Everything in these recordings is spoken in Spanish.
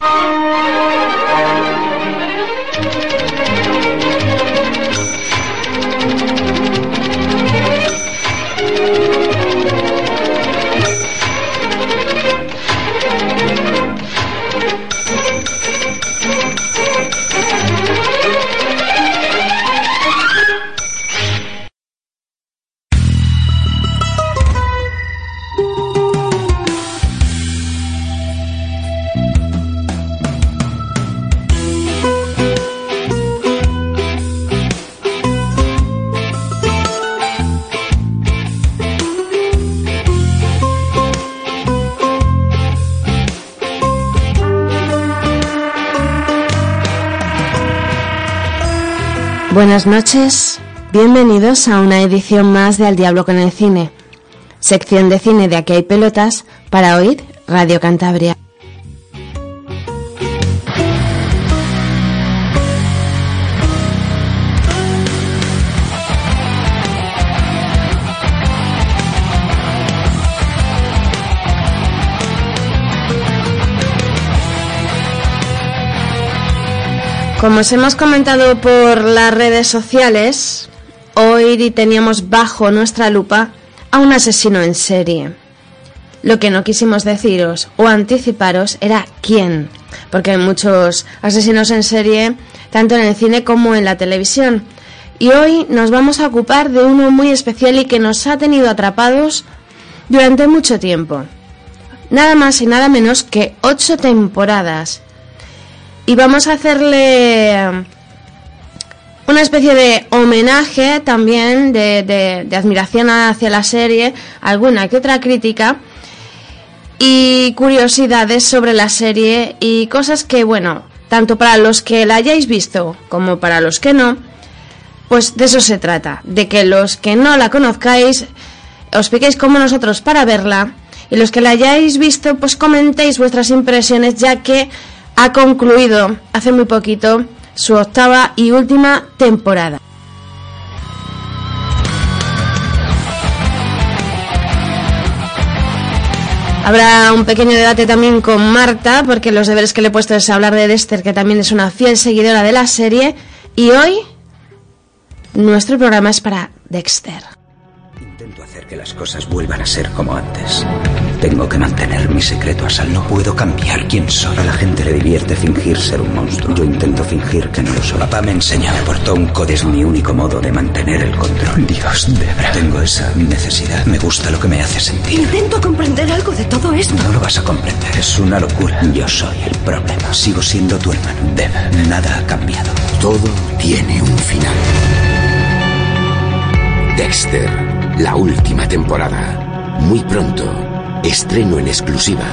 you. Buenas noches, bienvenidos a una edición más de Al Diablo con el Cine, sección de cine de Aquí hay pelotas para oír Radio Cantabria. Como os hemos comentado por las redes sociales, hoy teníamos bajo nuestra lupa a un asesino en serie. Lo que no quisimos deciros o anticiparos era quién, porque hay muchos asesinos en serie, tanto en el cine como en la televisión. Y hoy nos vamos a ocupar de uno muy especial y que nos ha tenido atrapados durante mucho tiempo. Nada más y nada menos que ocho temporadas y vamos a hacerle una especie de homenaje también de, admiración hacia la serie, alguna que otra crítica y curiosidades sobre la serie y cosas que, bueno, tanto para los que la hayáis visto como para los que no, pues de eso se trata, de que los que no la conozcáis os piquéis como nosotros para verla y los que la hayáis visto pues comentéis vuestras impresiones ya que ha concluido hace muy poquito su octava y última temporada. Habrá un pequeño debate también con Marta, porque los deberes que le he puesto es hablar de Dexter, que también es una fiel seguidora de la serie. Y hoy nuestro programa es para Dexter que las cosas vuelvan a ser como antes. Tengo que mantener mi secreto a salvo. No puedo cambiar quién soy. A la gente le divierte fingir ser un monstruo. Yo intento fingir que no lo soy. Papá me enseñó, me portó un código. Es mi único modo de mantener el control. Dios, Debra. Tengo esa necesidad. Me gusta lo que me hace sentir. Intento comprender algo de todo esto. No lo vas a comprender. Es una locura. Yo soy el problema. Sigo siendo tu hermano. Deb, nada ha cambiado. Todo tiene un final. Dexter la última temporada. Muy pronto, estreno en exclusiva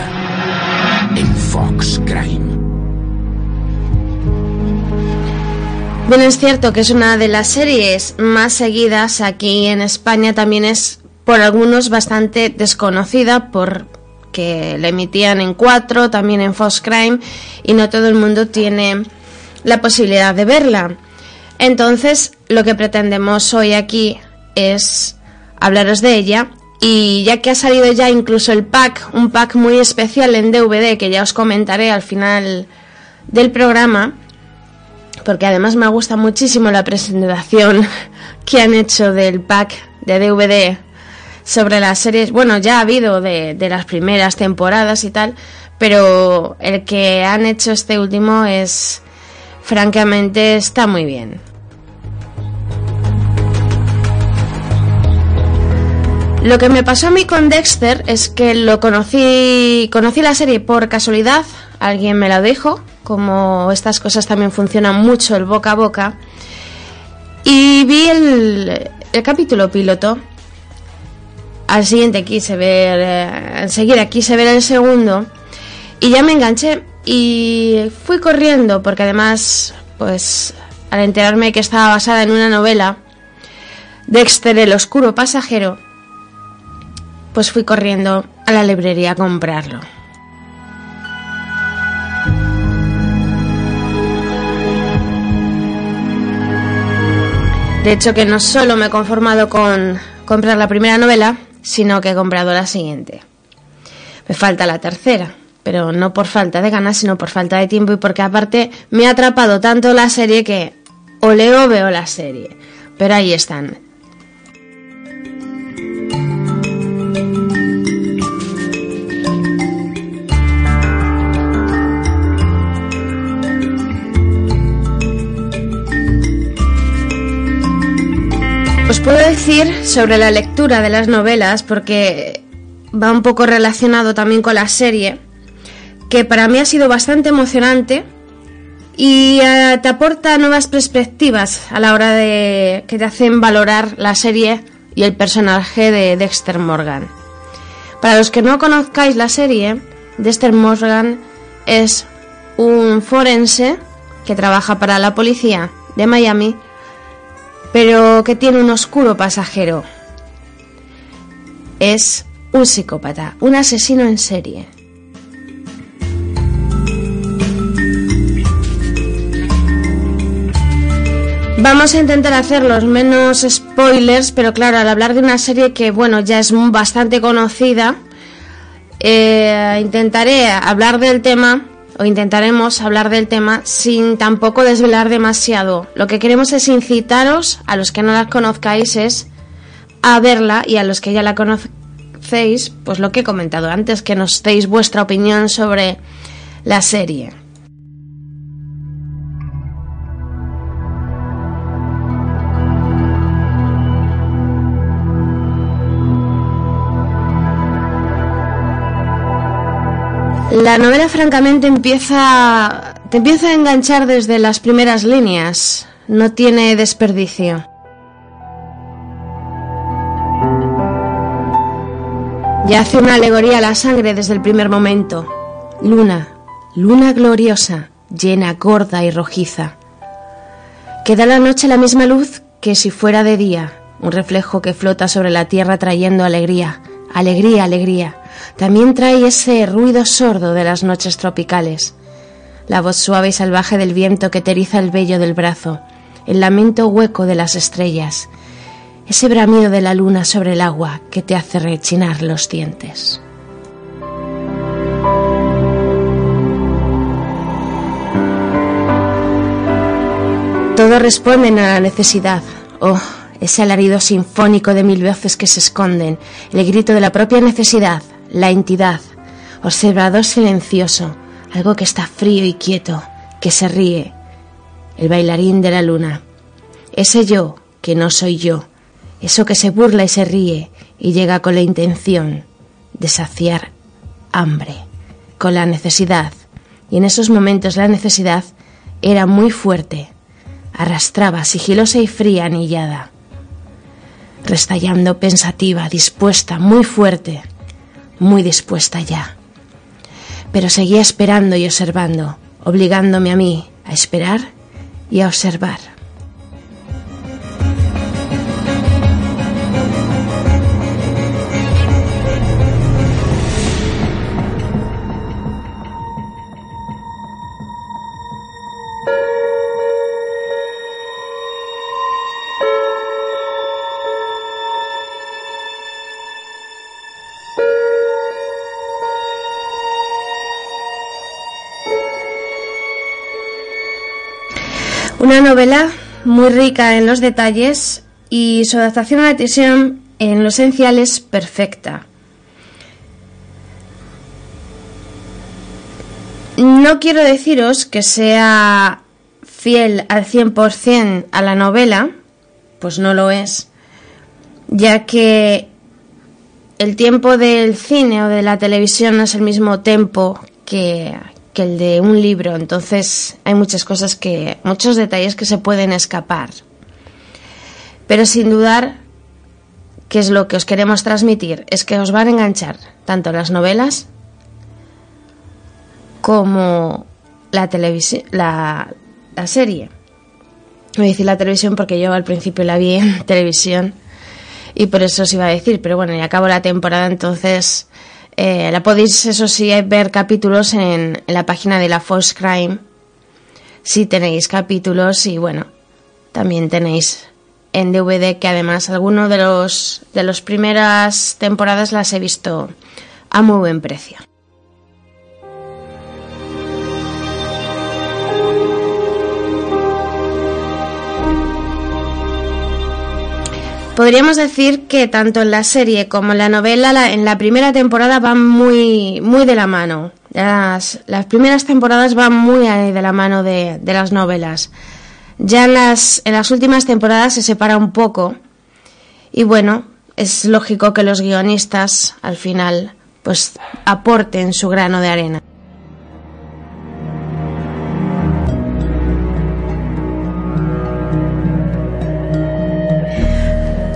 en Fox Crime. Bien, es cierto que es una de las series más seguidas aquí en España, también es por algunos bastante desconocida porque la emitían en 4, también en Fox Crime y no todo el mundo tiene la posibilidad de verla. Entonces, lo que pretendemos hoy aquí es hablaros de ella. Y ya que ha salido ya incluso el pack, un pack muy especial en DVD que ya os comentaré al final del programa, porque además me gusta muchísimo la presentación que han hecho del pack de DVD sobre las series. Bueno, ya ha habido de, de las primeras temporadas y tal, pero el que han hecho este último es, francamente, está muy bien. Lo que me pasó a mí con Dexter es que lo conocí, conocí la serie por casualidad, alguien me la dijo, como estas cosas también funcionan mucho el boca a boca, y vi el, capítulo piloto. Al siguiente quise ver, eh, enseguida quise ver el segundo, y ya me enganché y fui corriendo, porque además, pues, al enterarme que estaba basada en una novela, Dexter el oscuro pasajero, pues fui corriendo a la librería a comprarlo. De hecho que no solo me he conformado con comprar la primera novela, sino que he comprado la siguiente. Me falta la tercera. pero no por falta de ganas, sino por falta de tiempo y porque aparte me ha atrapado tanto la serie que o leo o veo la serie. Pero ahí están. Os puedo decir sobre la lectura de las novelas, porque va un poco relacionado también con la serie, que para mí ha sido bastante emocionante y eh, te aporta nuevas perspectivas a la hora de que te hacen valorar la serie y el personaje de Dexter Morgan. Para los que no conozcáis la serie, Dexter Morgan es un forense que trabaja para la policía de Miami pero que tiene un oscuro pasajero. Es un psicópata, un asesino en serie. Vamos a intentar hacer los menos spoilers, pero claro, al hablar de una serie que, bueno, ya es bastante conocida, eh, intentaré hablar del tema o intentaremos hablar del tema sin tampoco desvelar demasiado. Lo que queremos es incitaros a los que no la conozcáis es a verla y a los que ya la conocéis, pues lo que he comentado antes, que nos deis vuestra opinión sobre la serie. La novela francamente empieza te empieza a enganchar desde las primeras líneas. No tiene desperdicio. Ya hace una alegoría a la sangre desde el primer momento. Luna, luna gloriosa, llena, gorda y rojiza. Queda la noche la misma luz que si fuera de día, un reflejo que flota sobre la tierra trayendo alegría, alegría, alegría. También trae ese ruido sordo de las noches tropicales, la voz suave y salvaje del viento que te eriza el vello del brazo, el lamento hueco de las estrellas, ese bramido de la luna sobre el agua que te hace rechinar los dientes. Todo responden a la necesidad. Oh, ese alarido sinfónico de mil voces que se esconden, el grito de la propia necesidad, la entidad, observador silencioso, algo que está frío y quieto, que se ríe, el bailarín de la luna, ese yo que no soy yo, eso que se burla y se ríe y llega con la intención de saciar hambre, con la necesidad, y en esos momentos la necesidad era muy fuerte, arrastraba sigilosa y fría anillada, restallando pensativa, dispuesta, muy fuerte, muy dispuesta ya. Pero seguía esperando y observando, obligándome a mí a esperar y a observar. Una novela muy rica en los detalles y su adaptación a la televisión en lo esencial es perfecta. No quiero deciros que sea fiel al 100% a la novela, pues no lo es, ya que el tiempo del cine o de la televisión no es el mismo tiempo que, que el de un libro. Entonces hay muchas cosas que, muchos detalles que se pueden escapar. Pero sin dudar, que es lo que os queremos transmitir, es que os van a enganchar tanto las novelas como la televisión, la, serie. Voy a decir la televisión porque yo al principio la vi en televisión y por eso os iba a decir, pero bueno, ya acabo la temporada, entonces eh, la podéis, eso sí, ver capítulos en, la página de la Fox Crime. Si tenéis capítulos y bueno, también tenéis en DVD que además algunos de los de las primeras temporadas las he visto a muy buen precio. Podríamos decir que tanto en la serie como en la novela, en la primera temporada van muy, muy de la mano. Las, las primeras temporadas van muy de la mano de, de las novelas. Ya en las, en las últimas temporadas se separa un poco. Y bueno, es lógico que los guionistas al final pues aporten su grano de arena.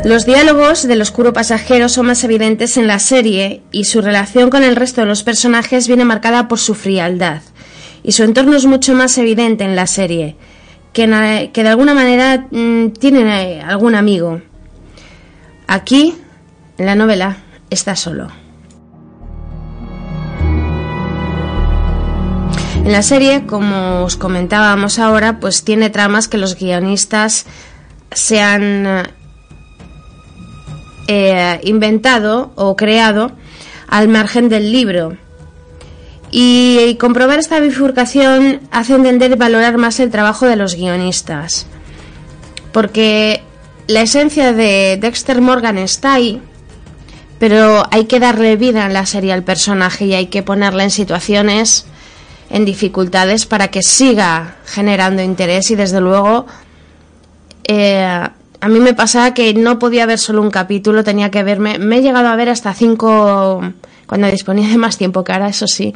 Los diálogos del oscuro pasajero son más evidentes en la serie y su relación con el resto de los personajes viene marcada por su frialdad. Y su entorno es mucho más evidente en la serie, que, de alguna manera mm, tienen eh, algún amigo. Aquí, en la novela, está solo. En la serie, como os comentábamos ahora, pues tiene tramas que los guionistas se han eh, inventado o creado al margen del libro. Y, comprobar esta bifurcación hace entender y valorar más el trabajo de los guionistas. Porque la esencia de Dexter Morgan está ahí, pero hay que darle vida en la serie al personaje y hay que ponerle en situaciones, en dificultades para que siga generando interés y desde luego eh, a mí me pasaba que no podía ver solo un capítulo, tenía que verme. Me he llegado a ver hasta cinco, cuando disponía de más tiempo que ahora, eso sí.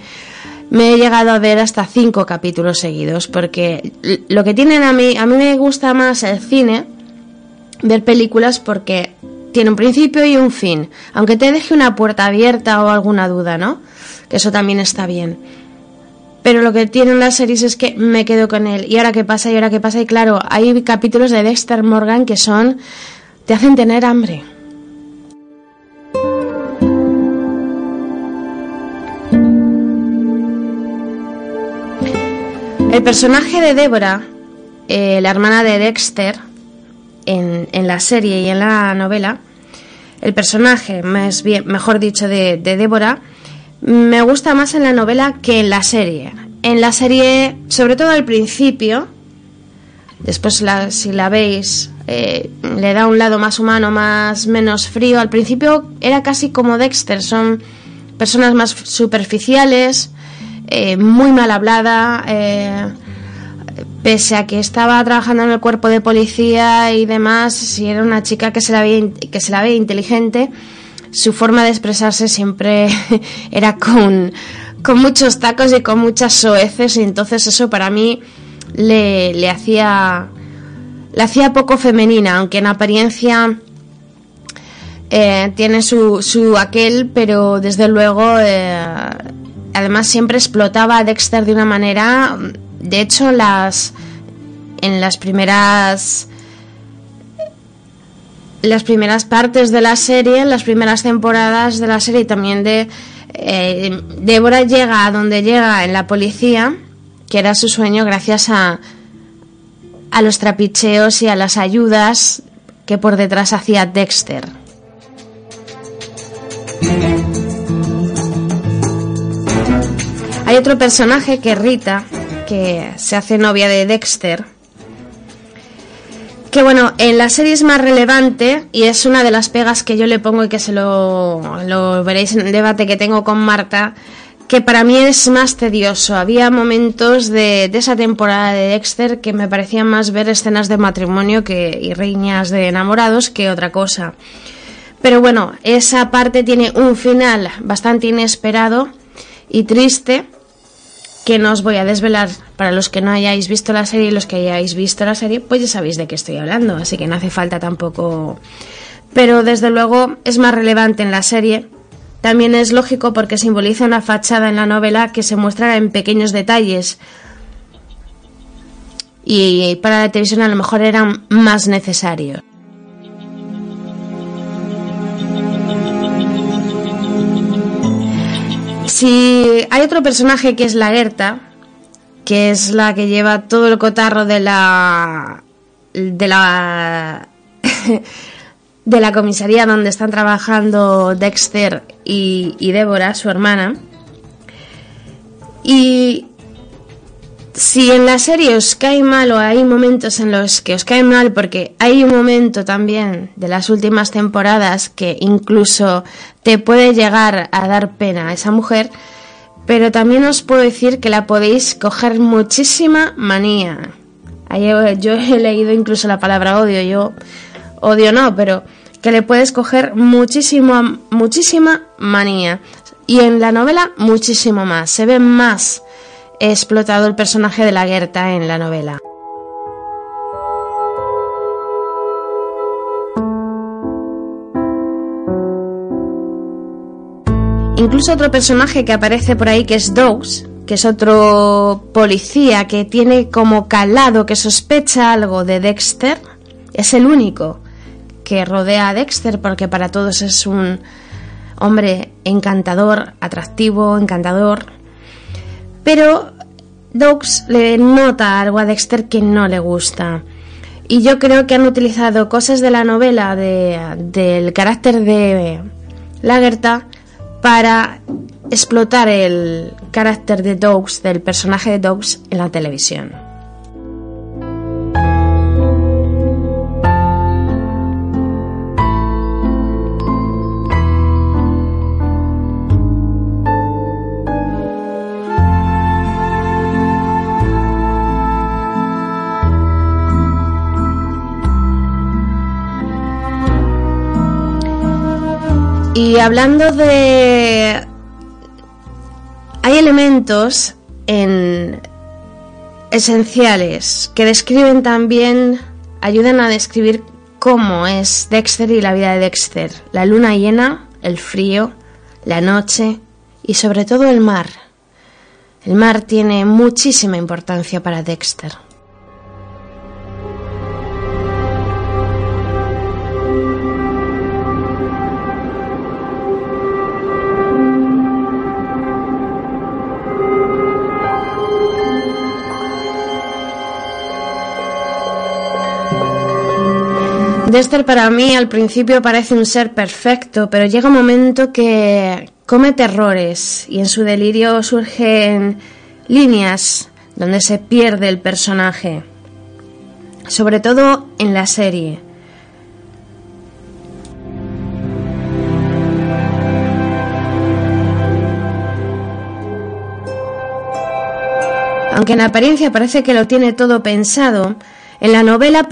Me he llegado a ver hasta cinco capítulos seguidos, porque lo que tienen a mí, a mí me gusta más el cine, ver películas porque tiene un principio y un fin, aunque te deje una puerta abierta o alguna duda, ¿no? Que eso también está bien. Pero lo que tienen las series es que me quedo con él. ¿Y ahora qué pasa? ¿Y ahora qué pasa? Y claro, hay capítulos de Dexter Morgan que son. te hacen tener hambre. El personaje de Débora, eh, la hermana de Dexter, en, en, la serie y en la novela, el personaje, más bien, mejor dicho, de, de Débora, me gusta más en la novela que en la serie. En la serie, sobre todo al principio, después si la veis, eh, le da un lado más humano, más menos frío. Al principio era casi como Dexter, son personas más superficiales, eh, muy mal hablada, eh, pese a que estaba trabajando en el cuerpo de policía y demás, si era una chica que se la veía, que se la veía inteligente su forma de expresarse siempre era con, muchos tacos y con muchas soeces y entonces eso para mí le, hacía le hacía poco femenina, aunque en apariencia eh, tiene su, su aquel, pero desde luego eh, además siempre explotaba a Dexter de una manera, de hecho las en las primeras las primeras partes de la serie, las primeras temporadas de la serie también de eh, Débora llega a donde llega en la policía, que era su sueño gracias a, a los trapicheos y a las ayudas que por detrás hacía Dexter. Hay otro personaje que Rita, que se hace novia de Dexter, que bueno, en la serie es más relevante y es una de las pegas que yo le pongo y que se lo, veréis en el debate que tengo con Marta, que para mí es más tedioso. Había momentos de, de, esa temporada de Dexter que me parecían más ver escenas de matrimonio que, y riñas de enamorados que otra cosa. Pero bueno, esa parte tiene un final bastante inesperado y triste que no os voy a desvelar para los que no hayáis visto la serie y los que hayáis visto la serie, pues ya sabéis de qué estoy hablando, así que no hace falta tampoco. Pero desde luego es más relevante en la serie. También es lógico porque simboliza una fachada en la novela que se muestra en pequeños detalles. Y para la televisión a lo mejor eran más necesarios. Si hay otro personaje que es la Gerta, que es la que lleva todo el cotarro de la de la de la comisaría donde están trabajando Dexter y, y Débora, su hermana. Y si en la serie os cae mal o hay momentos en los que os cae mal, porque hay un momento también de las últimas temporadas que incluso te puede llegar a dar pena a esa mujer, pero también os puedo decir que la podéis coger muchísima manía. Yo he leído incluso la palabra odio, yo odio no, pero que le puedes coger muchísimo, muchísima manía. Y en la novela muchísimo más. Se ve más explotado el personaje de la Gerta en la novela. Incluso otro personaje que aparece por ahí que es Dogs, que es otro policía que tiene como calado que sospecha algo de Dexter, es el único que rodea a Dexter porque para todos es un hombre encantador, atractivo, encantador. Pero Dogs le nota algo a Dexter que no le gusta. Y yo creo que han utilizado cosas de la novela del carácter de Lagerta para explotar el carácter de Dogs, del personaje de Dogs en la televisión. Y hablando de... Hay elementos en esenciales que describen también, ayudan a describir cómo es Dexter y la vida de Dexter. La luna llena, el frío, la noche y sobre todo el mar. El mar tiene muchísima importancia para Dexter. Dexter para mí al principio parece un ser perfecto, pero llega un momento que comete errores y en su delirio surgen líneas donde se pierde el personaje, sobre todo en la serie. Aunque en apariencia parece que lo tiene todo pensado, en la novela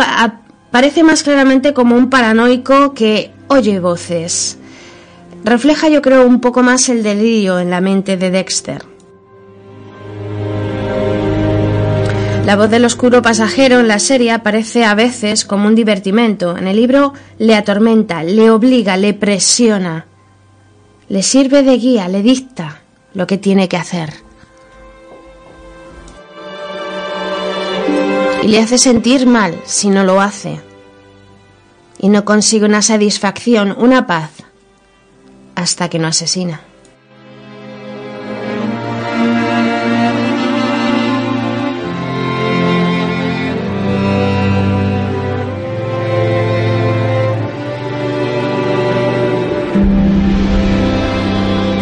Parece más claramente como un paranoico que oye voces. Refleja yo creo un poco más el delirio en la mente de Dexter. La voz del oscuro pasajero en la serie aparece a veces como un divertimento. En el libro le atormenta, le obliga, le presiona. Le sirve de guía, le dicta lo que tiene que hacer. Y le hace sentir mal si no lo hace. Y no consigue una satisfacción, una paz, hasta que no asesina.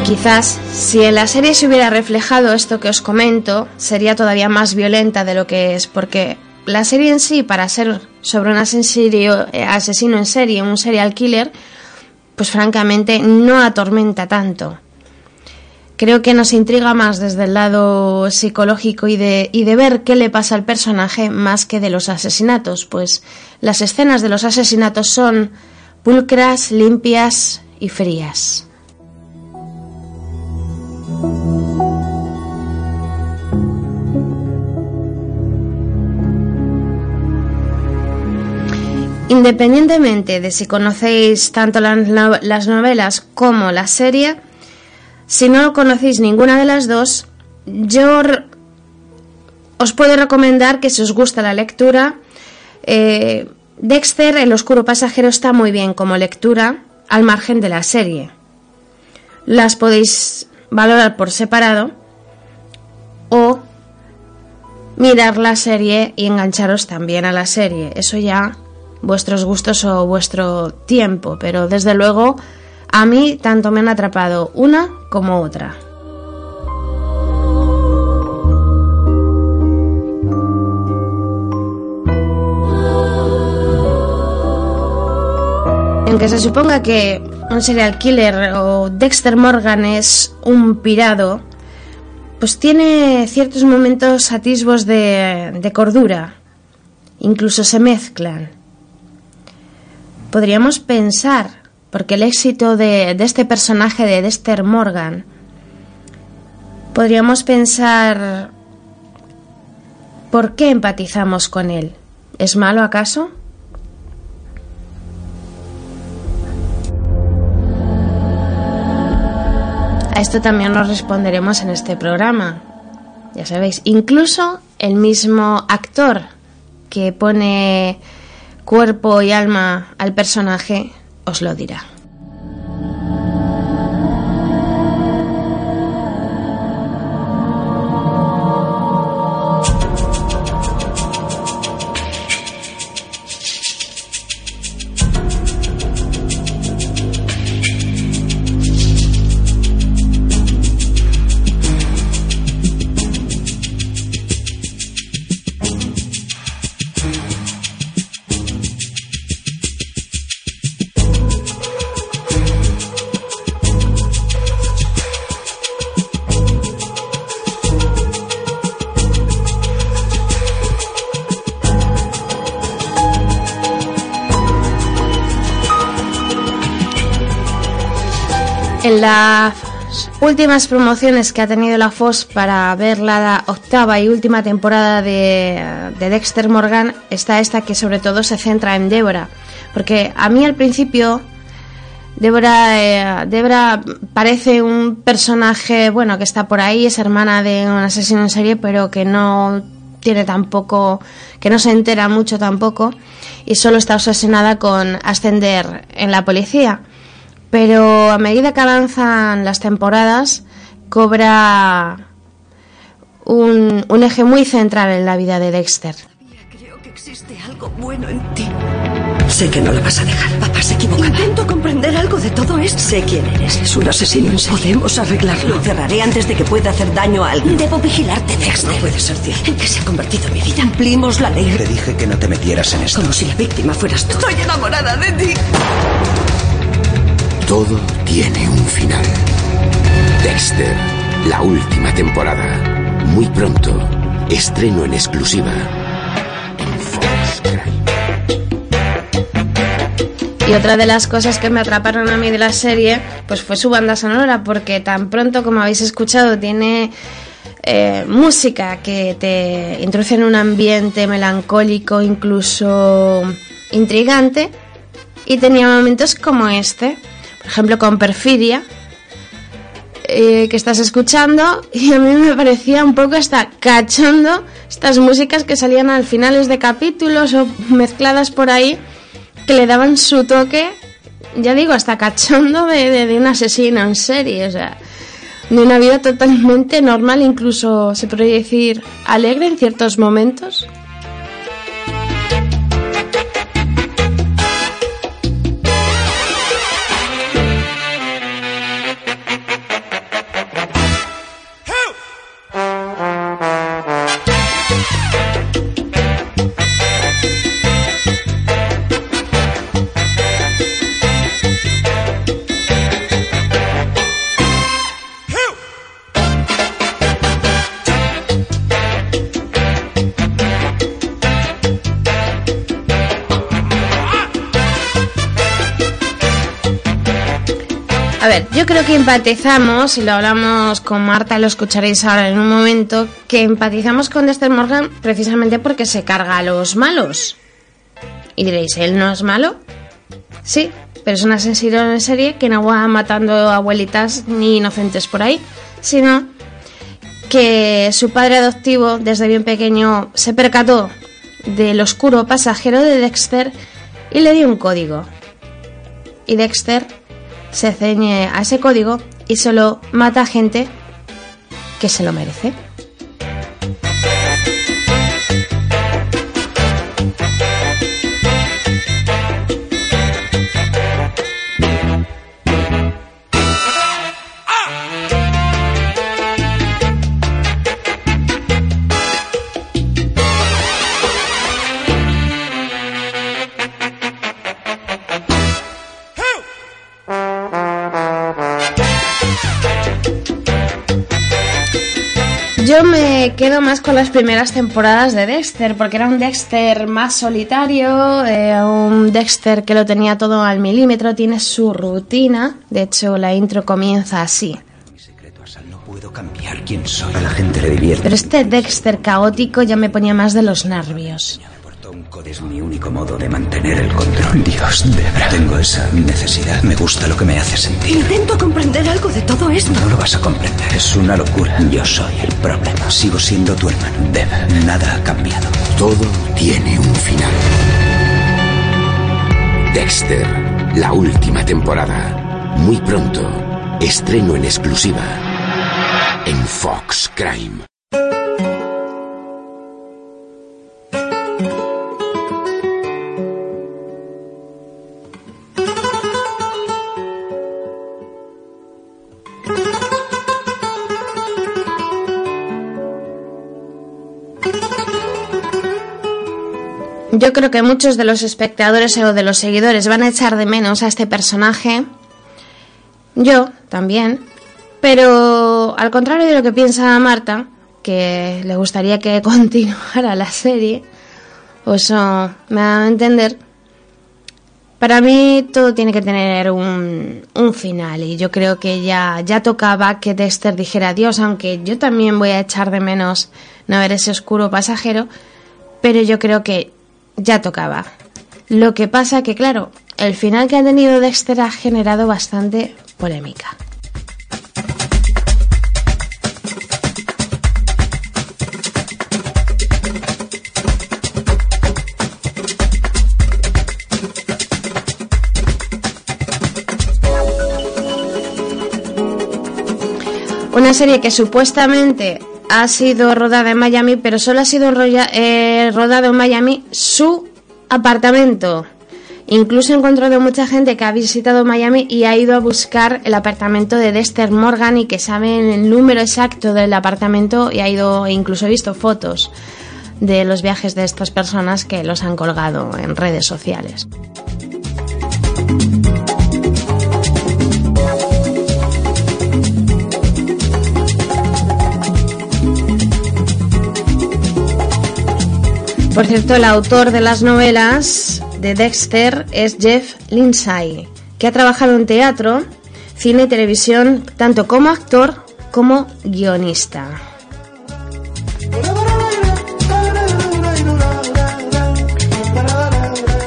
Quizás si en la serie se hubiera reflejado esto que os comento, sería todavía más violenta de lo que es, porque la serie en sí, para ser sobre un eh, asesino en serie, un serial killer, pues francamente no atormenta tanto. Creo que nos intriga más desde el lado psicológico y de, y de ver qué le pasa al personaje más que de los asesinatos, pues las escenas de los asesinatos son pulcras, limpias y frías. Independientemente de si conocéis tanto las novelas como la serie, si no conocéis ninguna de las dos, yo os puedo recomendar que si os gusta la lectura, eh, Dexter, El Oscuro Pasajero, está muy bien como lectura al margen de la serie. Las podéis valorar por separado o mirar la serie y engancharos también a la serie. Eso ya vuestros gustos o vuestro tiempo, pero desde luego a mí tanto me han atrapado una como otra. Aunque se suponga que un serial killer o Dexter Morgan es un pirado, pues tiene ciertos momentos atisbos de, de cordura. Incluso se mezclan. Podríamos pensar, porque el éxito de, este personaje de Dexter Morgan, podríamos pensar, ¿por qué empatizamos con él? ¿Es malo acaso? A esto también nos responderemos en este programa. Ya sabéis, incluso el mismo actor que pone cuerpo y alma al personaje os lo dirá. Últimas promociones que ha tenido la FOS para ver la octava y última temporada de, de Dexter Morgan está esta que sobre todo se centra en Débora. Porque a mí al principio Débora, eh, Débora parece un personaje, bueno, que está por ahí, es hermana de un asesino en serie, pero que no tiene tampoco, que no se entera mucho tampoco y solo está obsesionada con ascender en la policía. Pero a medida que avanzan las temporadas, cobra un, un eje muy central en la vida de Dexter. Creo que existe algo bueno en ti. Sé que no la vas a dejar. Papá se equivocaba. Intento comprender algo de todo esto. Sé quién eres. Es un asesino en serie. Podemos arreglarlo. Lo cerraré antes de que pueda hacer daño a alguien. Debo vigilarte, Dexter. No puede ser cierto. ¿En qué se ha convertido mi vida? Cumplimos la ley. Te dije que no te metieras en esto. Como si la víctima fueras tú. Estoy enamorada de ti. Todo tiene un final. Dexter, la última temporada. Muy pronto, estreno en exclusiva. Y otra de las cosas que me atraparon a mí de la serie, pues fue su banda sonora, porque tan pronto como habéis escuchado tiene eh, música que te introduce en un ambiente melancólico, incluso intrigante, y tenía momentos como este, ejemplo con Perfidia, eh, que estás escuchando, y a mí me parecía un poco hasta cachondo estas músicas que salían al finales de capítulos o mezcladas por ahí que le daban su toque, ya digo, hasta cachondo de, de, de un asesino en serie, o sea, de una vida totalmente normal, incluso se podría decir alegre en ciertos momentos. Creo que empatizamos, y lo hablamos con Marta, lo escucharéis ahora en un momento, que empatizamos con Dexter Morgan precisamente porque se carga a los malos. Y diréis, ¿él no es malo? Sí, pero es un asesino en serie que no va matando abuelitas ni inocentes por ahí, sino que su padre adoptivo desde bien pequeño se percató del oscuro pasajero de Dexter y le dio un código. Y Dexter se ceñe a ese código y solo mata gente que se lo merece. Quedo más con las primeras temporadas de Dexter, porque era un Dexter más solitario, eh, un Dexter que lo tenía todo al milímetro, tiene su rutina. De hecho, la intro comienza así. Mi secreto a Sal no puedo cambiar quién soy. A la gente le divierte. Pero este Dexter caótico ya me ponía más de los nervios. Es mi único modo de mantener el control. Dios, Debra. Tengo esa necesidad. Me gusta lo que me hace sentir. Intento comprender algo de todo esto. No lo vas a comprender. Es una locura. Yo soy el problema. Sigo siendo tu hermano. Deb, nada ha cambiado. Todo tiene un final. Dexter, la última temporada. Muy pronto, estreno en exclusiva en Fox Crime. Yo creo que muchos de los espectadores o de los seguidores van a echar de menos a este personaje. Yo también. Pero al contrario de lo que piensa Marta, que le gustaría que continuara la serie, o eso me da a entender, para mí todo tiene que tener un, un, final y yo creo que ya, ya tocaba que Dexter dijera adiós, aunque yo también voy a echar de menos no ver ese oscuro pasajero, pero yo creo que ya tocaba. Lo que pasa que, claro, el final que ha tenido Dexter ha generado bastante polémica. Una serie que supuestamente ha sido rodada en Miami, pero solo ha sido eh, rodado en Miami su apartamento. Incluso he encontrado mucha gente que ha visitado Miami y ha ido a buscar el apartamento de Dexter Morgan y que saben el número exacto del apartamento y ha ido e incluso he visto fotos de los viajes de estas personas que los han colgado en redes sociales. Por cierto, el autor de las novelas de Dexter es Jeff Lindsay, que ha trabajado en teatro, cine y televisión tanto como actor como guionista.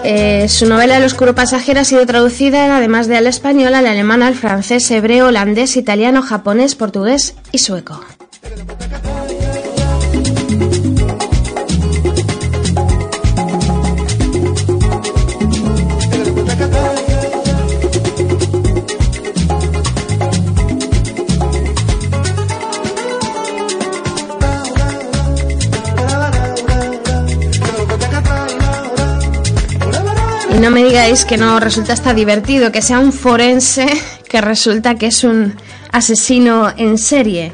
Eh, su novela El oscuro pasajero ha sido traducida además de al español, al alemán, al francés, hebreo, holandés, italiano, japonés, portugués y sueco. No me digáis que no resulta hasta divertido que sea un forense que resulta que es un asesino en serie.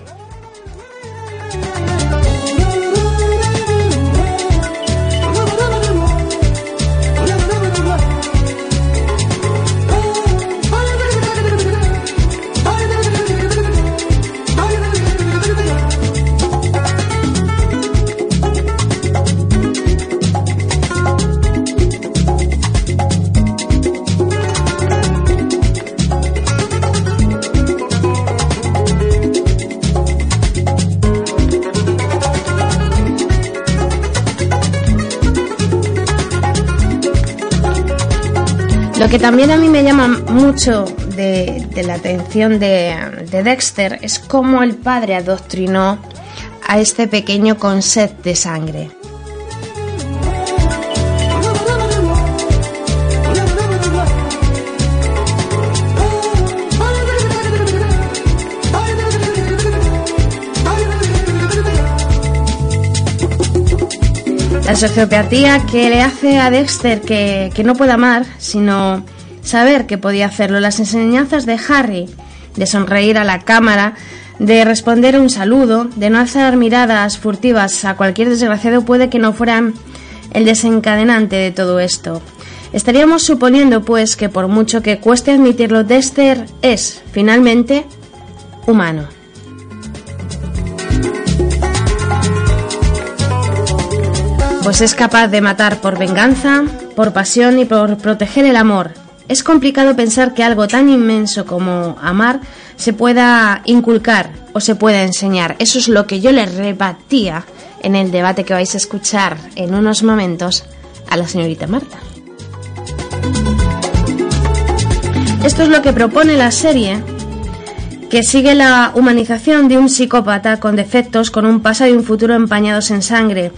Lo que también a mí me llama mucho de, la atención de, de, Dexter es cómo el padre adoctrinó a este pequeño con sed de sangre. La sociopatía que le hace a Dexter que, que, no puede amar, sino saber que podía hacerlo. Las enseñanzas de Harry, de sonreír a la cámara, de responder un saludo, de no alzar miradas furtivas a cualquier desgraciado, puede que no fueran el desencadenante de todo esto. Estaríamos suponiendo, pues, que por mucho que cueste admitirlo, Dexter es, finalmente, humano. Pues es capaz de matar por venganza, por pasión y por proteger el amor. Es complicado pensar que algo tan inmenso como amar se pueda inculcar o se pueda enseñar. Eso es lo que yo le rebatía en el debate que vais a escuchar en unos momentos a la señorita Marta. Esto es lo que propone la serie, que sigue la humanización de un psicópata con defectos, con un pasado y un futuro empañados en sangre.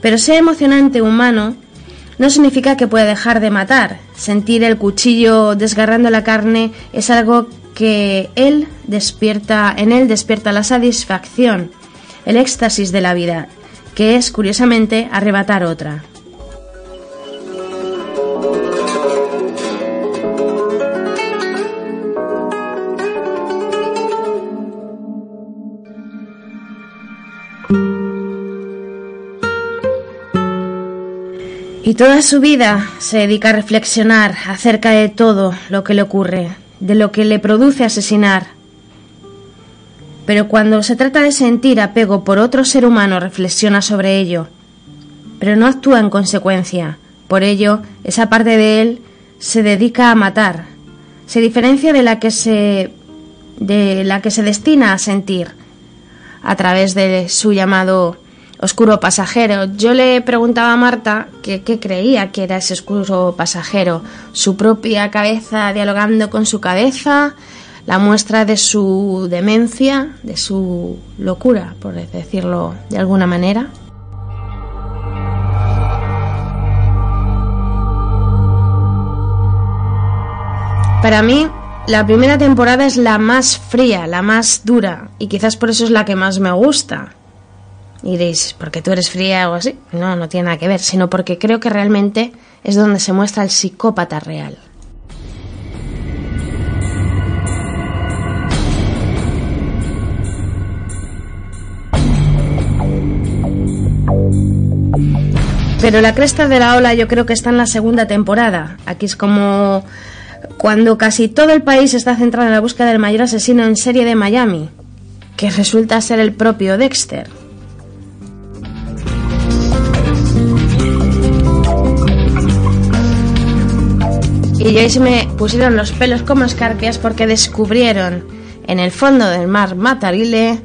Pero ser emocionante humano no significa que pueda dejar de matar. Sentir el cuchillo desgarrando la carne es algo que él despierta, en él despierta la satisfacción, el éxtasis de la vida, que es curiosamente arrebatar otra. Y toda su vida se dedica a reflexionar acerca de todo lo que le ocurre, de lo que le produce asesinar. Pero cuando se trata de sentir apego por otro ser humano, reflexiona sobre ello, pero no actúa en consecuencia. Por ello, esa parte de él se dedica a matar. Se diferencia de la que se de la que se destina a sentir a través de su llamado oscuro pasajero. Yo le preguntaba a Marta qué creía que era ese oscuro pasajero, su propia cabeza dialogando con su cabeza, la muestra de su demencia, de su locura, por decirlo de alguna manera. Para mí, la primera temporada es la más fría, la más dura, y quizás por eso es la que más me gusta. Y diréis, porque tú eres fría o así. No, no tiene nada que ver, sino porque creo que realmente es donde se muestra el psicópata real. Pero la cresta de la ola yo creo que está en la segunda temporada. Aquí es como cuando casi todo el país está centrado en la búsqueda del mayor asesino en serie de Miami, que resulta ser el propio Dexter. Y ahí se me pusieron los pelos como escarpias porque descubrieron en el fondo del mar Matarile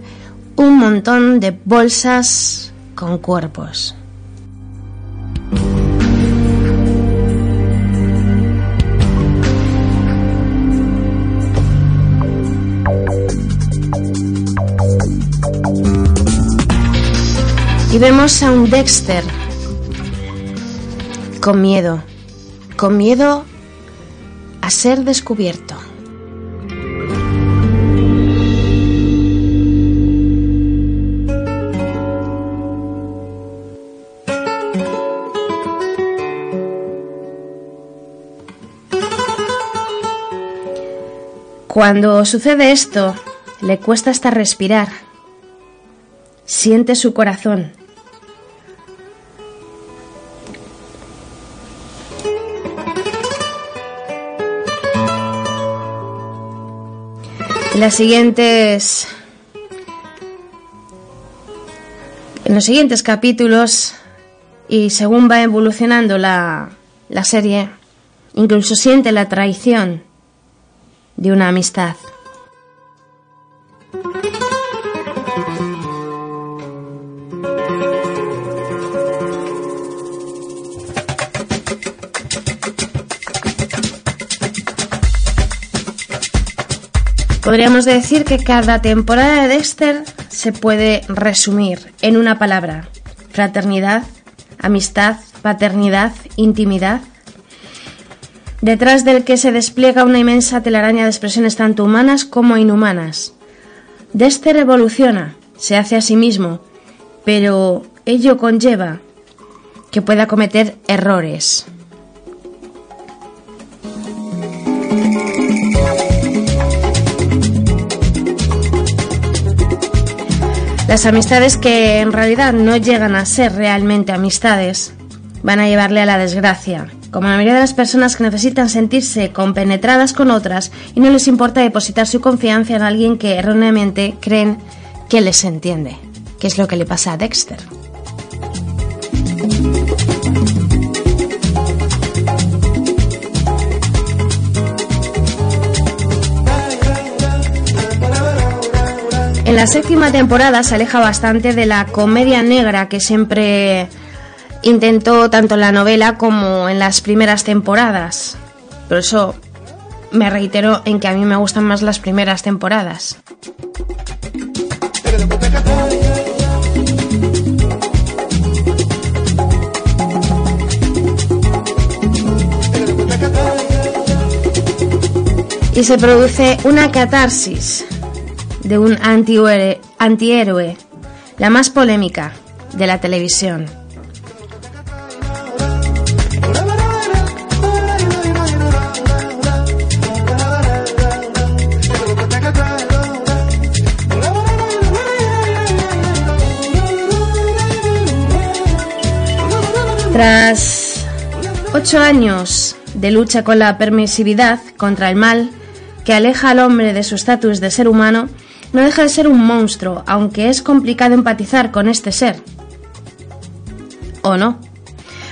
un montón de bolsas con cuerpos. Y vemos a un Dexter con miedo, con miedo a ser descubierto. Cuando sucede esto, le cuesta hasta respirar. Siente su corazón En los siguientes capítulos, y según va evolucionando la, la serie, incluso siente la traición de una amistad. Podríamos decir que cada temporada de Dexter se puede resumir en una palabra. Fraternidad, amistad, paternidad, intimidad. Detrás del que se despliega una inmensa telaraña de expresiones tanto humanas como inhumanas. Dexter evoluciona, se hace a sí mismo, pero ello conlleva que pueda cometer errores. Las amistades que en realidad no llegan a ser realmente amistades van a llevarle a la desgracia, como la mayoría de las personas que necesitan sentirse compenetradas con otras y no les importa depositar su confianza en alguien que erróneamente creen que les entiende, que es lo que le pasa a Dexter. En la séptima temporada se aleja bastante de la comedia negra que siempre intentó tanto en la novela como en las primeras temporadas. Por eso me reitero en que a mí me gustan más las primeras temporadas. Y se produce una catarsis de un antihéroe, antihéroe, la más polémica de la televisión. Tras ocho años de lucha con la permisividad contra el mal que aleja al hombre de su estatus de ser humano, no deja de ser un monstruo, aunque es complicado empatizar con este ser. ¿O no?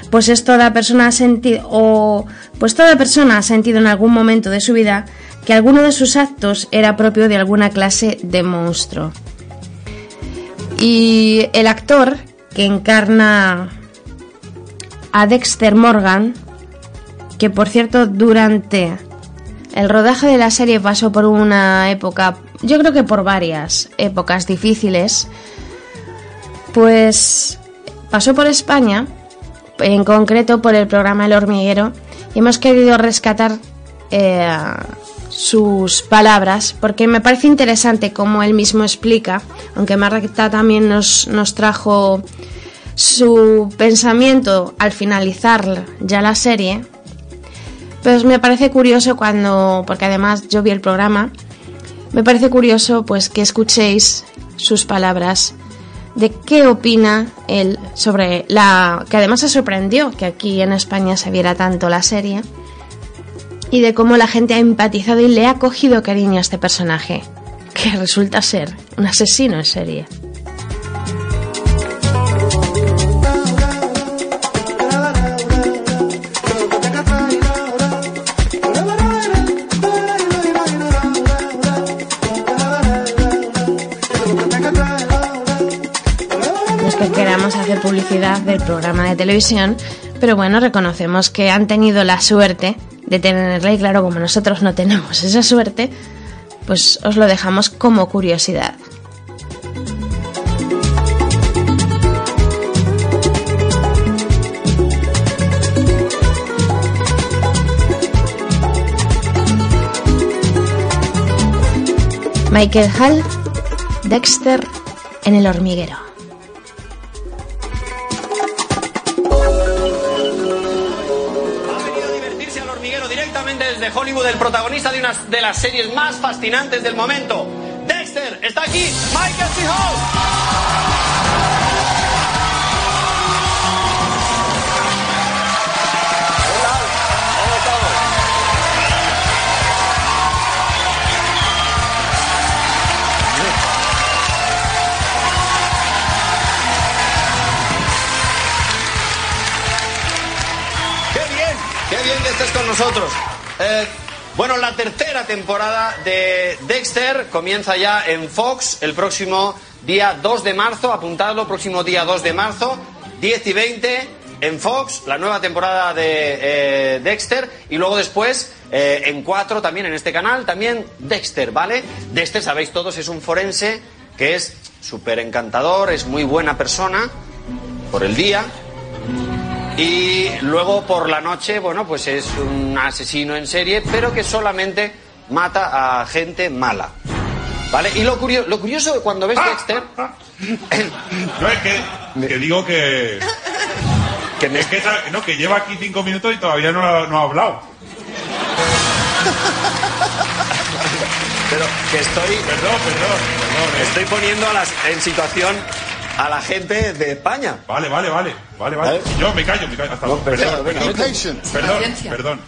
Pues es toda persona ha sentido o pues toda persona ha sentido en algún momento de su vida que alguno de sus actos era propio de alguna clase de monstruo. Y el actor que encarna a Dexter Morgan, que por cierto durante el rodaje de la serie pasó por una época, yo creo que por varias épocas difíciles, pues pasó por España, en concreto por el programa El Hormiguero, y hemos querido rescatar eh, sus palabras, porque me parece interesante como él mismo explica, aunque Marta también nos, nos trajo su pensamiento al finalizar ya la serie, pues me parece curioso cuando, porque además yo vi el programa, me parece curioso pues que escuchéis sus palabras de qué opina él sobre la que además se sorprendió que aquí en España se viera tanto la serie y de cómo la gente ha empatizado y le ha cogido cariño a este personaje, que resulta ser un asesino en serie. Publicidad del programa de televisión, pero bueno, reconocemos que han tenido la suerte de tenerla y claro, como nosotros no tenemos esa suerte, pues os lo dejamos como curiosidad. Michael Hall, Dexter en el hormiguero. Hollywood, el protagonista de una de las series más fascinantes del momento. Dexter, está aquí, Michael C. ¡Qué bien! ¡Qué bien que estés con nosotros! Eh, bueno, la tercera temporada de Dexter comienza ya en Fox el próximo día 2 de marzo. Apuntadlo, próximo día 2 de marzo, 10 y 20 en Fox, la nueva temporada de eh, Dexter. Y luego después eh, en 4 también en este canal, también Dexter, ¿vale? Dexter, sabéis todos, es un forense que es súper encantador, es muy buena persona por el día y luego por la noche, bueno, pues es un asesino en serie, pero que solamente mata a gente mala. ¿Vale? Y lo, curioso, lo curioso cuando ves Dexter. no, es que, digo que. que, es que, no, que lleva aquí cinco minutos y todavía no, ha, no ha hablado. Pero que estoy. Perdón, perdón, perdón. ¿eh? Estoy poniendo a las, en situación a la gente de España. Vale, vale, vale. Vale, vale. Yo me callo, me callo. Hasta luego. Perdón, perdón, perdón,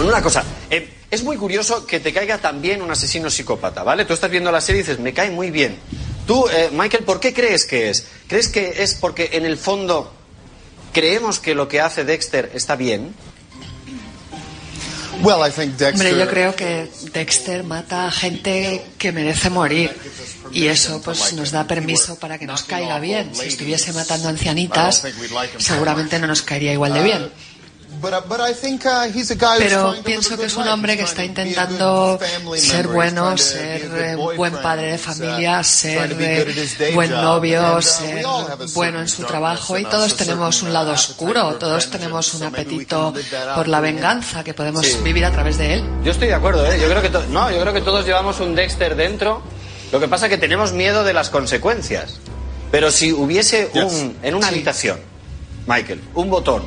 Una cosa, eh, es muy curioso que te caiga también un asesino psicópata, ¿vale? Tú estás viendo la serie y dices, me cae muy bien. Tú, eh, Michael, ¿por qué crees que es? ¿Crees que es porque en el fondo creemos que lo que hace Dexter está bien. Hombre, yo creo que Dexter mata a gente que merece morir y eso pues nos da permiso para que nos caiga bien. Si estuviese matando ancianitas, seguramente no nos caería igual de bien. Pero pienso que es un hombre que está intentando ser bueno, ser buen padre de familia, ser buen novio, ser bueno en su trabajo. y todos tenemos un lado oscuro, todos tenemos un apetito por la venganza que podemos vivir a través de él. Yo estoy de acuerdo, ¿eh? yo creo que no, yo creo que todos llevamos un Dexter dentro. Lo que pasa es que tenemos miedo de las consecuencias. Pero si hubiese un, en una habitación, Michael, un botón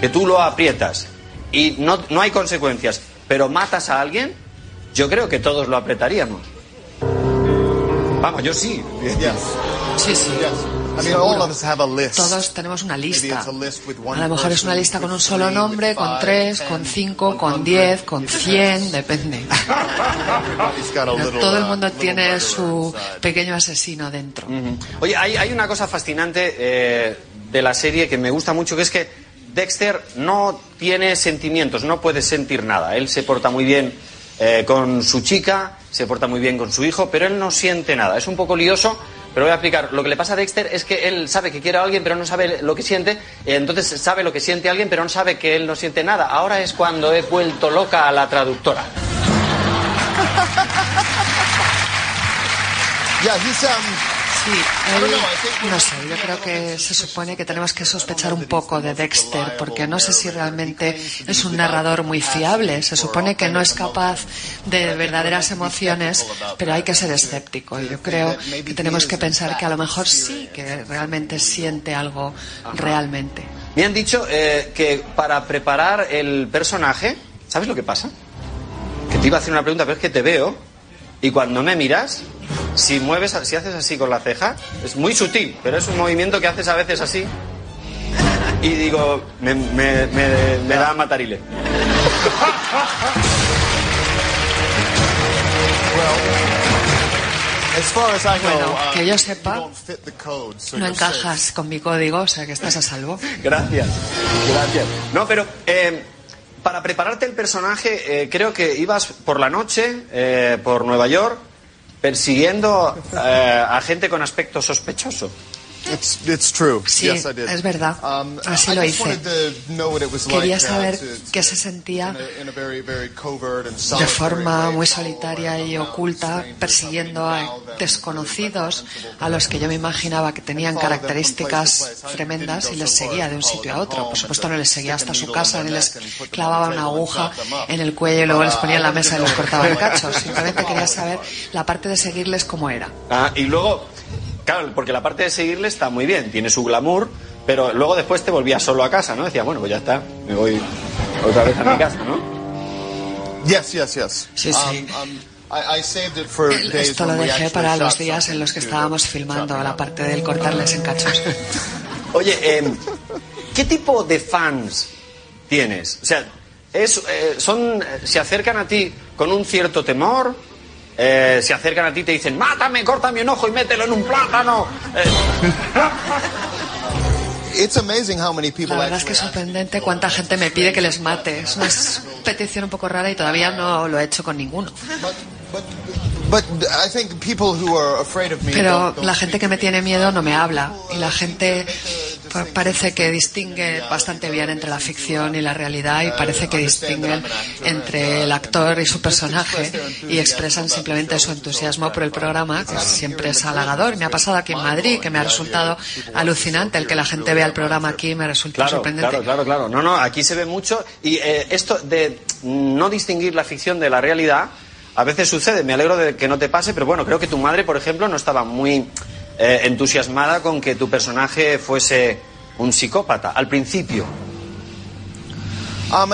que tú lo aprietas y no, no hay consecuencias, pero matas a alguien, yo creo que todos lo apretaríamos. Vamos, yo sí. Sí, sí. Todos tenemos una lista. A lo mejor es una lista con un solo nombre, con tres, con cinco, con diez, con cien, depende. todo el mundo tiene su pequeño asesino dentro. Oye, hay, hay, una cosa fascinante eh, de la serie que me gusta mucho, que es que Dexter no tiene sentimientos, no puede sentir nada. Él se porta muy bien eh, con su chica, se porta muy bien con su hijo, pero él no siente nada. Es un poco lioso, pero voy a explicar. Lo que le pasa a Dexter es que él sabe que quiere a alguien, pero no sabe lo que siente. Entonces sabe lo que siente alguien, pero no sabe que él no siente nada. Ahora es cuando he vuelto loca a la traductora. Sí, no sé, yo creo que se supone que tenemos que sospechar un poco de Dexter, porque no sé si realmente es un narrador muy fiable. Se supone que no es capaz de verdaderas emociones, pero hay que ser escéptico. Yo creo que tenemos que pensar que a lo mejor sí que realmente siente algo realmente. Me han dicho eh, que para preparar el personaje, ¿sabes lo que pasa? Que te iba a hacer una pregunta, pero es que te veo y cuando me miras si mueves, si haces así con la ceja, es muy sutil, pero es un movimiento que haces a veces así. Y digo, me, me, me, da matarile. Bueno, uh, que yo sepa, no encajas con mi código, o sea que estás a salvo. Gracias, gracias. No, pero eh, para prepararte el personaje, eh, creo que ibas por la noche, eh, por Nueva York, persiguiendo eh, a gente con aspecto sospechoso. Sí, es verdad. Um, Así lo hice. Quería uh, saber qué se sentía de forma muy solitaria y oculta persiguiendo a desconocidos a los que yo me imaginaba que tenían características tremendas y les seguía de un sitio a otro. Por supuesto no les seguía hasta su casa ni les clavaba una aguja en el cuello y luego les ponía en la mesa y les cortaba el cacho. Simplemente quería saber la parte de seguirles cómo era. Ah, y luego Claro, porque la parte de seguirle está muy bien, tiene su glamour, pero luego después te volvías solo a casa, ¿no? Decía, bueno, pues ya está, me voy otra vez a mi casa, ¿no? Yes, yes, yes. Sí, sí. Um, um, esto lo dejé para los días en los que estábamos filmando la parte del cortarles en cachos. Oye, eh, ¿qué tipo de fans tienes? O sea, es, eh, son, ¿se acercan a ti con un cierto temor? Eh, se acercan a ti y te dicen, mátame, córtame un ojo y mételo en un plátano. Eh. La verdad es que es sorprendente cuánta gente me pide que les mate. Es una petición un poco rara y todavía no lo he hecho con ninguno. Pero la gente que me tiene miedo no me habla y la gente parece que distingue bastante bien entre la ficción y la realidad y parece que distinguen entre el actor y su personaje y expresan simplemente su entusiasmo por el programa, que siempre es halagador. Me ha pasado aquí en Madrid, que me ha resultado alucinante el que la gente vea el programa aquí, me resulta sorprendente. Claro, claro, claro. No, no, aquí se ve mucho y eh, esto de no distinguir la ficción de la realidad a veces sucede. Me alegro de que no te pase, pero bueno, creo que tu madre, por ejemplo, no estaba muy eh, entusiasmada con que tu personaje fuese un psicópata al principio. Um,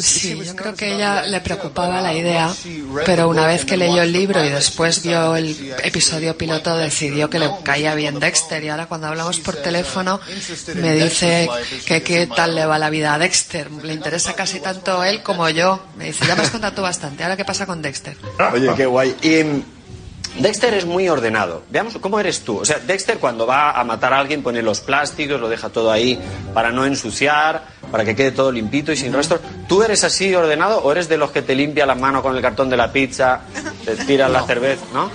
sí, yo creo que ella le preocupaba la idea, pero una vez que leyó el libro y después vio el episodio piloto decidió que le caía bien Dexter y ahora cuando hablamos por teléfono me dice que qué tal le va la vida a Dexter. Le interesa casi tanto él como yo. Me dice, ya me has contado tú bastante, ahora qué pasa con Dexter. Oye, qué guay. Y Dexter es muy ordenado. Veamos cómo eres tú. O sea, Dexter cuando va a matar a alguien pone los plásticos, lo deja todo ahí para no ensuciar, para que quede todo limpito y sin restos. ¿Tú eres así ordenado o eres de los que te limpia las manos con el cartón de la pizza, te tiras la cerveza, ¿no?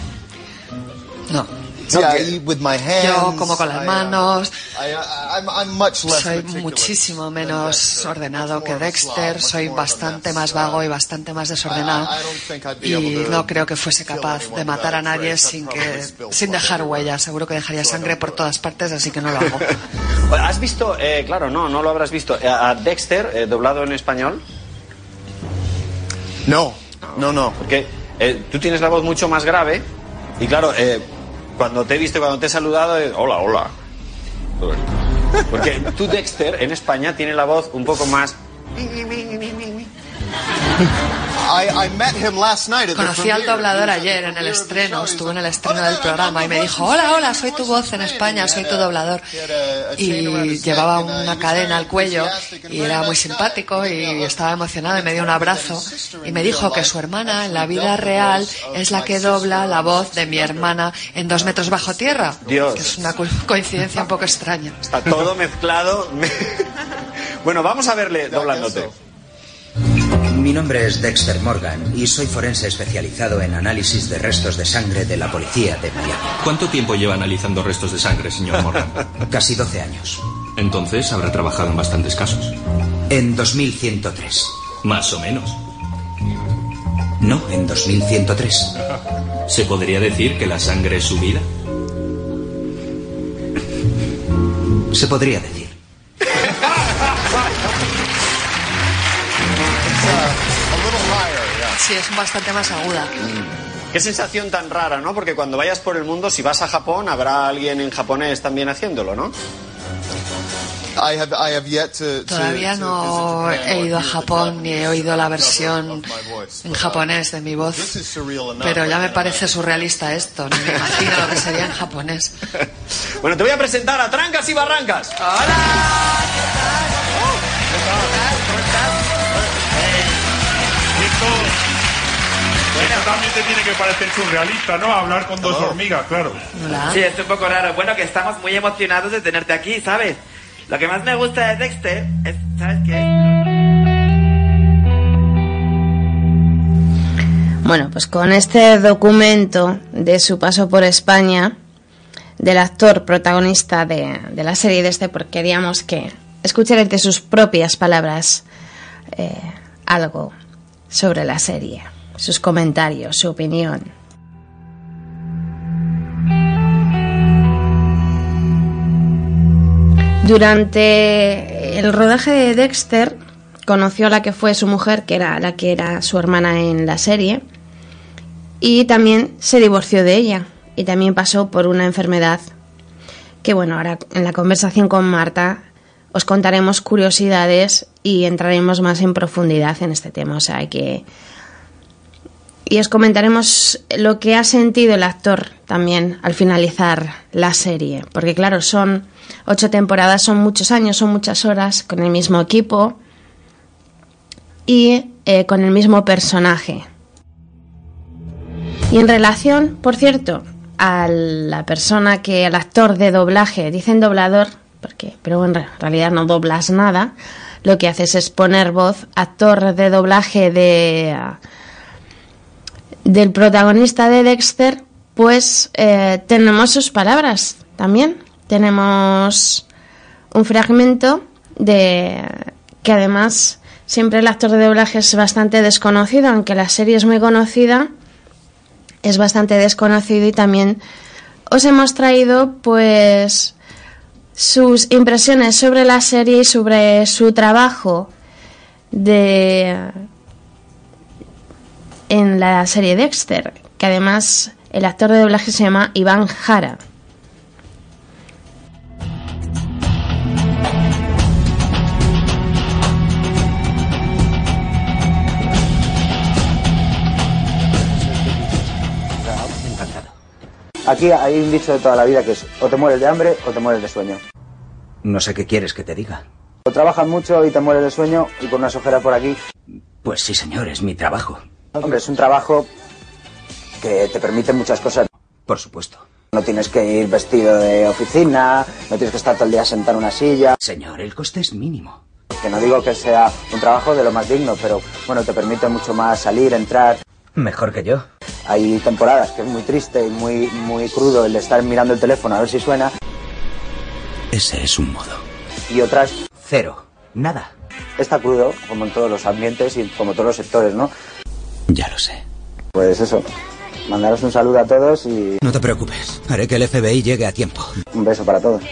No. Yo como con las manos. soy muchísimo menos ordenado que Dexter. Soy bastante más vago y bastante más desordenado. Y no creo que fuese capaz de matar a nadie sin que sin dejar huellas. Seguro que dejaría sangre por todas partes, así que no lo hago. ¿Has visto? Eh, claro, no, no lo habrás visto. Eh, a Dexter eh, doblado en español. No, no, no. Porque tú tienes la voz mucho más grave y claro. Eh, cuando te he visto, cuando te he saludado, hola, hola. Porque tú, Dexter, en España, tiene la voz un poco más... Conocí al doblador ayer en el estreno, estuvo en el estreno del programa y me dijo, hola, hola, soy tu voz en España, soy tu doblador. Y llevaba una cadena al cuello y era muy simpático y estaba emocionado y me dio un abrazo y me dijo que su hermana en la vida real es la que dobla la voz de mi hermana en dos metros bajo tierra. Dios. Que es una coincidencia un poco extraña. Está todo mezclado. bueno, vamos a verle doblándote. Mi nombre es Dexter Morgan y soy forense especializado en análisis de restos de sangre de la policía de Miami. ¿Cuánto tiempo lleva analizando restos de sangre, señor Morgan? Casi 12 años. Entonces habrá trabajado en bastantes casos. En 2103. Más o menos. No, en 2103. ¿Se podría decir que la sangre es su vida? Se podría decir. Sí, es bastante más aguda. Qué sensación tan rara, ¿no? Porque cuando vayas por el mundo, si vas a Japón, habrá alguien en japonés también haciéndolo, ¿no? Todavía no he ido a Japón ni he oído la versión en japonés de mi voz, pero ya me parece surrealista esto, ni me imagino lo que sería en japonés. Bueno, te voy a presentar a Trancas y Barrancas. ¡Hola! ¿Qué tal? ¿Qué tal? Bueno. También te tiene que parecer surrealista, ¿no? Hablar con dos hormigas, claro. Sí, es un poco raro. Bueno, que estamos muy emocionados de tenerte aquí, ¿sabes? Lo que más me gusta de Dexter es, ¿sabes qué? Bueno, pues con este documento de su paso por España, del actor protagonista de, de la serie de este, porque queríamos que escuchara de sus propias palabras eh, algo sobre la serie sus comentarios, su opinión. Durante el rodaje de Dexter conoció a la que fue su mujer, que era la que era su hermana en la serie, y también se divorció de ella y también pasó por una enfermedad que bueno, ahora en la conversación con Marta os contaremos curiosidades y entraremos más en profundidad en este tema, o sea que y os comentaremos lo que ha sentido el actor también al finalizar la serie. Porque claro, son ocho temporadas, son muchos años, son muchas horas con el mismo equipo y eh, con el mismo personaje. Y en relación, por cierto, a la persona que, el actor de doblaje, dicen doblador, porque, pero en realidad no doblas nada, lo que haces es poner voz, actor de doblaje de del protagonista de Dexter, pues eh, tenemos sus palabras también. Tenemos un fragmento de que además siempre el actor de doblaje es bastante desconocido, aunque la serie es muy conocida, es bastante desconocido y también os hemos traído pues sus impresiones sobre la serie y sobre su trabajo de en la serie Dexter, que además el actor de doblaje se llama Iván Jara. Aquí hay un dicho de toda la vida que es o te mueres de hambre o te mueres de sueño. No sé qué quieres que te diga. O trabajas mucho y te mueres de sueño y con unas ojeras por aquí. Pues sí, señor, es mi trabajo. Hombre, es un trabajo que te permite muchas cosas. Por supuesto. No tienes que ir vestido de oficina, no tienes que estar todo el día sentado en una silla. Señor, el coste es mínimo. Que no digo que sea un trabajo de lo más digno, pero bueno, te permite mucho más salir, entrar. Mejor que yo. Hay temporadas que es muy triste y muy, muy crudo el estar mirando el teléfono a ver si suena. Ese es un modo. Y otras, cero. Nada. Está crudo, como en todos los ambientes y como todos los sectores, ¿no? Ya lo sé. Pues eso, mandaros un saludo a todos y... No te preocupes, haré que el FBI llegue a tiempo. Un beso para todos.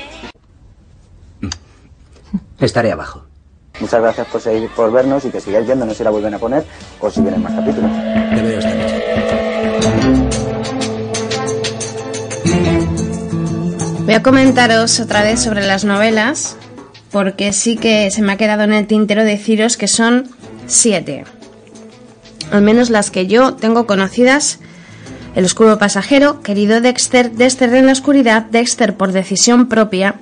Estaré abajo. Muchas gracias por seguir, por vernos y que sigáis viéndonos si la vuelven a poner o si vienen más capítulos. Te veo esta noche. Voy a comentaros otra vez sobre las novelas, porque sí que se me ha quedado en el tintero deciros que son siete. Al menos las que yo tengo conocidas. El oscuro pasajero, querido Dexter, Dexter en la oscuridad, Dexter por decisión propia,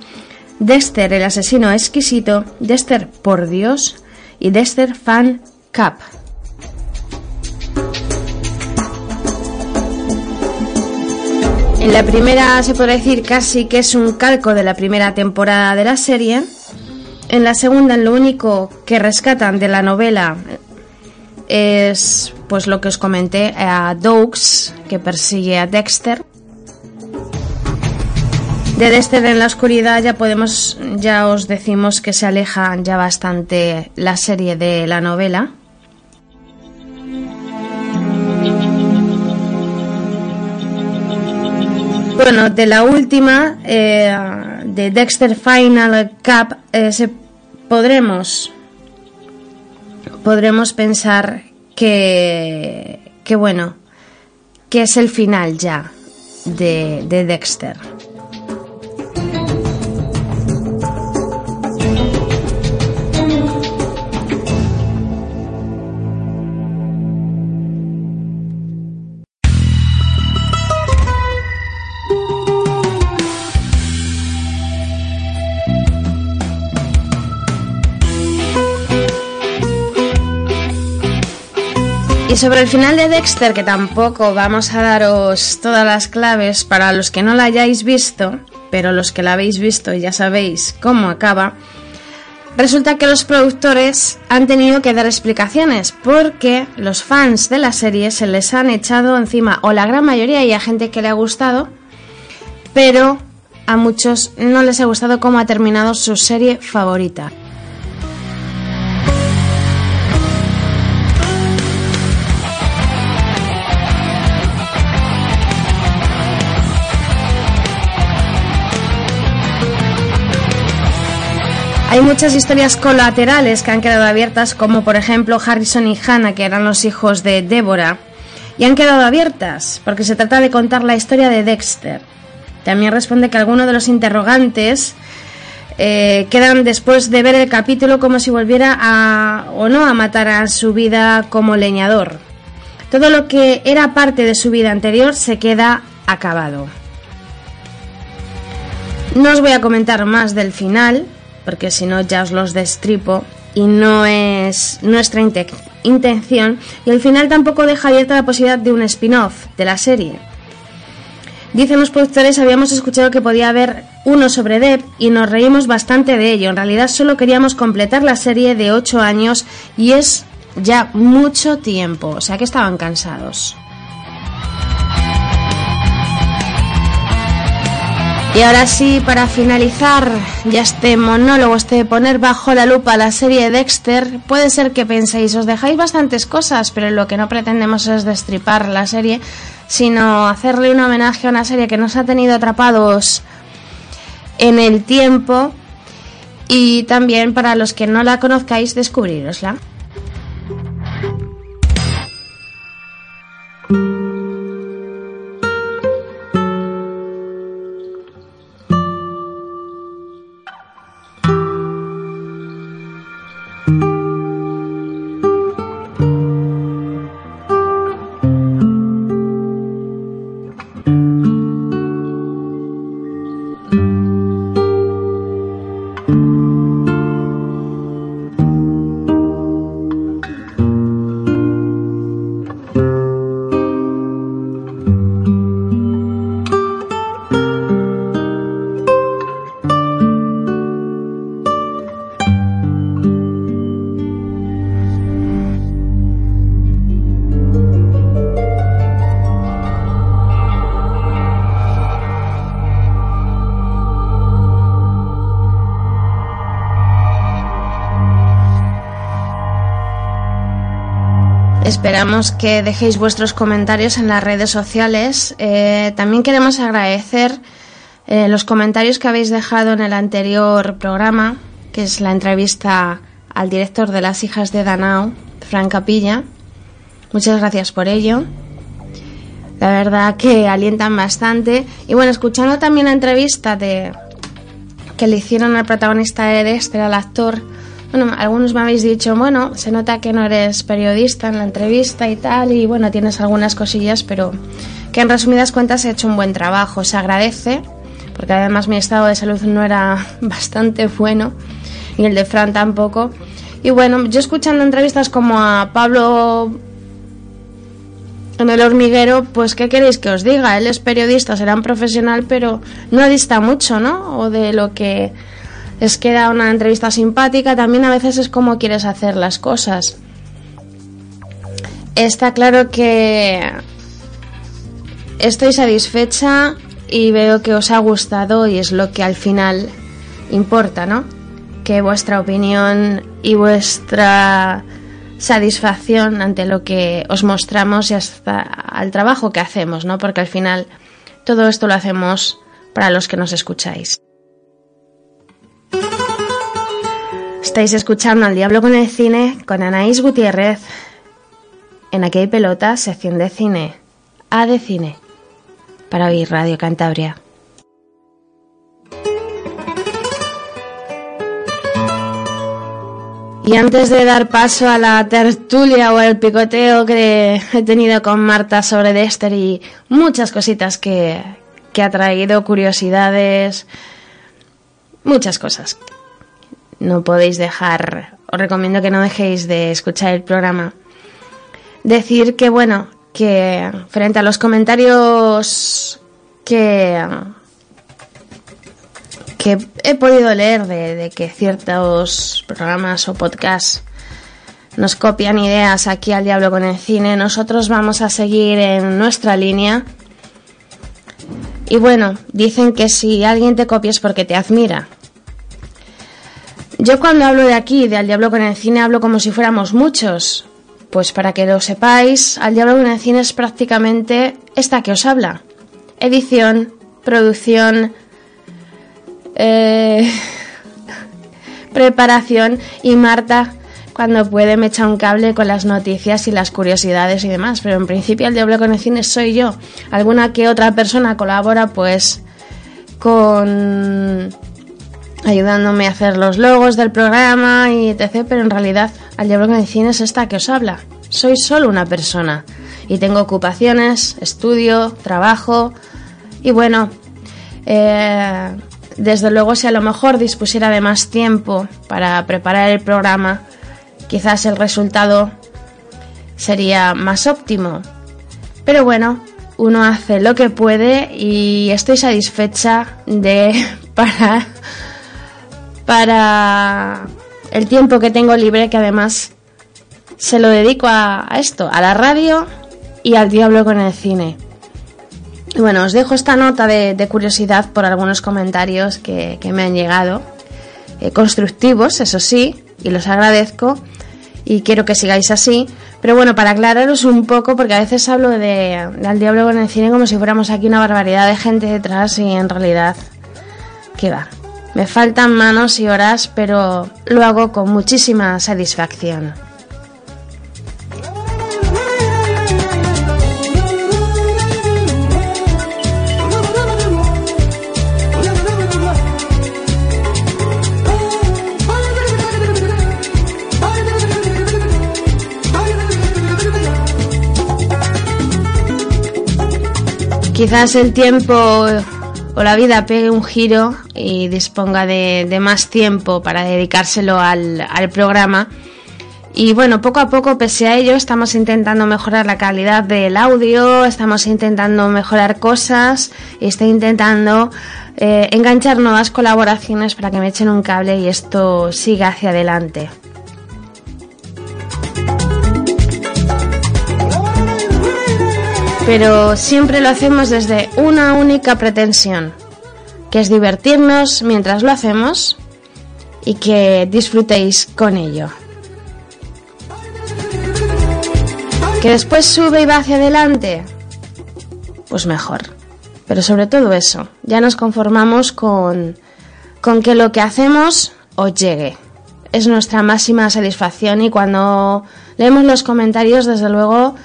Dexter el asesino exquisito, Dexter por Dios y Dexter Fan Cup. En la primera se puede decir casi que es un calco de la primera temporada de la serie. En la segunda lo único que rescatan de la novela es pues lo que os comenté a Doux que persigue a Dexter. De Dexter en la oscuridad ya podemos ya os decimos que se aleja ya bastante la serie de la novela. Bueno, de la última, eh, de Dexter Final Cup, eh, se, podremos podremos pensar que, que bueno, que es el final ya de, de Dexter. Y sobre el final de Dexter, que tampoco vamos a daros todas las claves para los que no la hayáis visto, pero los que la habéis visto ya sabéis cómo acaba, resulta que los productores han tenido que dar explicaciones porque los fans de la serie se les han echado encima, o la gran mayoría, y a gente que le ha gustado, pero a muchos no les ha gustado cómo ha terminado su serie favorita. Hay muchas historias colaterales que han quedado abiertas, como por ejemplo Harrison y Hannah, que eran los hijos de Débora, y han quedado abiertas, porque se trata de contar la historia de Dexter. También responde que algunos de los interrogantes eh, quedan después de ver el capítulo como si volviera a o no a matar a su vida como leñador. Todo lo que era parte de su vida anterior se queda acabado. No os voy a comentar más del final, porque si no ya os los destripo y no es nuestra intención y al final tampoco deja abierta la posibilidad de un spin-off de la serie. Dicen los productores, habíamos escuchado que podía haber uno sobre Deb y nos reímos bastante de ello. En realidad solo queríamos completar la serie de 8 años y es ya mucho tiempo, o sea que estaban cansados. Y ahora sí, para finalizar ya este monólogo, este poner bajo la lupa la serie Dexter, puede ser que penséis, os dejáis bastantes cosas, pero lo que no pretendemos es destripar la serie, sino hacerle un homenaje a una serie que nos ha tenido atrapados en el tiempo y también para los que no la conozcáis, descubrirosla. Que dejéis vuestros comentarios en las redes sociales. Eh, también queremos agradecer eh, los comentarios que habéis dejado en el anterior programa, que es la entrevista al director de las hijas de Danao, Frank Capilla. Muchas gracias por ello. La verdad que alientan bastante. Y bueno, escuchando también la entrevista de que le hicieron al protagonista de Dexter, al actor, bueno, algunos me habéis dicho, bueno, se nota que no eres periodista en la entrevista y tal, y bueno, tienes algunas cosillas, pero que en resumidas cuentas he hecho un buen trabajo, se agradece, porque además mi estado de salud no era bastante bueno, y el de Fran tampoco. Y bueno, yo escuchando entrevistas como a Pablo en el hormiguero, pues ¿qué queréis que os diga? Él es periodista, será un profesional, pero no dista mucho, ¿no? O de lo que es que da una entrevista simpática, también a veces es como quieres hacer las cosas. Está claro que estoy satisfecha y veo que os ha gustado y es lo que al final importa, ¿no? Que vuestra opinión y vuestra satisfacción ante lo que os mostramos y hasta al trabajo que hacemos, ¿no? Porque al final todo esto lo hacemos para los que nos escucháis. Estáis escuchando al Diablo con el Cine con Anaís Gutiérrez en Aquí hay pelota, sección de cine, A de cine, para oír Radio Cantabria. Y antes de dar paso a la tertulia o el picoteo que he tenido con Marta sobre Dexter y muchas cositas que, que ha traído, curiosidades, muchas cosas no podéis dejar, os recomiendo que no dejéis de escuchar el programa. Decir que, bueno, que frente a los comentarios que, que he podido leer de, que ciertos programas o podcasts nos copian ideas aquí al diablo con el cine, nosotros vamos a seguir en nuestra línea. Y bueno, dicen que si alguien te copia es porque te admira. Yo cuando hablo de aquí, de Al Diablo con el Cine, hablo como si fuéramos muchos. Pues para que lo sepáis, Al Diablo con el Cine es prácticamente esta que os habla. Edición, producción, eh, preparación y Marta cuando puede me echa un cable con las noticias y las curiosidades y demás. Pero en principio Al Diablo con el Cine soy yo. Alguna que otra persona colabora pues con ayudándome a hacer los logos del programa y etc. Pero en realidad, al diablo que cine es esta que os habla. Soy solo una persona y tengo ocupaciones, estudio, trabajo y bueno, eh, desde luego si a lo mejor dispusiera de más tiempo para preparar el programa, quizás el resultado sería más óptimo. Pero bueno, uno hace lo que puede y estoy satisfecha de parar para el tiempo que tengo libre, que además se lo dedico a, esto, a la radio y al diablo con el cine. Y bueno, os dejo esta nota de, curiosidad por algunos comentarios que, me han llegado, eh, constructivos, eso sí, y los agradezco y quiero que sigáis así. Pero bueno, para aclararos un poco, porque a veces hablo de, al diablo con el cine como si fuéramos aquí una barbaridad de gente detrás y en realidad, ¿qué va? Me faltan manos y horas, pero lo hago con muchísima satisfacción. Quizás el tiempo o la vida pegue un giro y disponga de, más tiempo para dedicárselo al, programa. Y bueno, poco a poco, pese a ello, estamos intentando mejorar la calidad del audio, estamos intentando mejorar cosas y estoy intentando eh, enganchar nuevas colaboraciones para que me echen un cable y esto siga hacia adelante. Pero siempre lo hacemos desde una única pretensión, que es divertirnos mientras lo hacemos y que disfrutéis con ello. ¿Que después sube y va hacia adelante? Pues mejor. Pero sobre todo eso, ya nos conformamos con, con que lo que hacemos os llegue. Es nuestra máxima satisfacción y cuando leemos los comentarios, desde luego,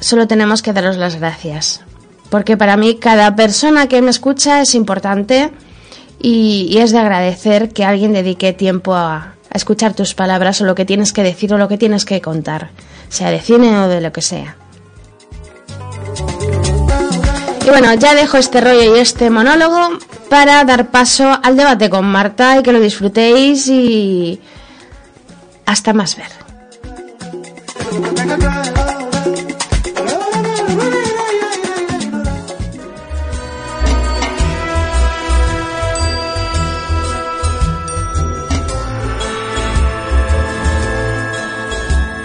solo tenemos que daros las gracias. Porque para mí cada persona que me escucha es importante y, es de agradecer que alguien dedique tiempo a, a escuchar tus palabras o lo que tienes que decir o lo que tienes que contar, sea de cine o de lo que sea. Y bueno, ya dejo este rollo y este monólogo para dar paso al debate con Marta y que lo disfrutéis y hasta más ver.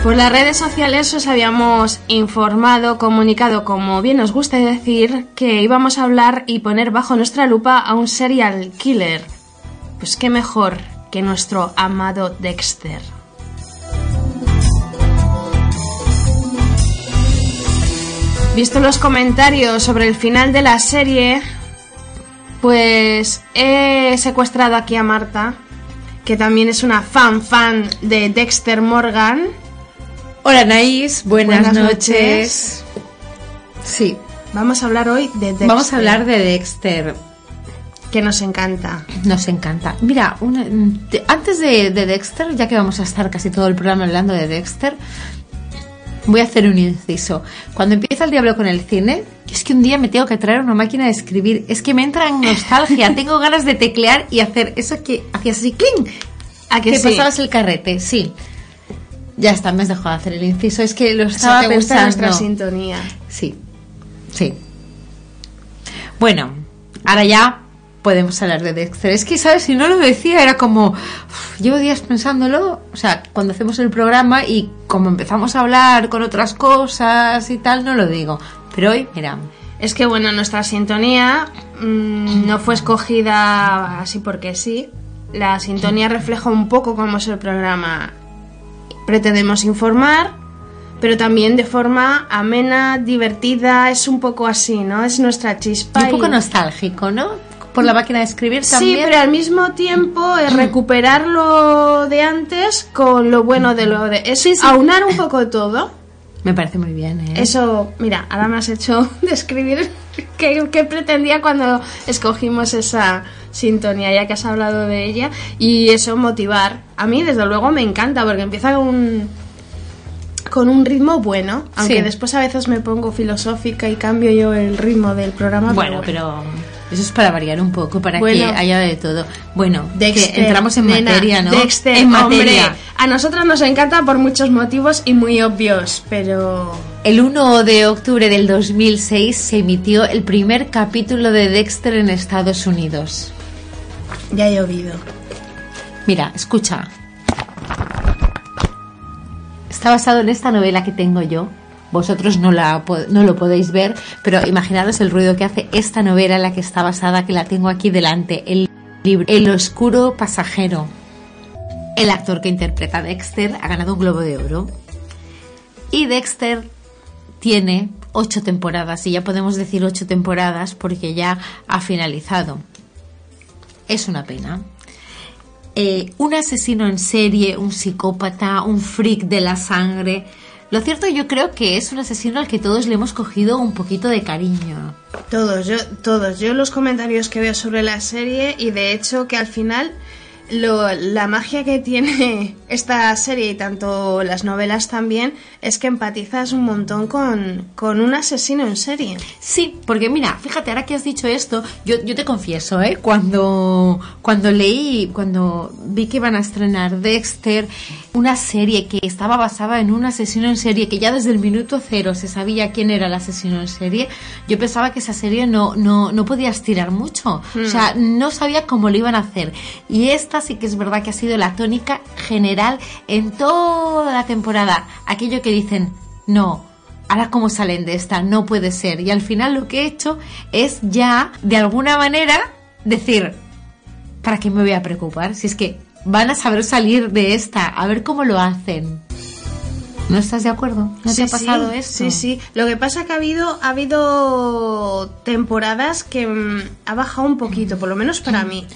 Por las redes sociales os habíamos informado, comunicado, como bien nos gusta decir, que íbamos a hablar y poner bajo nuestra lupa a un serial killer. Pues qué mejor que nuestro amado Dexter. Visto los comentarios sobre el final de la serie, pues he secuestrado aquí a Marta, que también es una fan fan de Dexter Morgan Hola Naís, buenas, noches. Sí, vamos a hablar hoy de Dexter. Vamos a hablar de Dexter. Que nos encanta. Nos encanta. Mira, antes de, Dexter, ya que vamos a estar casi todo el programa hablando de Dexter, voy a hacer un inciso. Cuando empieza el diablo con el cine, es que un día me tengo que traer una máquina de escribir. Es que me entra en nostalgia. tengo ganas de teclear y hacer eso que hacías así, ¡cling! ¿A que, pasabas el carrete, sí. Ya está, me has dejado de hacer el inciso. Es que lo estaba te pensando. nuestra sintonía. Sí, sí. Bueno, ahora ya podemos hablar de Dexter. Es que, ¿sabes? Si no lo decía, era como. llevo días pensándolo. O sea, cuando hacemos el programa y como empezamos a hablar con otras cosas y tal, no lo digo. Pero hoy, mira. Es que, bueno, nuestra sintonía mm, no fue escogida así porque sí. La sintonía refleja un poco cómo es el programa Pretendemos informar, pero también de forma amena, divertida, es un poco así, ¿no? Es nuestra chispa. un poco nostálgico, ¿no? Por la máquina de escribir también. Sí, pero al mismo tiempo es recuperar lo de antes con lo bueno de lo de... Es aunar un poco todo. Me parece muy bien, ¿eh? Eso, mira, ahora me has hecho describir qué, qué pretendía cuando escogimos esa sintonía, ya que has hablado de ella, y eso motivar. A mí, desde luego, me encanta porque empieza con un, con un ritmo bueno, aunque después a veces me pongo filosófica y cambio yo el ritmo del programa. Bueno, pero, eso es para variar un poco, para que haya de todo. Bueno, entramos en materia, ¿no? en materia. a nosotros nos encanta por muchos motivos y muy obvios, pero... El 1 de octubre del 2006 se emitió el primer capítulo de Dexter en Estados Unidos. Ya he oído. Mira, escucha. Está basado en esta novela que tengo yo. Vosotros no, la, no lo podéis ver, pero imaginaros el ruido que hace esta novela en la que está basada, que la tengo aquí delante. El libro El oscuro pasajero. El actor que interpreta a Dexter ha ganado un Globo de Oro. Y Dexter tiene ocho temporadas, y ya podemos decir ocho temporadas porque ya ha finalizado es una pena. Eh, un asesino en serie, un psicópata, un freak de la sangre. Lo cierto yo creo que es un asesino al que todos le hemos cogido un poquito de cariño. Todos, yo, todos. Yo los comentarios que veo sobre la serie y de hecho que al final lo, la magia que tiene esta serie y tanto las novelas también es que empatizas un montón con, con un asesino en serie. Sí, porque mira, fíjate, ahora que has dicho esto, yo, yo te confieso, ¿eh? Cuando, cuando leí, cuando vi que iban a estrenar Dexter, una serie que estaba basada en un asesino en serie, que ya desde el minuto cero se sabía quién era el asesino en serie, yo pensaba que esa serie no, no, no podía estirar mucho. O sea, hmm. no sabía cómo lo iban a hacer. Y esta sí que es verdad que ha sido la tónica general en toda la temporada. Aquello que dicen, no, ahora cómo salen de esta, no puede ser. Y al final lo que he hecho es ya, de alguna manera, decir, ¿para qué me voy a preocupar? Si es que van a saber salir de esta, a ver cómo lo hacen. ¿No estás de acuerdo? ¿No te ha pasado sí, esto? Sí, sí. Lo que pasa que ha habido, ha habido temporadas que mm, ha bajado un poquito, por lo menos para mí.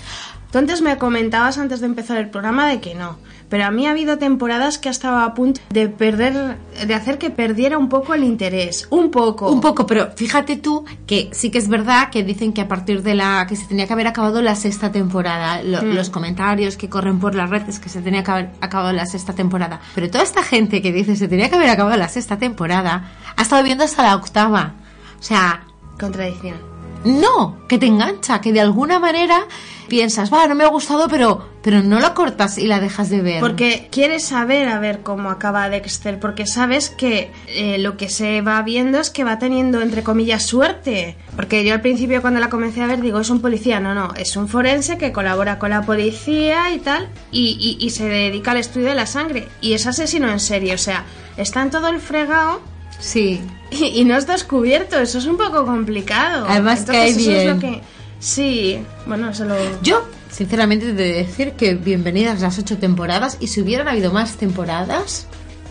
Tú antes me comentabas antes de empezar el programa de que no. Pero a mí ha habido temporadas que estaba a punto de perder, de hacer que perdiera un poco el interés. Un poco. Un poco, pero fíjate tú que sí que es verdad que dicen que a partir de la que se tenía que haber acabado la sexta temporada. Mm. Los comentarios que corren por las redes que se tenía que haber acabado la sexta temporada. Pero toda esta gente que dice se tenía que haber acabado la sexta temporada ha estado viendo hasta la octava. O sea. Contradicción. No, que te engancha, que de alguna manera piensas, va, no me ha gustado, pero, pero no la cortas y la dejas de ver. Porque quieres saber a ver cómo acaba Dexter, porque sabes que eh, lo que se va viendo es que va teniendo, entre comillas, suerte. Porque yo al principio cuando la comencé a ver digo, es un policía, no, no, es un forense que colabora con la policía y tal, y, y, y se dedica al estudio de la sangre. Y es asesino en serie, o sea, está en todo el fregado. Sí. Y, y no has descubierto, eso es un poco complicado. Además Entonces, cae eso es bien. lo que... Sí, bueno, eso lo... Yo, sinceramente, he de decir que bienvenidas las ocho temporadas y si hubieran habido más temporadas,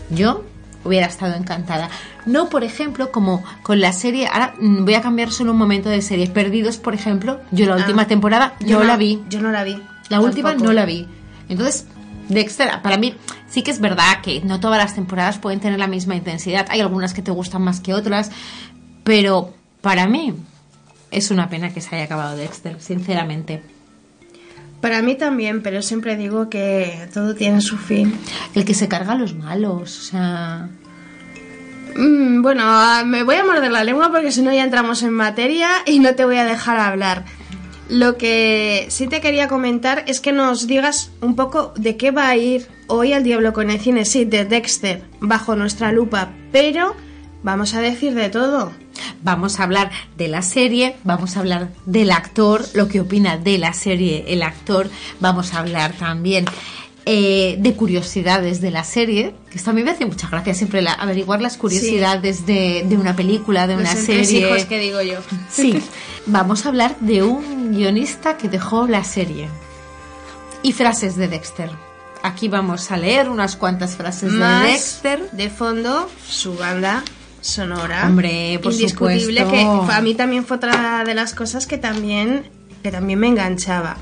yo hubiera estado encantada. No, por ejemplo, como con la serie, ahora mm, voy a cambiar solo un momento de serie. Perdidos, por ejemplo, yo la Ah. última temporada, yo, no- la vi. Yo no la vi. La última no la vi. Entonces, Dexter, para mí sí que es verdad que no todas las temporadas pueden tener la misma intensidad. Hay algunas que te gustan más que otras, pero para mí es una pena que se haya acabado Dexter, sinceramente. Para mí también, pero siempre digo que todo tiene su fin. El que se carga a los malos, o sea... Mm, bueno, ah, me voy a morder la lengua porque si no ya entramos en materia y no te voy a dejar hablar. Lo que sí te quería comentar es que nos digas un poco de qué va a ir hoy al Diablo con el cine, sí, de Dexter, bajo nuestra lupa, pero vamos a decir de todo. Vamos a hablar de la serie, vamos a hablar del actor, lo que opina de la serie el actor, vamos a hablar también eh, de curiosidades de la serie, que esto a mí me hace mucha gracia siempre la- averiguar las curiosidades de, de una película, de una serie. entresijos que digo yo. Sí, vamos a hablar de un guionista que dejó la serie y frases de Dexter. Aquí vamos a leer unas cuantas frases Más de Dexter. de fondo, su banda sonora. Hombre, por indiscutible supuesto. que a mí también fue otra de las cosas que también que también me enganchaba.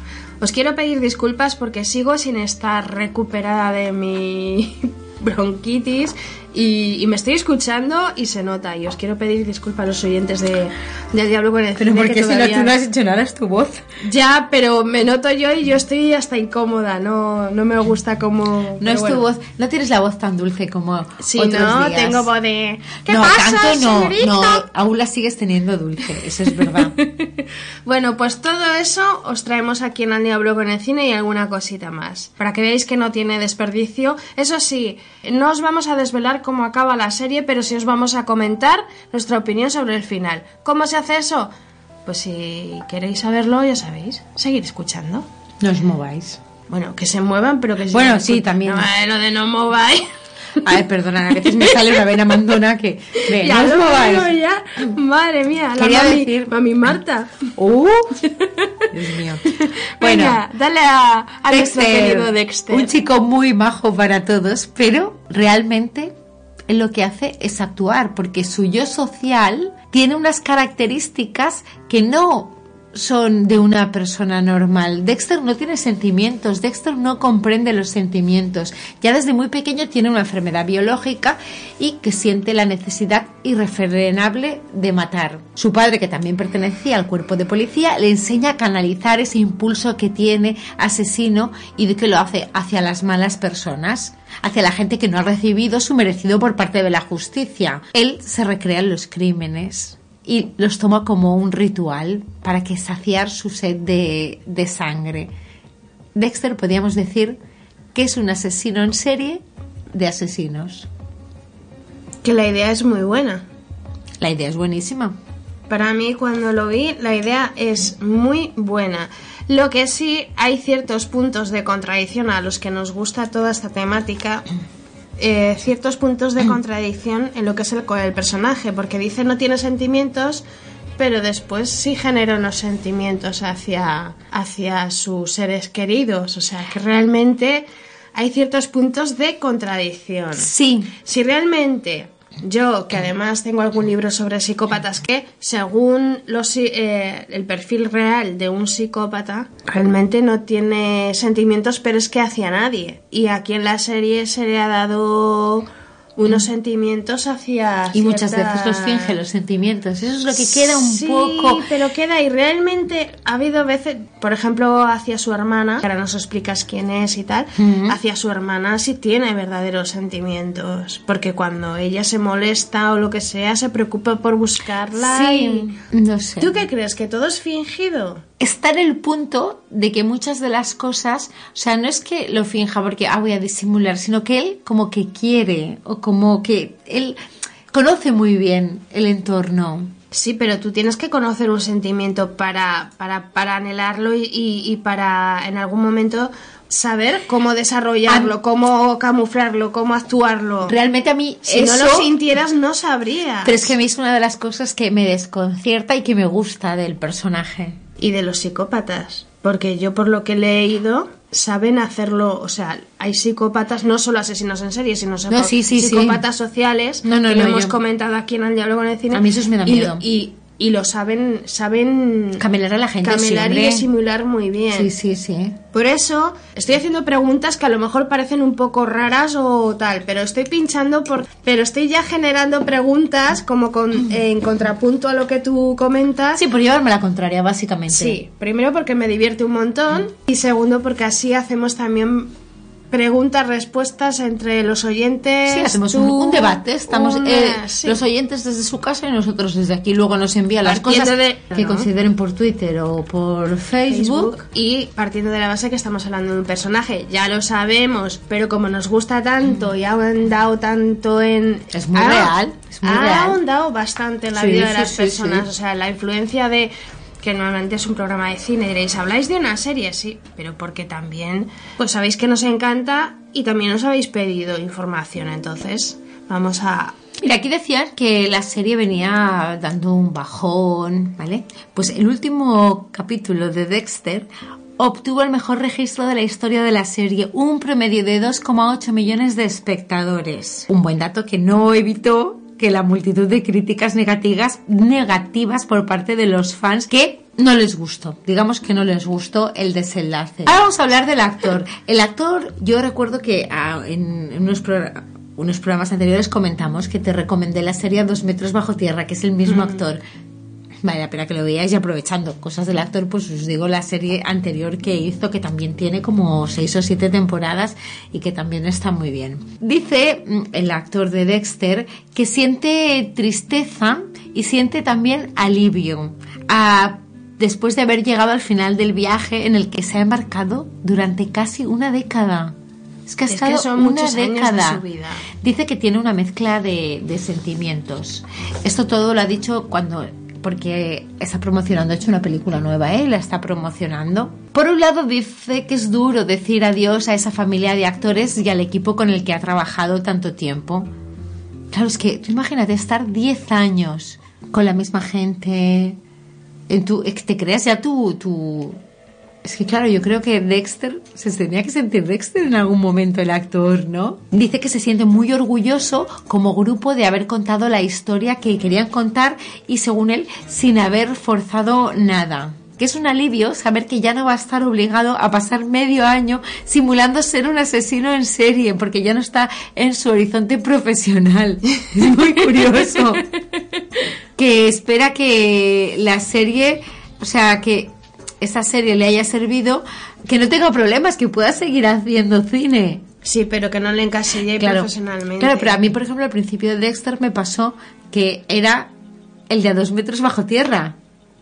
Os quiero pedir disculpas porque sigo sin estar recuperada de mi bronquitis y, y me estoy escuchando y se nota. Y os quiero pedir disculpas a los oyentes de, del Diablo con el Pero Cine, porque que si no, tú no has hecho nada, es tu voz. Ya, pero me noto yo y yo estoy hasta incómoda. No, no me gusta como... No pero es bueno. tu voz, no tienes la voz tan dulce como Sí, otros no, días. tengo voz de... ¿Qué no, pasa, tanto no, señorita? no, aún la sigues teniendo dulce, eso es verdad. Bueno, pues todo eso os traemos aquí en Al Diablo con el cine y alguna cosita más. Para que veáis que no tiene desperdicio. Eso sí, no os vamos a desvelar cómo acaba la serie, pero sí os vamos a comentar nuestra opinión sobre el final. ¿Cómo se hace eso? Pues si queréis saberlo, ya sabéis. Seguir escuchando. no os mováis. Bueno, que se muevan, pero que Bueno, sigan sí, también. No, eh, lo de no mováis. A ver, perdona, a veces me sale una vena mandona que... Ve, ya no os lo ya. Madre mía, la Quería mami, decir- mami Marta. Uh, Dios mío. Venga, dale a, a nuestro Dexter, querido Dexter. Un chico muy majo para todos, pero realmente lo que hace es actuar, porque su yo social tiene unas características que no son de una persona normal. Dexter no tiene sentimientos, Dexter no comprende los sentimientos. Ya desde muy pequeño tiene una enfermedad biológica y que siente la necesidad irrefrenable de matar. Su padre, que también pertenecía al cuerpo de policía, le enseña a canalizar ese impulso que tiene asesino y de que lo hace hacia las malas personas, hacia la gente que no ha recibido su merecido por parte de la justicia. Él se recrea en los crímenes y los toma como un ritual para que saciar su sed de, de sangre. Dexter podríamos decir que es un asesino en serie de asesinos. Que la idea es muy buena. La idea es buenísima. Para mí, cuando lo vi, la idea es muy buena. Lo que sí hay ciertos puntos de contradicción a los que nos gusta toda esta temática. Eh, ciertos puntos de contradicción en lo que es el, el personaje, porque dice no tiene sentimientos, pero después sí genera unos sentimientos hacia, hacia sus seres queridos. O sea, que realmente hay ciertos puntos de contradicción. Sí. Si realmente yo, que además tengo algún libro sobre psicópatas, que según los, eh, el perfil real de un psicópata, realmente no tiene sentimientos, pero es que hacia nadie. Y aquí en la serie se le ha dado unos mm. sentimientos hacia y muchas veces los finge los sentimientos eso es lo que queda un sí, poco. pero queda y realmente ha habido veces por ejemplo hacia su hermana que ahora nos explicas quién es y tal hacia su hermana sí tiene verdaderos sentimientos porque cuando ella se molesta o lo que sea se preocupa por buscarla sí no sé. Tú qué crees que todo es fingido está en el punto de que muchas de las cosas, o sea, no es que lo finja porque ah, voy a disimular, sino que él como que quiere o como que él conoce muy bien el entorno. Sí, pero tú tienes que conocer un sentimiento para, para, para anhelarlo y, y, para en algún momento saber cómo desarrollarlo, cómo camuflarlo, cómo actuarlo. Realmente a mí si no lo sintieras no sabrías. Pero es que a mí es una de las cosas que me desconcierta y que me gusta del personaje y de los psicópatas. Porque yo por lo que he leído saben hacerlo, o sea, hay psicópatas, no solo asesinos en serie, sino psicópatas sociales, no, no, que lo hemos comentado aquí en El Diablo con el Cine. A mí eso me da miedo. y y lo saben saben camelar a la gente camelar y disimular muy bien. Sí sí sí. Por eso estoy haciendo preguntas que a lo mejor parecen un poco raras o tal pero estoy pinchando por pero estoy ya generando preguntas como con, en contrapunto a lo que tú comentas. Sí por llevarme la contraria básicamente. Sí primero porque me divierte un montón y segundo porque así hacemos también preguntas, respuestas entre los oyentes. Sí, hacemos un, debate. Estamos eh, los oyentes desde su casa y nosotros desde aquí. Luego nos envían las cosas que consideren por Twitter o por Facebook. Y partiendo de la base que estamos hablando de un personaje, ya lo sabemos, pero como nos gusta tanto y ha ahondado tanto en. Es muy real. Es muy ha ahondado bastante en la vida de las personas. O sea, la influencia de que normalmente es un programa de cine. Diréis, ¿habláis de una serie? Sí, pero porque también, pues sabéis que nos encanta y también os habéis pedido información. Entonces, vamos a... Mira, aquí decían que la serie venía dando un bajón, ¿vale? Pues el último capítulo de Dexter obtuvo el mejor registro de la historia de la serie, un promedio de 2,8 millones de espectadores. Un buen dato que no evitó que la multitud de críticas negativas, negativas por parte de los fans que no les gustó, digamos que no les gustó el desenlace. Ahora vamos a hablar del actor. El actor, yo recuerdo que ah, en, unos, unos, programas anteriores comentamos que te recomendé la serie Dos metros bajo tierra, que es el mismo mm. actor. Vale la pena que lo veáis y aprovechando cosas del actor, pues os digo la serie anterior que hizo, que también tiene como seis o siete temporadas y que también está muy bien. Dice mm, el actor de Dexter que siente tristeza y siente también alivio. A después de haber llegado al final del viaje en el que se ha embarcado durante casi una década. Es que ha estado una década. Dice que tiene una mezcla de, de, sentimientos. Esto todo lo ha dicho cuando porque está promocionando, ha hecho una película nueva, ¿eh? La está promocionando. Por un lado dice que es duro decir adiós a esa familia de actores y al equipo con el que ha trabajado tanto tiempo. Claro, es que imagínate estar 10 años con la misma gente, en tu, te creas ya tu, tu, es que claro, yo creo que Dexter, se tenía que sentir Dexter en algún momento el actor, ¿no? Dice que se siente muy orgulloso como grupo de haber contado la historia que querían contar y según él, sin haber forzado nada que es un alivio saber que ya no va a estar obligado a pasar medio año simulando ser un asesino en serie, porque ya no está en su horizonte profesional. Es muy curioso. que espera que la serie, o sea, que esa serie le haya servido, que no tenga problemas, que pueda seguir haciendo cine. Sí, pero que no le encasille profesionalmente. Claro, pero a mí, por ejemplo, al principio de Dexter me pasó que era el de a dos metros bajo tierra.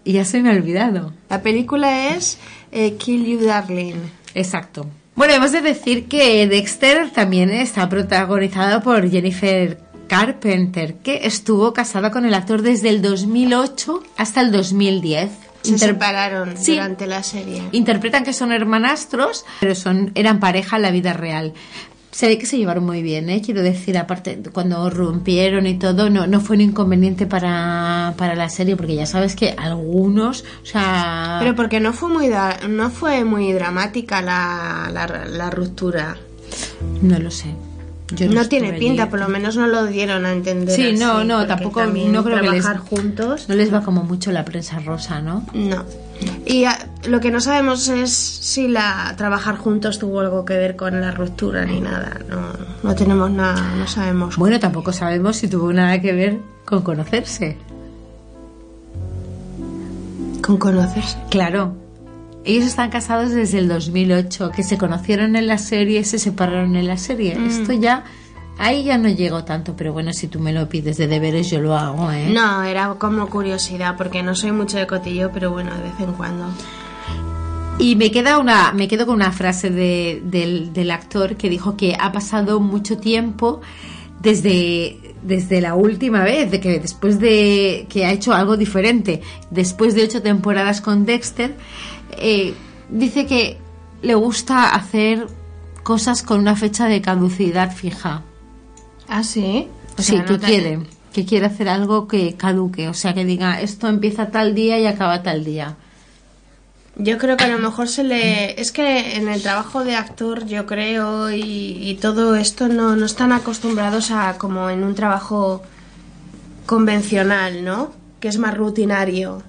Y ya se me ha olvidado. La película es eh, Kill You Darling. Exacto. Bueno, hemos de decir que Dexter también está protagonizado por Jennifer Carpenter, que estuvo casada con el actor desde el 2008 hasta el 2010. Se separaron durante la serie. Interpretan que son hermanastros, pero son eran pareja en la vida real. Se ve que se llevaron muy bien, ¿eh? quiero decir, aparte, cuando rompieron y todo, no, no fue un inconveniente para, para la serie, porque ya sabes que algunos, o sea... Pero porque no fue muy, no fue muy dramática la, la, la ruptura. No lo sé. No, tiene pinta, por lo menos no lo dieron a entender. Sí, no, no, tampoco no creo trabajar que juntos. No les va como mucho la prensa rosa, ¿no? No. Y lo que no sabemos es si la trabajar juntos tuvo algo que ver con la ruptura ni nada. No, no tenemos nada, no sabemos. Bueno, tampoco sabemos si tuvo nada que ver con conocerse. ¿Con conocerse? Claro. Ellos están casados desde el 2008, que se conocieron en la serie, se separaron en la serie. Mm. Esto ya, ahí ya no llego tanto, pero bueno, si tú me lo pides de deberes, yo lo hago, ¿eh? No, era como curiosidad, porque no soy mucho de cotillo, pero bueno, de vez en cuando. Y me queda una, me quedo con una frase de, del, del actor que dijo que ha pasado mucho tiempo desde desde la última vez, de que después de que ha hecho algo diferente, después de ocho temporadas con Dexter, eh, dice que le gusta hacer cosas con una fecha de caducidad fija. Ah, sí. sí, que quiere, que quiere hacer algo que caduque, o sea, que diga esto empieza tal día y acaba tal día. Yo creo que a lo mejor se le... Es que en el trabajo de actor, yo creo, y, todo esto no, no están acostumbrados a como en un trabajo convencional, ¿no? Que es más rutinario.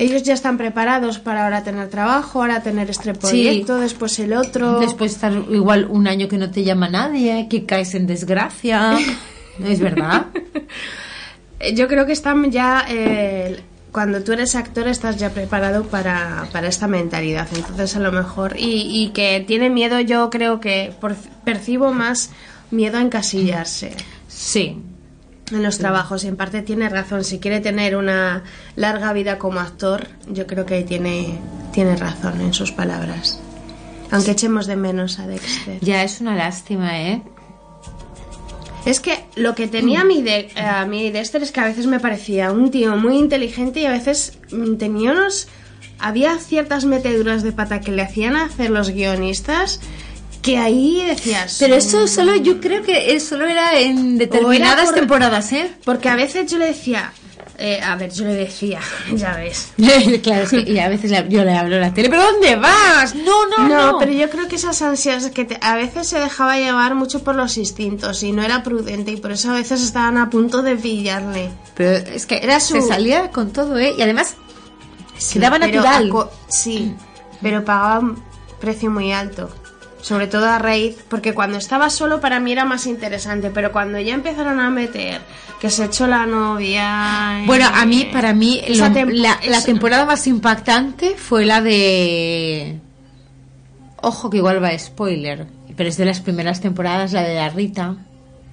Ellos ya están preparados para ahora tener trabajo, ahora tener este proyecto, después el otro. Después estar igual un año que no te llama nadie, que caes en desgracia. ¿No es verdad? Yo creo que están ya... Eh, cuando tú eres actor estás ya preparado para, esta mentalidad. Entonces a lo mejor... Y, que tiene miedo, yo creo que percibo más miedo a encasillarse. Sí. En los trabajos. Y en parte tiene razón. Si quiere tener una larga vida como actor, yo creo que tiene, tiene razón en sus palabras. Aunque echemos de menos a Dexter. Ya es una lástima, ¿eh? Es que lo que tenía a mí, de, a mí Dexter es que a veces me parecía un tío muy inteligente y a veces mm, tenía unos... Había ciertas meteduras de pata que le hacían hacer los guionistas que ahí decías... Pero eso solo, yo creo que solo era en determinadas temporadas, ¿eh? Porque a veces yo le decía, eh, a ver, yo le decía, ya ves. claro, y a veces yo le hablo a la tele, ¿pero dónde vas? No, no, no. No, pero yo creo que esas ansias que a veces se dejaba llevar mucho por los instintos y no era prudente y por eso a veces estaban a punto de pillarle. Pero es que era su... se salía con todo, ¿eh? Y además se daba natural. Sí, pero pagaba un precio muy alto sobre todo a raíz, porque cuando estaba solo para mí era más interesante, pero cuando ya empezaron a meter que se echó la novia. Bueno, a mí, para mí, la, temporada más impactante fue la de. Ojo, que igual va spoiler, pero es de las primeras temporadas, la de la Rita.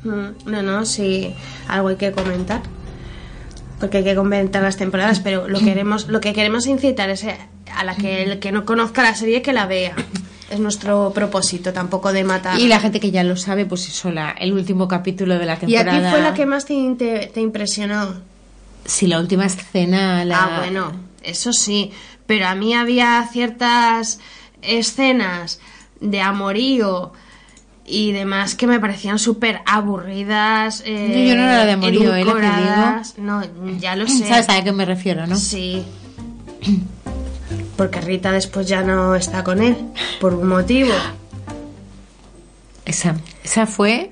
Mm, no, no, sí, algo hay que comentar. Porque hay que comentar las temporadas, pero lo, queremos, lo que queremos incitar es a la que el que no conozca la serie que la vea es nuestro propósito, tampoco de matar. Y la gente que ya lo sabe, pues eso, la, el último capítulo de la temporada. ¿Y a ti fue la que más te, te, impresionó? Sí, la última escena. La... Ah, bueno, eso sí. Pero a mí había ciertas escenas de amorío y demás que me parecían súper aburridas. Eh, yo no era de amorío, ¿eh? No, ya lo sé. ¿Sabes a qué me refiero, no? Sí. porque Rita después ya no está con él, por un motivo. Esa, esa fue...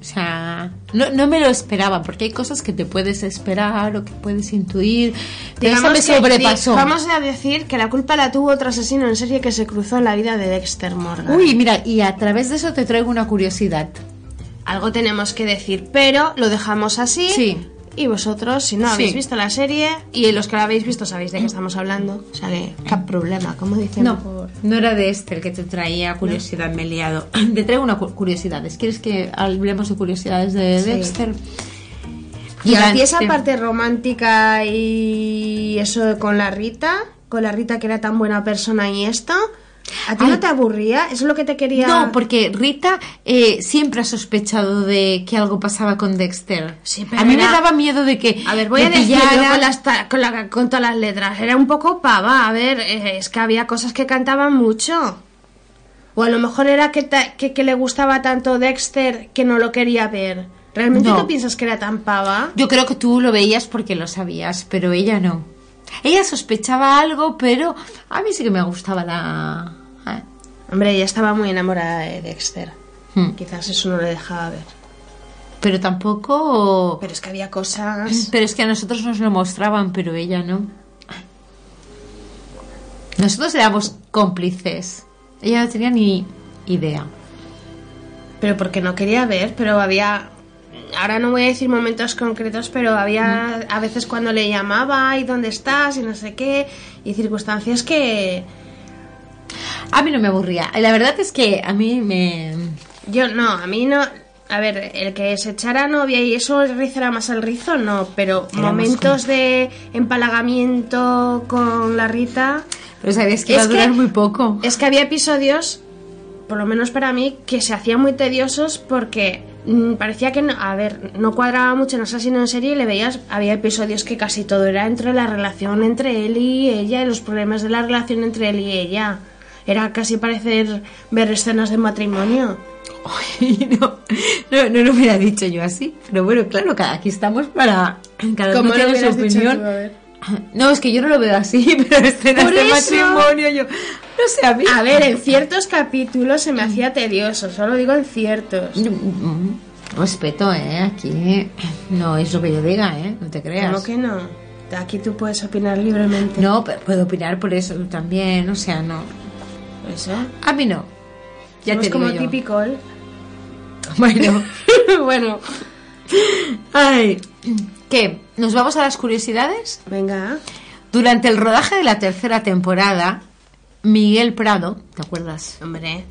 o sea, no, no, me lo esperaba, porque hay cosas que te puedes esperar o que puedes intuir. Digamos me sobrepasó. vamos a decir que la culpa la tuvo otro asesino en serie que se cruzó en la vida de Dexter Morgan. Uy, mira, y a través de eso te traigo una curiosidad. Algo tenemos que decir, pero lo dejamos así. Sí. Y vosotros, si no habéis visto la serie, y los que la habéis visto sabéis de qué estamos hablando, o sea que, qué problema, como dicen. No, no era de este el que te traía curiosidad, me he liado. Te traigo una curiosidad. ¿Quieres que hablemos de curiosidades de Dexter? Y esa parte romántica y eso con la Rita, con la Rita que era tan buena persona y esto, ¿A ti no te aburría? ¿Eso es lo que te quería...? No, porque Rita eh, siempre ha sospechado de que algo pasaba con Dexter. Sí, a mí me daba miedo de que... A ver, voy a decirlo con, con, todas las letras. Era un poco pava. A ver, eh, es que había cosas que cantaban mucho. O a lo mejor era que, que, le gustaba tanto Dexter que no lo quería ver. ¿Realmente tú piensas que era tan pava? Yo creo que tú lo veías porque lo sabías, pero ella no. Ella sospechaba algo, pero a mí sí que me gustaba la... ¿eh? Hombre, ella estaba muy enamorada de Dexter. Hmm. Quizás eso no le dejaba ver. Pero tampoco. Pero es que había cosas. Pero es que a nosotros nos lo mostraban, pero ella no. Nosotros éramos cómplices. Ella no tenía ni idea. Pero porque no quería ver, pero había. Ahora no voy a decir momentos concretos, pero había a veces cuando le llamaba y dónde estás y no sé qué, y circunstancias que. A mí no me aburría. La verdad es que a mí me. Yo no, a mí no. A ver, el que se echara novia y eso rizara más al rizo, no, pero momentos de empalagamiento con la Rita. Pero sabías que iba a durar muy poco. Es que había episodios, por lo menos para mí, que se hacían muy tediosos porque parecía que, no, a ver, no cuadraba mucho en Asesino en serie y le veías, había episodios que casi todo era entre la relación entre él y ella y los problemas de la relación entre él y ella. Era casi parecer ver escenas de matrimonio. no, no, no, lo hubiera dicho yo así. Pero bueno, claro, aquí estamos para. Cada uno tiene su opinión. no, es que yo no lo veo así, pero escenas de matrimonio, yo. No sé, a mí. A ver, en ciertos capítulos se me hacía tedioso, solo digo en ciertos. Mm, mm, respeto, ¿eh? Aquí no es lo que yo diga, ¿eh? No te creas. ¿Cómo que no? Aquí tú puedes opinar libremente. No, pero puedo opinar por eso también, o sea, no. ¿Eso? A mí no. Ya te como típico. Bueno, bueno. Ay, ¿qué? ¿Nos vamos a las curiosidades? Venga. Durante el rodaje de la tercera temporada, Miguel Prado, ¿te acuerdas? Hombre.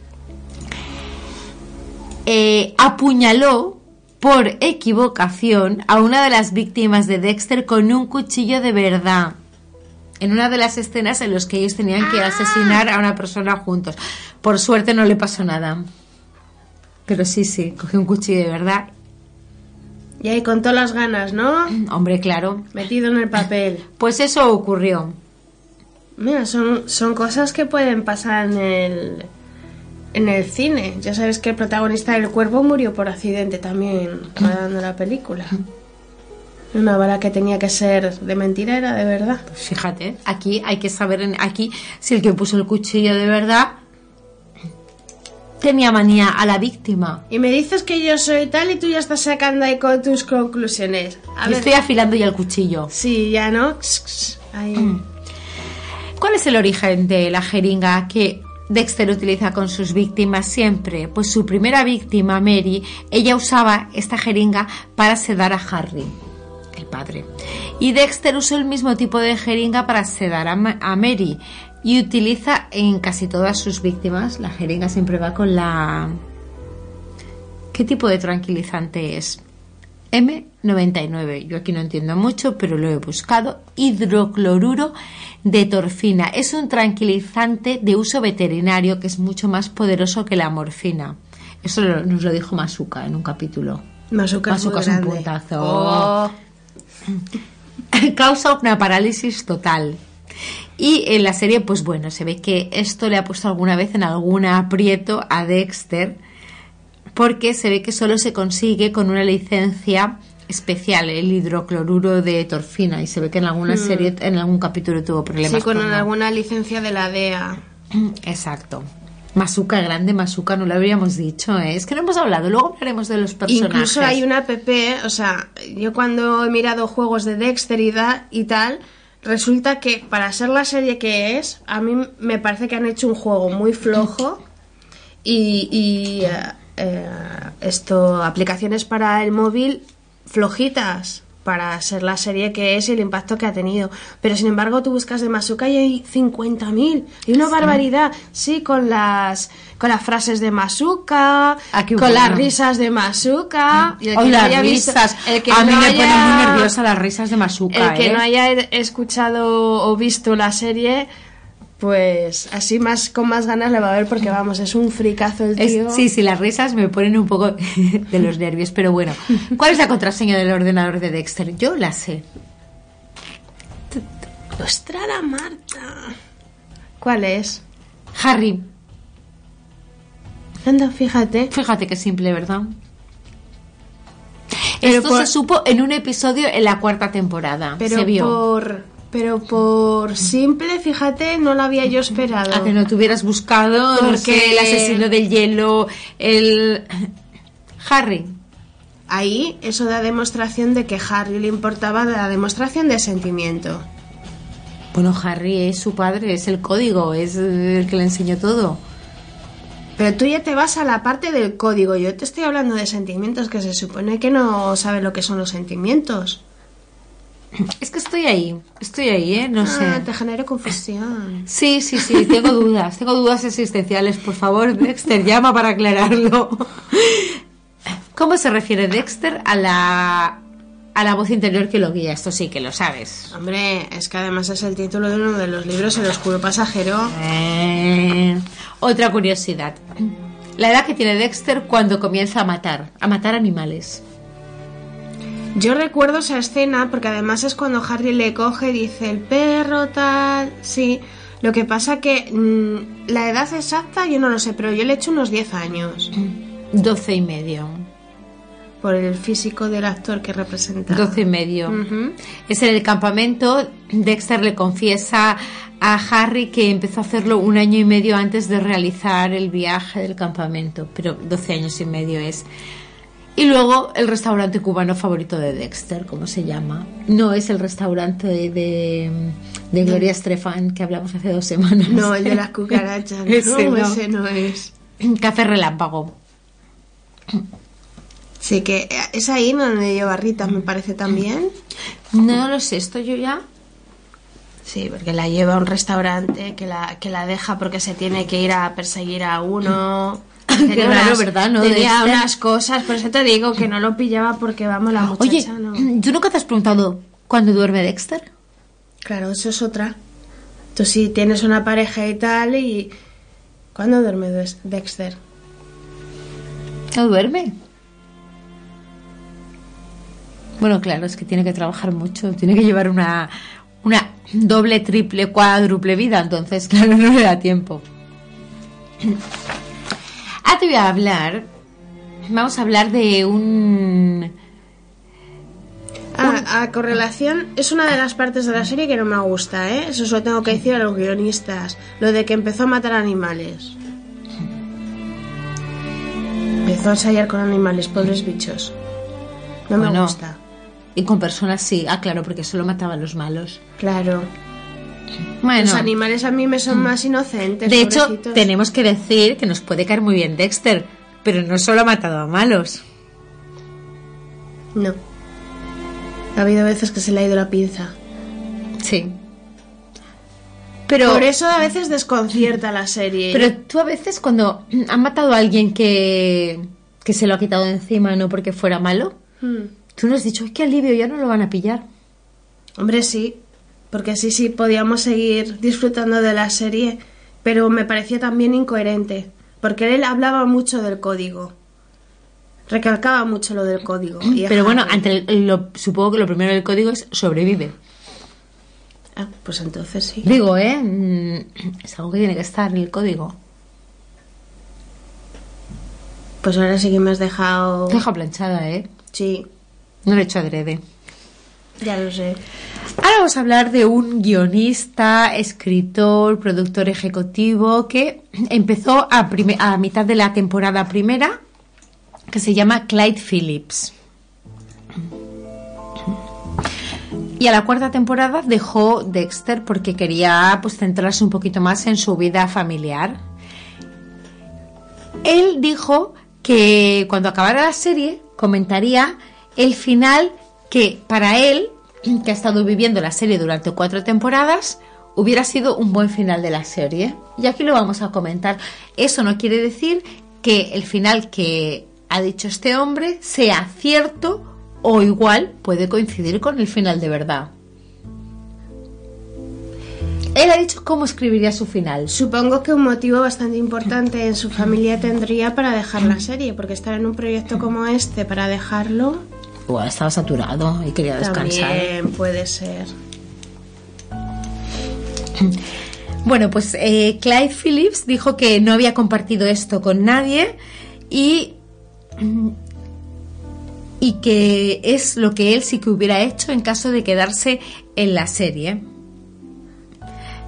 Eh, apuñaló por equivocación a una de las víctimas de Dexter con un cuchillo de verdad. En una de las escenas en las que ellos tenían que ah. asesinar a una persona juntos. Por suerte no le pasó nada. Pero sí, sí, cogió un cuchillo de verdad. Y ahí con todas las ganas, ¿no? Hombre, claro. Metido en el papel. Pues eso ocurrió. Mira, son, son cosas que pueden pasar en el, en el cine. Ya sabes que el protagonista del cuervo murió por accidente también grabando la película. Una bala que tenía que ser de mentira era de verdad. Pues fíjate, aquí hay que saber, aquí si el que puso el cuchillo de verdad tenía manía a la víctima. Y me dices que yo soy tal y tú ya estás sacando ahí con tus conclusiones. estoy afilando ya el cuchillo. Sí, ya no. ¿Cuál es el origen de la jeringa que Dexter utiliza con sus víctimas siempre? Pues su primera víctima, Mary, ella usaba esta jeringa para sedar a Harry, el padre. Y Dexter usó el mismo tipo de jeringa para sedar a Mary y utiliza en casi todas sus víctimas. La jeringa siempre va con la... ¿Qué tipo de tranquilizante es? M99. Yo aquí no entiendo mucho, pero lo he buscado. Hidrocloruro de torfina. Es un tranquilizante de uso veterinario que es mucho más poderoso que la morfina. Eso nos lo dijo Masuka en un capítulo. Masuka, es, un puntazo. Oh. Causa una parálisis total. Y en la serie, pues bueno, se ve que esto le ha puesto alguna vez en algún aprieto a Dexter, porque se ve que solo se consigue con una licencia especial, el hidrocloruro de torfina, y se ve que en alguna hmm. serie, en algún capítulo tuvo problemas. Sí, con, alguna licencia de la DEA. Exacto. Masuka grande, Masuka no lo habríamos dicho, ¿eh? es que no hemos hablado, luego hablaremos de los personajes. Incluso hay una PP, o sea, yo cuando he mirado juegos de Dexter y, y tal, resulta que para ser la serie que es, a mí me parece que han hecho un juego muy flojo y, eh, eh, esto, aplicaciones para el móvil flojitas para ser la serie que es y el impacto que ha tenido. Pero sin embargo, tú buscas de Masuka y hay 50.000. Y una barbaridad. Sí, con las con las frases de Masuka, con las risas de Masuka. Y las risas. a mí me ponen muy nerviosa las risas de Masuka. El que no ¿eh? haya escuchado o visto la serie pues así más con más ganas le va a ver porque vamos, es un fricazo el tío. sí, sí, las risas me ponen un poco de los nervios, pero bueno. ¿Cuál es la contraseña del ordenador de Dexter? Yo la sé. Ostrada Marta. ¿Cuál es? Harry. Anda, fíjate. Fíjate qué simple, ¿verdad? Esto se supo en un episodio en la cuarta temporada. Pero se vio. por Pero por simple, fíjate, no lo había yo esperado. A que no te hubieras buscado, Porque... el asesino del hielo, el... Harry. Ahí eso da demostración de que Harry le importaba la demostración de sentimiento. Bueno, Harry es su padre, es el código, es el que le enseñó todo. Pero tú ya te vas a la parte del código. Yo te estoy hablando de sentimientos, que se supone que no sabe lo que son los sentimientos. Es que estoy ahí, estoy ahí, ¿eh? No ah, sé. Te genera confusión. Sí, sí, sí, tengo dudas, tengo dudas existenciales. Por favor, Dexter, llama para aclararlo. ¿Cómo se refiere Dexter a la, a la voz interior que lo guía? Esto sí que lo sabes. Hombre, es que además es el título de uno de los libros, El oscuro pasajero. Eh, otra curiosidad. La edad que tiene Dexter cuando comienza a matar, a matar animales. Yo recuerdo esa escena porque además es cuando Harry le coge y dice el perro tal, sí. Lo que pasa que mm, la edad exacta yo no lo sé, pero yo le he hecho unos 10 años. 12 y medio. Por el físico del actor que representa. 12 y medio. Es en el campamento. Dexter le confiesa a Harry que empezó a hacerlo un año y medio antes de realizar el viaje del campamento, pero 12 años y medio es. Y luego el restaurante cubano favorito de Dexter, ¿cómo se llama? No es el restaurante de, de, Gloria Estefan que hablamos hace dos semanas. No, el de las cucarachas. ese, no, ese no es. Café Relámpago. Sí, que es ahí donde lleva Rita, me parece también. No lo sé, esto yo ya. Sí, porque la lleva a un restaurante que la, que la deja porque se tiene que ir a perseguir a uno. Qué raro, ¿verdad? ¿No? Tenía unas cosas, por eso te digo que no lo pillaba porque vamos, la muchacha Oye, no. ¿tú nunca te has preguntado cuándo duerme Dexter? Claro, eso es otra. Tú sí tienes una pareja y tal y... ¿Cuándo duerme Dexter? ¿No duerme? Bueno, claro, es que tiene que trabajar mucho, tiene que llevar una, una doble, triple, cuádruple vida, entonces, claro, no le da tiempo. Ah, te voy a hablar. Vamos a hablar de un. Ah, a correlación, es una de las partes de la serie que no me gusta, ¿eh? Eso solo tengo que decir a los guionistas. Lo de que empezó a matar animales. Empezó a ensayar con animales, pobres bichos. No me gusta. Y con personas sí. Ah, claro, porque solo mataban los malos. Claro. Los animales a mí me son más inocentes. De hecho, tenemos que decir que nos puede caer muy bien Dexter, pero no solo ha matado a malos. No. Ha habido veces que se le ha ido la pinza. Sí. Pero, Por eso a veces desconcierta la serie. Pero tú a veces cuando han matado a alguien que, que se lo ha quitado encima no porque fuera malo, hmm. tú nos has dicho, es que alivio, ya no lo van a pillar. Hombre, sí porque así sí podíamos seguir disfrutando de la serie, pero me parecía también incoherente, porque él hablaba mucho del código. Recalcaba mucho lo del código. pero bueno, ante lo, supongo que lo primero del código es sobrevive. Ah, pues entonces sí. Digo, ¿eh? Mm, es algo que tiene que estar en el código. Pues ahora sí que me has dejado. Deja planchada, ¿eh? Sí. No lo he hecho adrede. Ya lo sé. Ahora vamos a hablar de un guionista, escritor, productor ejecutivo que empezó a, a mitad de la temporada primera, que se llama Clyde Phillips. Y a la cuarta temporada dejó Dexter porque quería pues, centrarse un poquito más en su vida familiar. Él dijo que cuando acabara la serie comentaría el final que para él, que ha estado viviendo la serie durante cuatro temporadas, hubiera sido un buen final de la serie. Y aquí lo vamos a comentar. Eso no quiere decir que el final que ha dicho este hombre sea cierto o igual puede coincidir con el final de verdad. Él ha dicho cómo escribiría su final. Supongo que un motivo bastante importante en su familia tendría para dejar la serie, porque estar en un proyecto como este para dejarlo estaba saturado y quería descansar. También puede ser. Bueno, pues eh, Clyde Phillips dijo que no había compartido esto con nadie y, y que es lo que él sí que hubiera hecho en caso de quedarse en la serie.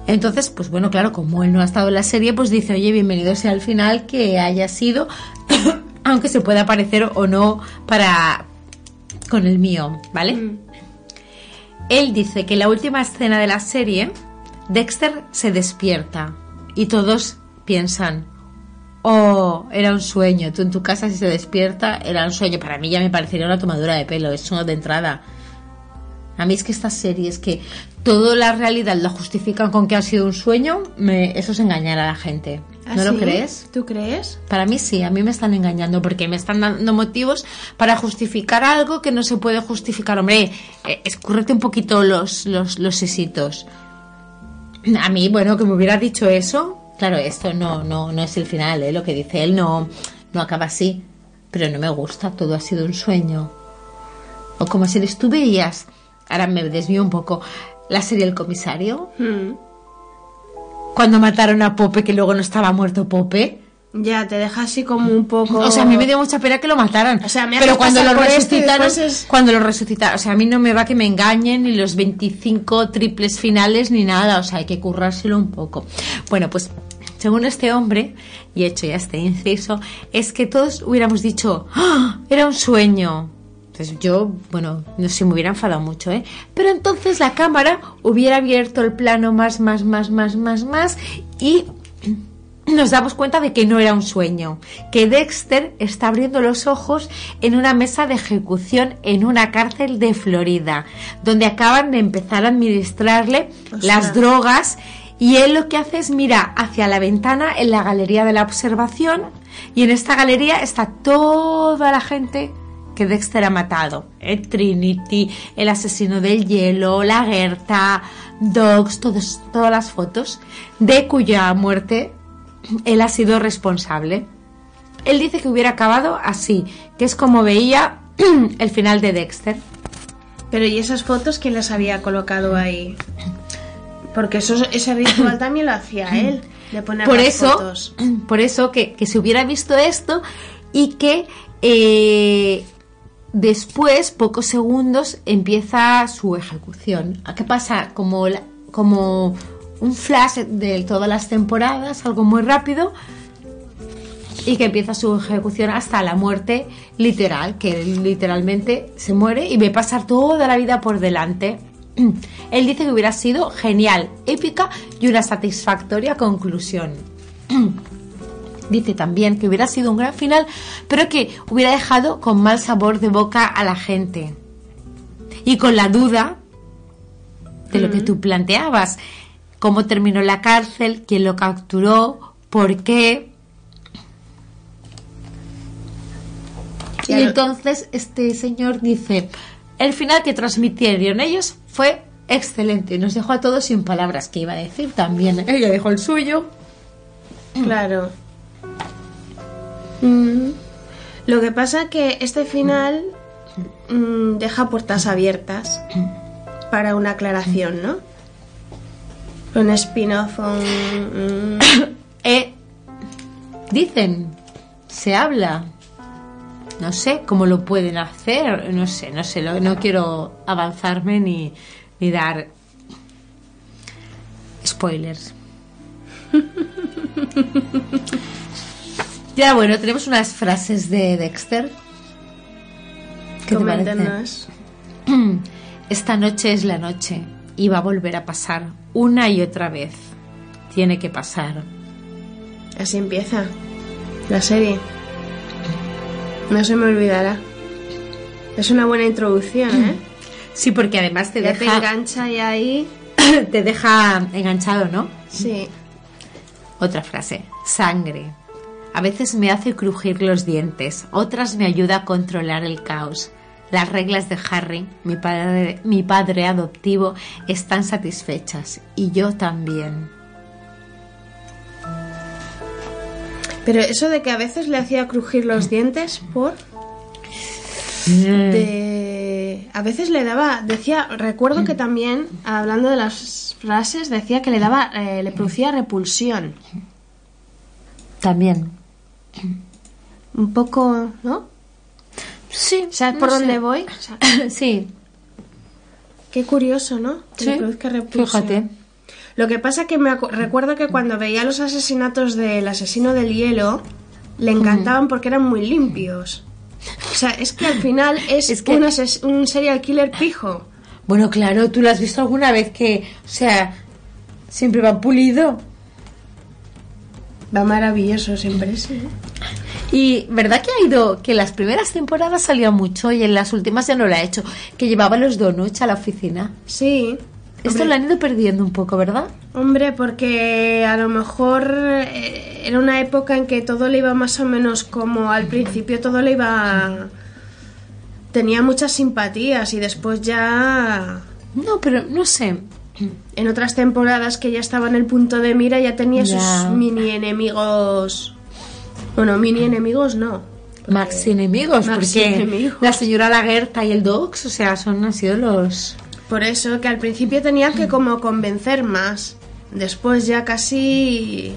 Entonces, pues bueno, claro, como él no ha estado en la serie, pues dice, oye, bienvenido sea al final que haya sido, aunque se pueda parecer o no para con el mío, ¿vale? Mm. Él dice que la última escena de la serie, Dexter se despierta y todos piensan, oh, era un sueño. Tú en tu casa si se despierta, era un sueño. Para mí ya me parecería una tomadura de pelo, eso de entrada. A mí es que estas series que toda la realidad la justifican con que ha sido un sueño, me, eso es engañar a la gente. ¿No ¿Ah, lo crees? ¿Tú crees? Para mí sí, a mí me están engañando porque me están dando motivos para justificar algo que no se puede justificar. Hombre, eh, escúrrete un poquito los, los, los sesitos. A mí, bueno, que me hubiera dicho eso, claro, esto no, no, no es el final, ¿eh? lo que dice él no, no acaba así, pero no me gusta, todo ha sido un sueño. O como si tú veías, ahora me desvío un poco, la serie El Comisario. Hmm. Cuando mataron a Pope, que luego no estaba muerto Pope. Ya, te deja así como un poco. O sea, a mí me dio mucha pena que lo mataran. O sea, me Pero cuando lo resucitaron, cuando lo resucitaron, o sea, a mí no me va que me engañen ni los 25 triples finales ni nada, o sea, hay que currárselo un poco. Bueno, pues según este hombre, y hecho ya este inciso, es que todos hubiéramos dicho, ¡Ah! era un sueño. Entonces yo, bueno, no sé, me hubiera enfadado mucho, ¿eh? Pero entonces la cámara hubiera abierto el plano más, más, más, más, más, más y nos damos cuenta de que no era un sueño, que Dexter está abriendo los ojos en una mesa de ejecución en una cárcel de Florida, donde acaban de empezar a administrarle las drogas y él lo que hace es mira hacia la ventana en la galería de la observación y en esta galería está toda la gente que Dexter ha matado. El Trinity, el asesino del hielo, la Gerta, Dogs, todas las fotos de cuya muerte él ha sido responsable. Él dice que hubiera acabado así, que es como veía el final de Dexter. Pero ¿y esas fotos quién las había colocado ahí? Porque eso, ese ritual también lo hacía él, de poner por las eso, fotos. Por eso que, que se hubiera visto esto y que eh, Después, pocos segundos, empieza su ejecución. ¿A qué pasa? Como, como un flash de todas las temporadas, algo muy rápido, y que empieza su ejecución hasta la muerte literal, que literalmente se muere y ve pasar toda la vida por delante. Él dice que hubiera sido genial, épica y una satisfactoria conclusión. Dice también que hubiera sido un gran final, pero que hubiera dejado con mal sabor de boca a la gente. Y con la duda de lo que tú planteabas. Cómo terminó la cárcel, quién lo capturó, por qué. Y entonces este señor dice, el final que transmitieron ellos fue excelente. Nos dejó a todos sin palabras, que iba a decir también. Ella dejó el suyo. Claro. Mm. Lo que pasa que este final mm, deja puertas abiertas para una aclaración, ¿no? Un spin-off, un... eh, dicen, se habla, no sé cómo lo pueden hacer, no sé, no sé, no quiero avanzarme ni, ni dar spoilers. Ya, bueno, tenemos unas frases de Dexter. ¿Qué te parece? Esta noche es la noche y va a volver a pasar una y otra vez. Tiene que pasar. Así empieza la serie. No se me olvidará. Es una buena introducción, ¿eh? Sí, porque además te deja... te engancha y ahí... te deja enganchado, ¿no? Sí. Otra frase. Sangre. A veces me hace crujir los dientes, otras me ayuda a controlar el caos. Las reglas de Harry, mi padre, mi padre adoptivo, están satisfechas y yo también. Pero eso de que a veces le hacía crujir los dientes, ¿por? Mm. A veces le daba, decía, recuerdo que también, hablando de las frases, decía que le daba, eh, le producía repulsión. También. Un poco, ¿no? Sí. ¿Sabes por dónde voy? sí. Qué curioso, ¿no? sí. Fíjate. Lo que pasa que me recuerdo que cuando veía los asesinatos del asesino del hielo, le encantaban porque eran muy limpios. O sea, es que al final es, un serial killer pijo. Bueno, claro, tú lo has visto alguna vez que, o sea, siempre va pulido. Va maravilloso siempre, sí. Y verdad que ha ido, que las primeras temporadas salía mucho y en las últimas ya no lo ha hecho, que llevaba los donuts a la oficina. Sí. Esto lo han ido perdiendo un poco, ¿verdad? Hombre, porque a lo mejor eh, era una época en que todo le iba más o menos como al principio todo le iba... Tenía muchas simpatías y después ya... No, pero no sé. En otras temporadas que ya estaba en el punto de mira ya tenía sus mini enemigos. Bueno, mini enemigos no. Max enemigos, porque la señora Lagerta y el Dox, o sea, son han sido los por eso que al principio tenía que como convencer más. Después ya casi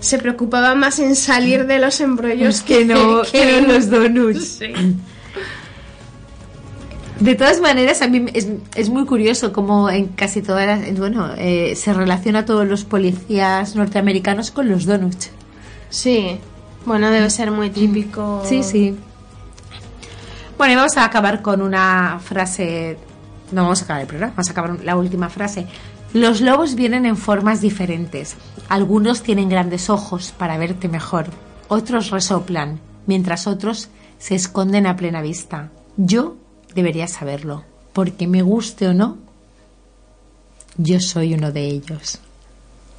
se preocupaba más en salir de los embrollos que, no que en los donuts. De todas maneras, a mí es, muy curioso cómo en casi todas las, bueno, eh, se relaciona todos los policías norteamericanos con los donuts. Sí, bueno, debe ser muy típico. Sí, sí. Bueno, y vamos a acabar con una frase no vamos a acabar el programa, vamos a acabar la última frase. Los lobos vienen en formas diferentes. Algunos tienen grandes ojos para verte mejor. Otros resoplan, mientras otros se esconden a plena vista. Yo debería saberlo, porque me guste o no, yo soy uno de ellos.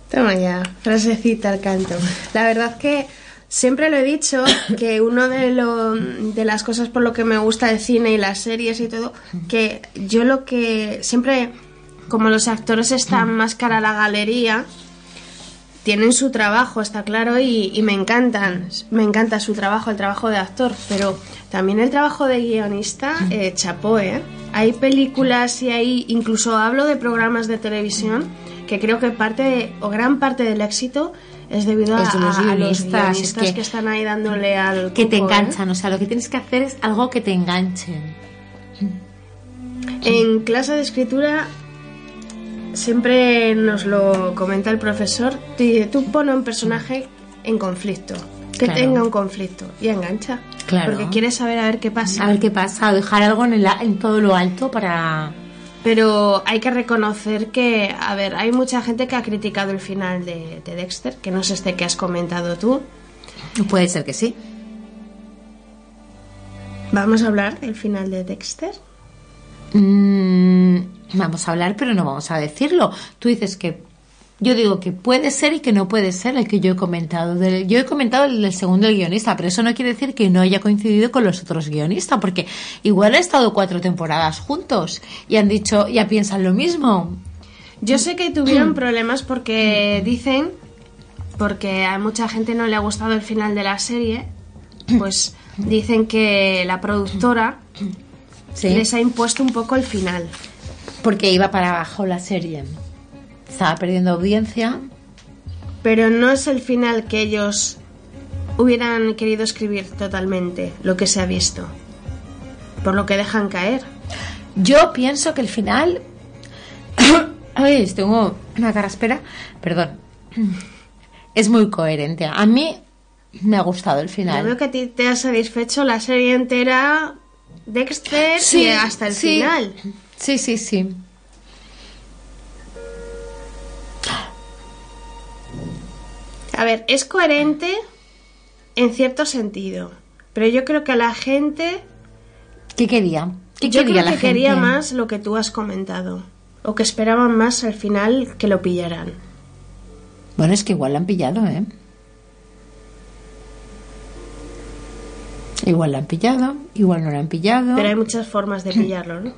Toma ya, frasecita al canto. La verdad que Siempre lo he dicho que uno de, lo, de las cosas por lo que me gusta el cine y las series y todo, que yo lo que siempre, como los actores están más cara a la galería, tienen su trabajo, está claro, y, me encantan, me encanta su trabajo, el trabajo de actor, pero también el trabajo de guionista, eh, chapó, ¿eh? Hay películas y hay, incluso hablo de programas de televisión, que creo que parte, o gran parte del éxito es debido a, los guionistas, que, están ahí dándole al que te ¿eh? enganchan o sea lo que tienes que hacer es algo que te enganchen en clase de escritura siempre nos lo comenta el profesor tú pones un personaje en conflicto que tenga un conflicto y engancha claro. porque quieres saber a ver qué pasa a ver qué pasa dejar algo en, en todo lo alto para pero hay que reconocer que, a ver, hay mucha gente que ha criticado el final de, Dexter, que no es este que has comentado tú. Puede ser que sí. ¿Vamos a hablar del final de Dexter? Mm, vamos a hablar, pero no vamos a decirlo. Tú dices que yo digo que puede ser y que no puede ser el que yo he comentado. yo he comentado el del segundo guionista, pero eso no quiere decir que no haya coincidido con los otros guionistas, porque igual han estado cuatro temporadas juntos y han dicho, ya piensan lo mismo. Yo sé que tuvieron problemas porque dicen, porque a mucha gente no le ha gustado el final de la serie, pues dicen que la productora les ha impuesto un poco el final. Porque iba para abajo la serie estaba perdiendo audiencia. Pero no es el final que ellos hubieran querido escribir totalmente, lo que se ha visto. Por lo que dejan caer. Yo pienso que el final... Ay, tengo una cara espera. Perdón. Es muy coherente. A mí me ha gustado el final. Yo veo que a ti te ha satisfecho la serie entera, Dexter, sí, y hasta el final. Sí, sí, sí. A ver, es coherente en cierto sentido, pero yo creo que a la gente... ¿Qué quería? ¿Qué yo creo que quería más lo que tú has comentado, o que esperaban más al final que lo pillaran. Bueno, es que igual lo han pillado, ¿eh? Igual lo han pillado, igual no lo han pillado. Pero hay muchas formas de pillarlo, ¿no?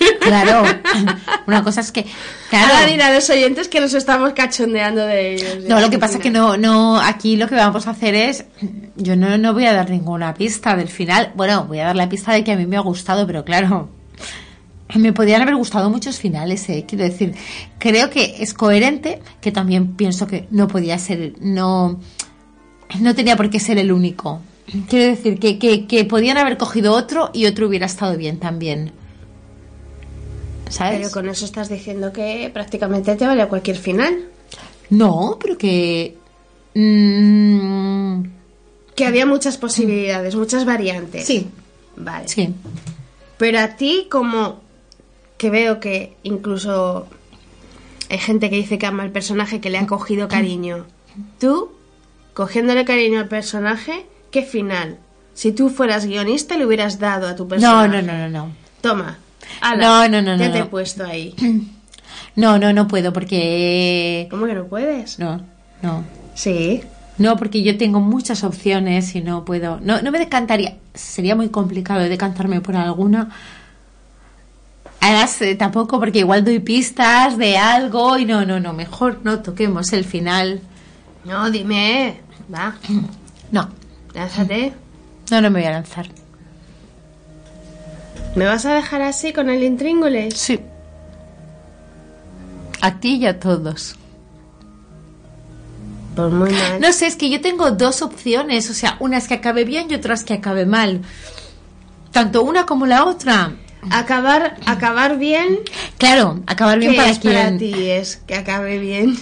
Claro, una cosa es que. Claro, Ahora dirá a los oyentes que nos estamos cachondeando de ellos. No, lo que pasa es que no, no, aquí lo que vamos a hacer es. Yo no, no voy a dar ninguna pista del final. Bueno, voy a dar la pista de que a mí me ha gustado, pero claro. Me podrían haber gustado muchos finales, ¿eh? quiero decir. Creo que es coherente, que también pienso que no podía ser. No, no tenía por qué ser el único. Quiero decir que, que, que podían haber cogido otro y otro hubiera estado bien también. ¿Sabes? Pero con eso estás diciendo que prácticamente te vale a cualquier final. No, pero que. Mm, que había muchas posibilidades, muchas variantes. Sí. Vale. Sí. Pero a ti, como que veo que incluso hay gente que dice que ama al personaje, que le ha cogido cariño. Tú, cogiéndole cariño al personaje, ¿qué final? Si tú fueras guionista, le hubieras dado a tu personaje. No, no, no, no, no. Toma. no, no, no, Ya te he puesto ahí. No, no, no puedo porque... ¿Cómo que no puedes? No, no. Sí. No, porque yo tengo muchas opciones y no puedo. No, no me decantaría. Sería muy complicado decantarme por alguna. Además, eh, tampoco porque igual doy pistas de algo y no, no, no. Mejor no toquemos el final. No, dime. Va. No. Lánzate. No, no me voy a lanzar. ¿Me vas a dejar así con el intríngulis? Sí. A ti y a todos. Pues muy mal. No sé, es que yo tengo dos opciones. O sea, una es que acabe bien y otra es que acabe mal. Tanto una como la otra. Acabar, acabar bien. Claro, acabar bien ¿qué para es para ti es que acabe bien.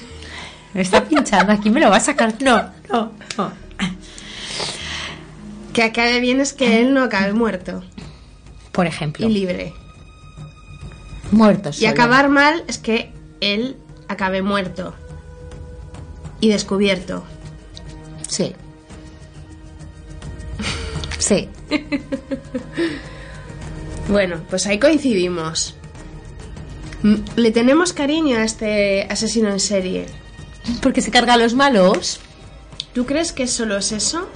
Me está pinchando aquí, me lo va a sacar. No, no, no. Que acabe bien es que él no acabe muerto Por ejemplo, y libre. muertos. Y acabar mal es que él acabe muerto y descubierto. Sí. Sí. Bueno, pues ahí coincidimos. Le tenemos cariño a este asesino en serie. Porque se carga a los malos. ¿Tú crees que solo es eso?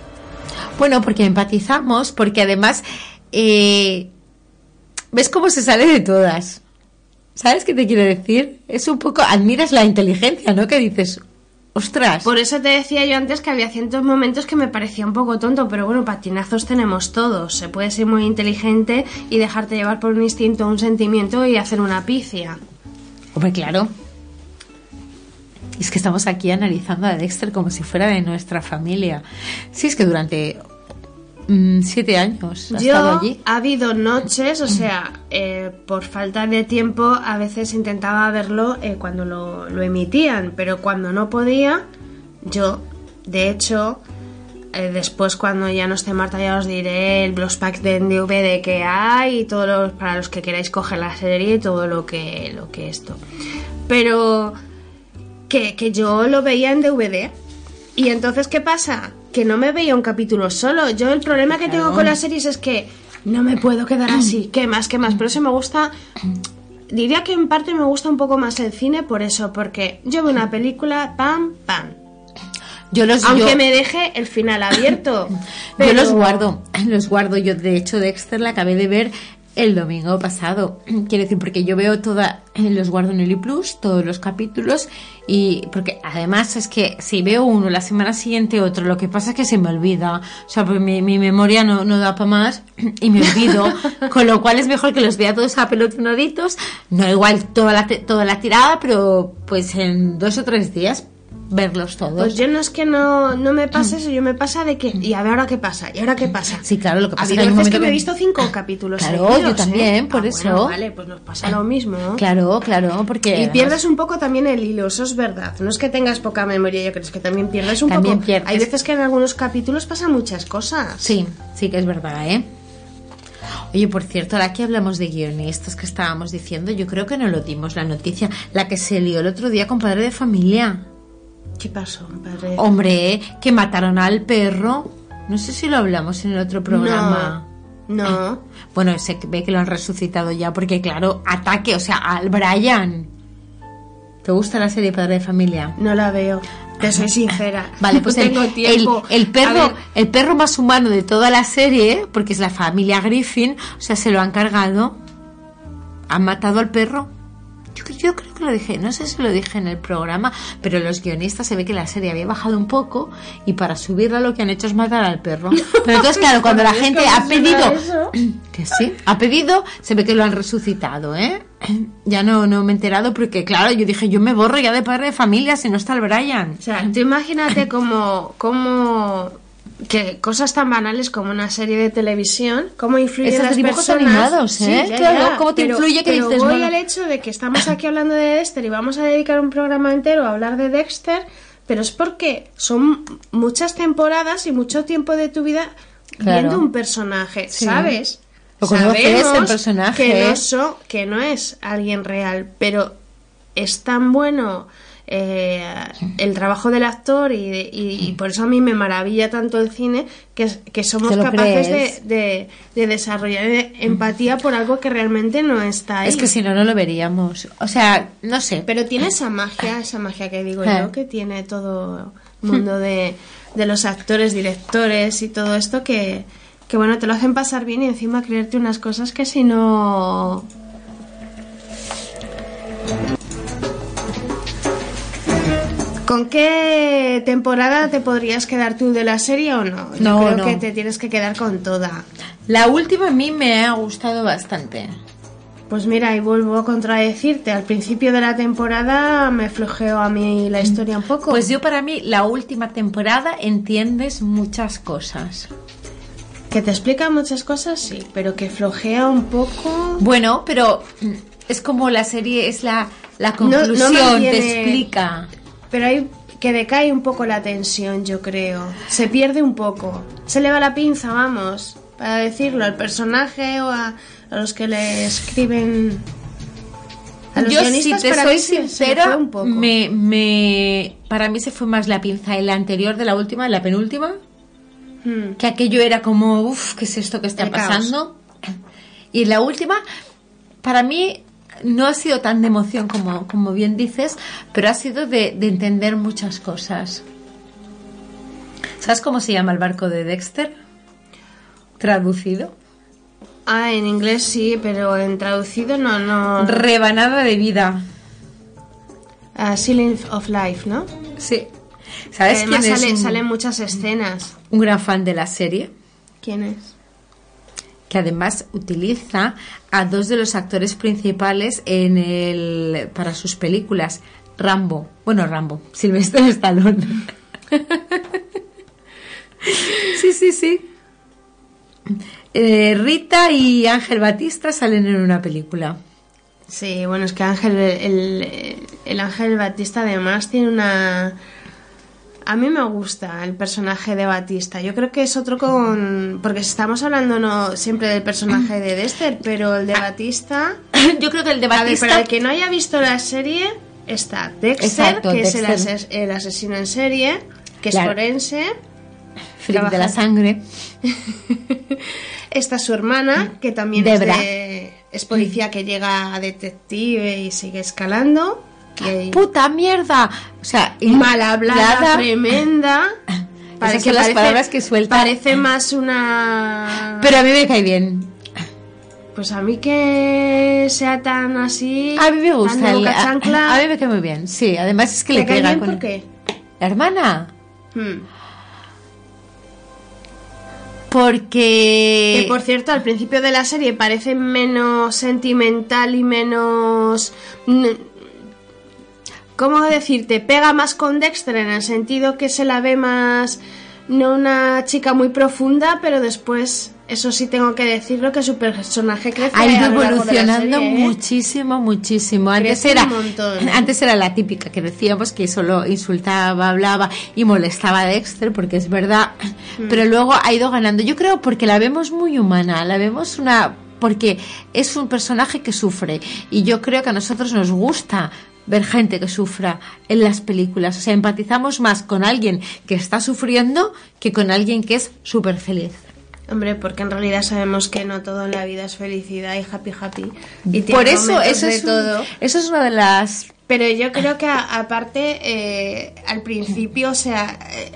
Bueno, porque empatizamos, porque además eh, ves cómo se sale de todas. ¿Sabes qué te quiero decir? Es un poco, admiras la inteligencia, ¿no? Que dices, ostras. Por eso te decía yo antes que había ciertos momentos que me parecía un poco tonto, pero bueno, patinazos tenemos todos. Se puede ser muy inteligente y dejarte llevar por un instinto, un sentimiento y hacer una picia. Hombre, claro. Y es que estamos aquí analizando a Dexter como si fuera de nuestra familia. Sí, es que durante mm, siete años ha estado allí. ha habido noches, o sea, eh, por falta de tiempo, a veces intentaba verlo eh, cuando lo, lo emitían, pero cuando no podía, yo, de hecho, eh, después cuando ya no esté Marta ya os diré el- los packs de DVD que hay y todos los, para los que queráis coger la serie y todo lo que, lo que esto. Pero que, que yo lo veía en DVD. Y entonces, ¿qué pasa? Que no me veía un capítulo solo. Yo el problema que tengo con las series es que no me puedo quedar así. ¿Qué más? ¿Qué más? Pero eso me gusta... Diría que en parte me gusta un poco más el cine por eso, porque yo veo una película, pam, pam. Yo los Aunque yo- me deje el final abierto. Yo los guardo, los guardo. Yo, de hecho, Dexter la acabé de ver el domingo pasado. Quiero decir, porque yo veo toda, los guardo en el Plus, todos los capítulos, y porque además es que si veo uno, la semana siguiente otro, lo que pasa es que se me olvida. O sea, pues mi, mi memoria no, no da para más y me olvido. con lo cual es mejor que los vea todos apelotonaditos, no igual toda la, toda la tirada, pero pues en dos o tres días verlos todos. Pues yo no es que no, no me pase eso, yo me pasa de que, y a ver ahora qué pasa, y ahora qué pasa. Sí, claro, lo que pasa es que veces que me he visto cinco capítulos Claro, seguidos, yo también, ¿eh? por Ah, eso. bueno, vale, pues nos pasa lo mismo. Claro, claro, porque... Y pierdes un poco también el hilo, eso es verdad. No es que tengas poca memoria, yo creo es que también pierdes un También poco. pierdes. Hay veces que en algunos capítulos pasan muchas cosas. Sí, sí que es verdad, ¿eh? Oye, por cierto, ahora que hablamos de guionistas que estábamos diciendo, yo creo que no lo dimos la noticia, la que se lió el otro día con Padre de Familia. ¿Qué pasó, padre? Hombre, que mataron al perro. No sé si lo hablamos en el otro programa. No. Bueno, se ve que lo han resucitado ya, porque claro, ataque, o sea, al Brian. ¿Te gusta la serie Padre de Familia? No la veo. Te soy sincera. Vale, pues no el, tengo el, tiempo. el A perro, el perro más humano de toda la serie, porque es la familia Griffin, o sea, se lo han cargado. Han matado al perro. Yo, yo creo que lo dije, no sé si lo dije en el programa, pero los guionistas se ve que la serie había bajado un poco y para subirla lo que han hecho es matar al perro. Pero entonces, claro, cuando la ¿Es gente ha pedido, que sí, ha pedido, se ve que lo han resucitado, ¿eh? Ya no, no me he enterado porque, claro, yo dije, yo me borro ya de padre de familia si no está el Brian. O sea, tú imagínate cómo, cómo que cosas tan banales como una serie de televisión, cómo influyen Estos las dibujos personas. animados, ¿eh? Claro, ya, ¿cómo te pero- influye que pero dices, voy bueno? al hecho de que estamos aquí hablando de Dexter y vamos a dedicar un programa entero a hablar de Dexter, pero es porque son muchas temporadas y mucho tiempo de tu vida Claro. viendo un personaje, Sí. ¿sabes? Lo Sabemos el personaje. Que no, so- que no es alguien real, pero es tan bueno eh, el trabajo del actor y, y- y por eso a mí me maravilla tanto el cine que, que somos capaces de- de desarrollar empatía por algo que realmente no está ahí. Es que si no, no lo veríamos. O sea, no sé. Pero tiene esa magia, esa magia que digo Eh. yo, que tiene todo el mundo de, de los actores, directores y todo esto que, que, bueno, te lo hacen pasar bien y encima creerte unas cosas que si no... ¿Con qué temporada te podrías quedar tú de la serie o no? Yo No, creo no. que te tienes que quedar con toda. La última a mí me ha gustado bastante. Pues mira, y vuelvo a contradecirte. Al principio de la temporada me flojeó a mí la historia un poco. Pues yo para mí, la última temporada entiendes muchas cosas. Que te explica muchas cosas, sí, pero que flojea un poco. Bueno, pero mm, es como la serie, es la, la No- no conclusión, mantiene- te explica. Pero hay que decae un poco la tensión, yo creo. Se pierde un poco. Se le va la pinza, vamos, para decirlo, al personaje o a, a los que le escriben. A los Yo, si te para soy se- sincera, un poco. me, me, para mí se fue más la pinza en la anterior de la última, en la penúltima, Hmm. que aquello era como, uff, ¿qué es esto que está El caos. pasando? Y en la última, para mí no ha sido tan de emoción como, como bien dices, pero ha sido de, de entender muchas cosas. ¿Sabes cómo se llama el barco de Dexter? Traducido. Ah, en inglés sí, pero en traducido no, no. Rebanada de vida. Ah, Ceiling of Life, ¿no? Sí. ¿Sabes quién es sale- un- salen muchas escenas. un gran fan de la serie? ¿Quién es? Que además utiliza a dos de los actores principales en el para sus películas Rambo bueno Rambo Sylvester Stallone. Sí sí sí. Eh, Rita y Ángel Batista salen en una película. Sí, bueno, es que Ángel, el, el Ángel Batista además tiene una... A mí me gusta el personaje de Batista. Yo creo que es otro con... Porque estamos hablando no siempre del personaje de Dexter, pero el de Batista... yo creo que el de A ver, Batista para el que no haya visto la serie, está Dexter, Exacto, que es el, Dexter. ases- el asesino en serie, que es forense. Freak de la sangre Está su hermana, que también Debra. es, de- es policía que llega a detective y sigue escalando. Puta mierda o sea mal hablada, tremenda. Esas son las palabras que suelta. Parece más una. pero a mí me cae bien Pues a mí que sea tan así. a mí me gusta el- a, a mí me cae muy bien sí además es que ¿te le cae pega bien con por qué? la hermana Hmm. Porque. Que por cierto, al principio de la serie parece menos sentimental y menos. ¿Cómo decirte? Pega más con Dexter en el sentido que se la ve más. No una chica muy profunda, pero después, eso sí tengo que decirlo, que su personaje crece. Ha ido evolucionando serie, ¿eh? muchísimo, muchísimo. Antes Crece era, un antes era la típica que decíamos que solo insultaba, hablaba y molestaba a Dexter, porque es verdad. Mm. Pero luego ha ido ganando. Yo creo porque la vemos muy humana, la vemos una. porque es un personaje que sufre. Y yo creo que a nosotros nos gusta ver gente que sufra en las películas. O sea, empatizamos más con alguien que está sufriendo que con alguien que es súper feliz. Hombre, porque en realidad sabemos que no todo en la vida es felicidad y happy happy. Y Por eso, eso es, un- todo. eso es una de las Pero yo creo que aparte, eh, al principio, o sea, eh,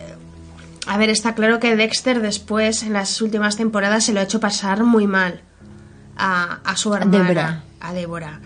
a ver, está claro que Dexter después, en las últimas temporadas, se lo ha hecho pasar muy mal a, a su hermana, Débora. a Débora.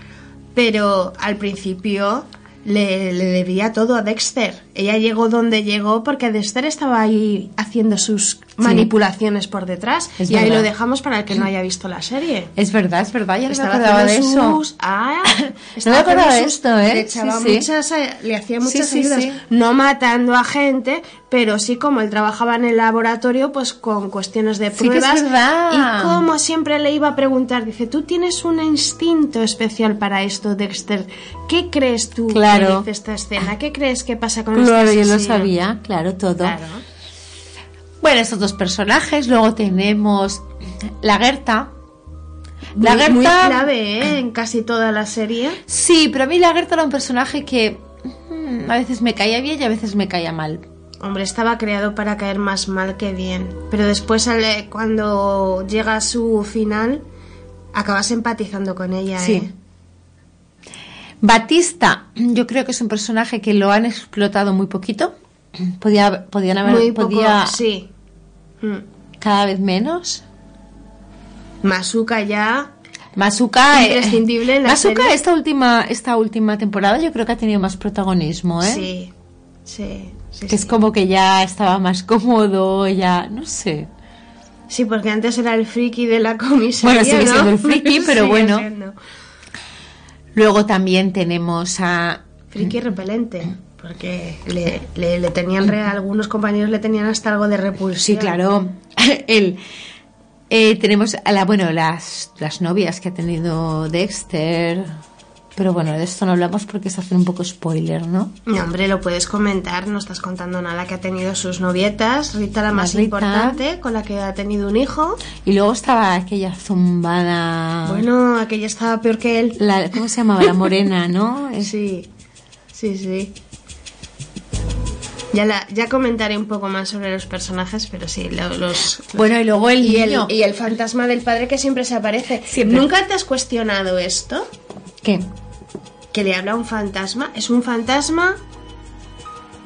Pero al principio le, le debía todo a Dexter. Ella llegó donde llegó porque Dexter estaba ahí haciendo sus manipulaciones por detrás. y ahí lo dejamos para el que no haya visto la serie. Es verdad, es verdad, ya no Estaba me acordaba de eso. sus- Ah, No me acordaba de esto, ¿eh? Le, echaba muchas, eh, le hacía muchas ayudas, no matando a gente, pero sí como él trabajaba en el laboratorio, pues con cuestiones de Sí que es pruebas. verdad. Y como siempre le iba a preguntar, dice, tú tienes un instinto especial para esto, Dexter. ¿Qué crees tú Claro. que dice esta escena? ¿Qué crees que pasa con Claro, este yo lo asesino?". sabía, claro, todo. Claro. Bueno, estos dos personajes. Luego tenemos la Gerta. La Muy- Gerta. muy clave, ¿eh? En casi toda la serie. Sí, pero a mí la Gerta era un personaje que mm, a veces me caía bien y a veces me caía mal. Hombre, estaba creado para caer más mal que bien. Pero después, cuando llega a su final, acabas empatizando con ella. Sí. ¿eh? Batista, yo creo que es un personaje que lo han explotado muy poquito. Podía, podían haber, Muy poco, podía sí. Mm. cada vez menos. Masuka ya. Masuka, eh, Imprescindible en la Masuka serie. esta última, esta última temporada yo creo que ha tenido más protagonismo, ¿eh? Sí, sí, sí. que es sí. como que ya estaba más cómodo, ya, no sé. Sí, porque antes era el friki de la comisaría. Bueno, sigue ¿no? siendo el friki, pero bueno. siendo. Luego también tenemos a Friki repelente. Porque le, le- le tenían re- algunos compañeros le tenían hasta algo de repulsión. Sí, claro. El, eh, tenemos a la, bueno, las, las novias que ha tenido Dexter. Pero bueno, de esto no hablamos porque se hace un poco spoiler, ¿no? No, hombre, lo puedes comentar, no estás contando nada, que ha tenido sus novietas, Rita la La más Rita. importante, con la que ha tenido un hijo. Y luego estaba aquella zumbada. Bueno, aquella estaba peor que él. La, ¿Cómo se llamaba? La morena, ¿no? Es- Sí, sí, sí. Ya, la, ya comentaré un poco más sobre los personajes, pero sí, lo- los... Bueno, y luego el y el, y el fantasma del padre que siempre se aparece. Siempre. ¿Nunca te has cuestionado esto? ¿Qué? Que le habla un fantasma. ¿Es un fantasma?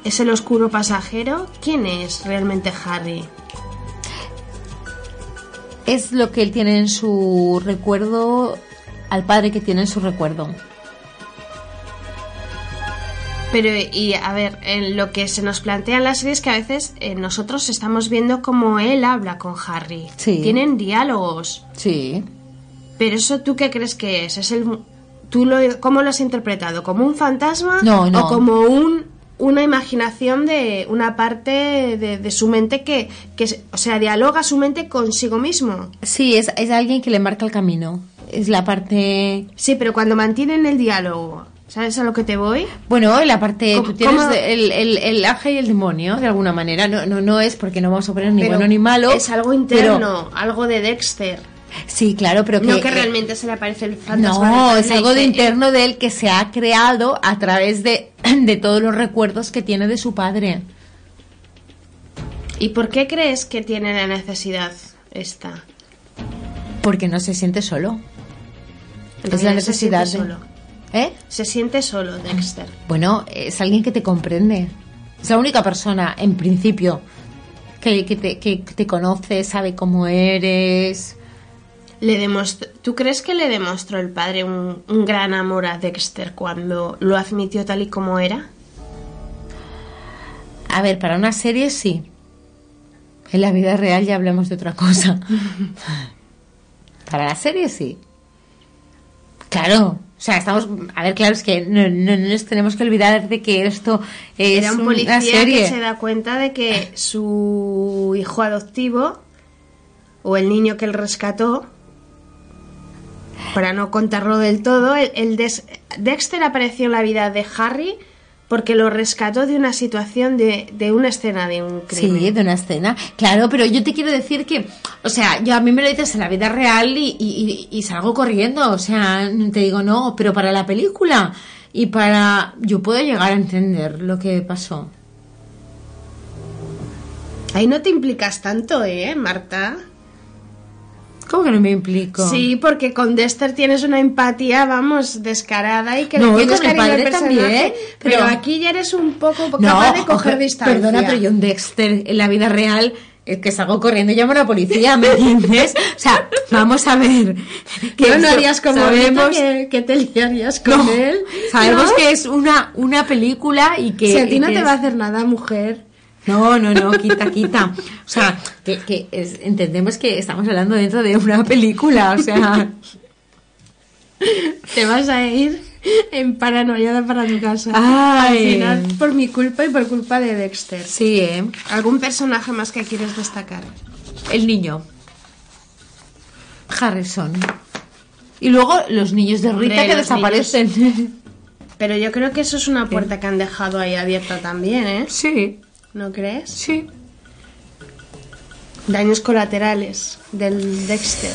¿Es el oscuro pasajero? ¿Quién es realmente Harry? Es lo que él tiene en su recuerdo, al padre que tiene en su recuerdo. Pero, y a ver, en lo que se nos plantea en la serie es que a veces eh, nosotros estamos viendo cómo él habla con Harry. Sí. Tienen diálogos. Sí. Pero eso tú qué crees que es? ¿Es el tú lo cómo lo has interpretado? ¿Como un fantasma No, no. o como un una imaginación de una parte de, de su mente que, que, o sea, dialoga su mente consigo mismo. Sí, es, es alguien que le marca el camino. Es la parte. Sí, pero cuando mantienen el diálogo, ¿sabes a lo que te voy? Bueno, la parte. ¿Cómo- Tú tienes de- el, el, el ángel y el demonio, de alguna manera. No, no, no es porque no vamos a poner ni Pero bueno ni malo. Es algo pero- interno, algo de Dexter. sí, claro, pero que. no que eh, realmente se le aparece el fantasma. No, es algo de interno de él que se ha creado a través de, de todos los recuerdos que tiene de su padre. ¿Y por qué crees que tiene la necesidad esta? Porque no se siente solo. En Es la realidad se siente necesidad de- solo. ¿Eh? Se siente solo, Dexter. Bueno, es alguien que te comprende. Es la única persona, en principio, que, que te, que te conoce, sabe cómo eres. Le demostró, ¿Tú crees que le demostró el padre un, un gran amor a Dexter cuando lo admitió tal y como era? A ver, para una serie sí. En la vida real ya hablamos de otra cosa. para la serie sí. Claro. O sea, estamos. A ver, claro, es que no, no- no nos tenemos que olvidar de que esto es Era un una policía serie. que se da cuenta de que su hijo adoptivo o el niño que él rescató, para no contarlo del todo, el, el des- Dexter apareció en la vida de Harry porque lo rescató de una situación de, de una escena de un crimen. Sí, de una escena. Claro, pero yo te quiero decir que, o sea, yo a mí me lo dices en la vida real y, y- y- salgo corriendo. O sea, te digo no, pero para la película y para. Yo puedo llegar a entender lo que pasó. Ahí no te implicas tanto, ¿eh, Marta? ¿Cómo que no me implico? Sí, porque con Dexter tienes una empatía, vamos, descarada y que No, le tienes cariño al personaje, también, pero, pero- aquí ya eres un poco No, capaz de coger ojo, distancia. Perdona, pero yo un Dexter en la vida real que salgo corriendo y llamo a la policía, ¿me entiendes? O sea, vamos a ver. Que no, no harías como sabemos, que, que te liarías con No, él. Sabemos ¿no? que es una, una película y que. Si a ti no te es- va a hacer nada, mujer. No, no, no, quita, quita. O sea, que, entendemos que estamos hablando dentro de una película, o sea... Te vas a ir en paranoiada para tu casa. Ay. Al final, por mi culpa y por culpa de Dexter. Sí, ¿eh? ¿Algún personaje más que quieres destacar? El niño. Harrison. Y luego los niños de Rita que desaparecen. Pero yo creo que eso es una puerta que han dejado ahí abierta también, ¿eh? Sí. ¿No crees? Sí. Daños colaterales del Dexter.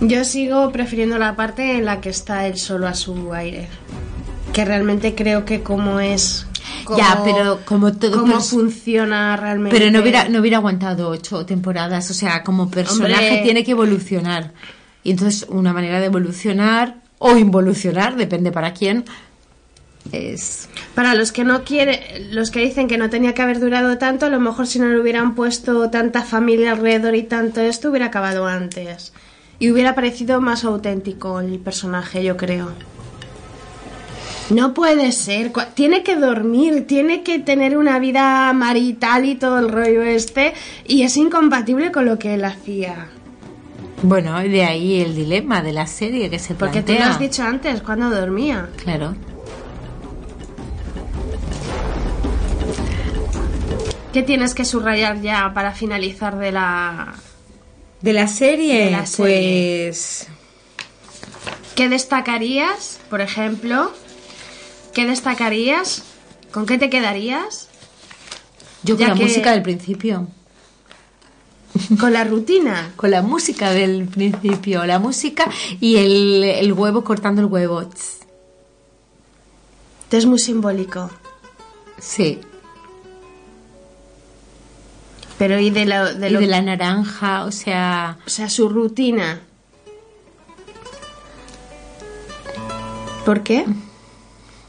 Yo sigo prefiriendo la parte en la que está él solo a su aire. Que realmente creo que como es ya, pero como todo cómo funciona realmente. Pero no hubiera, no hubiera aguantado ocho temporadas. O sea, como personaje tiene que evolucionar. Y entonces una manera de evolucionar o involucionar, depende para quién, es... Para los que no quieren, los que dicen que no tenía que haber durado tanto, a lo mejor si no le hubieran puesto tanta familia alrededor y tanto esto, hubiera acabado antes. Y hubiera parecido más auténtico el personaje, yo creo. No puede ser. Tiene que dormir, tiene que tener una vida marital y todo el rollo este. Y es incompatible con lo que él hacía. Bueno, de ahí el dilema de la serie que se plantea. Porque tú lo has dicho antes, cuando dormía. Claro. ¿Qué tienes que subrayar ya para finalizar de la de la serie? De la serie. Pues ¿qué destacarías, por ejemplo? ¿Qué destacarías? ¿Con qué te quedarías? Yo con la música del principio. ¿Con la rutina? Con la música del principio. La música y el, huevo cortando el huevo. Es muy simbólico. Sí. Pero y de, la, de, de la naranja, o sea... O sea, su rutina. ¿Por qué?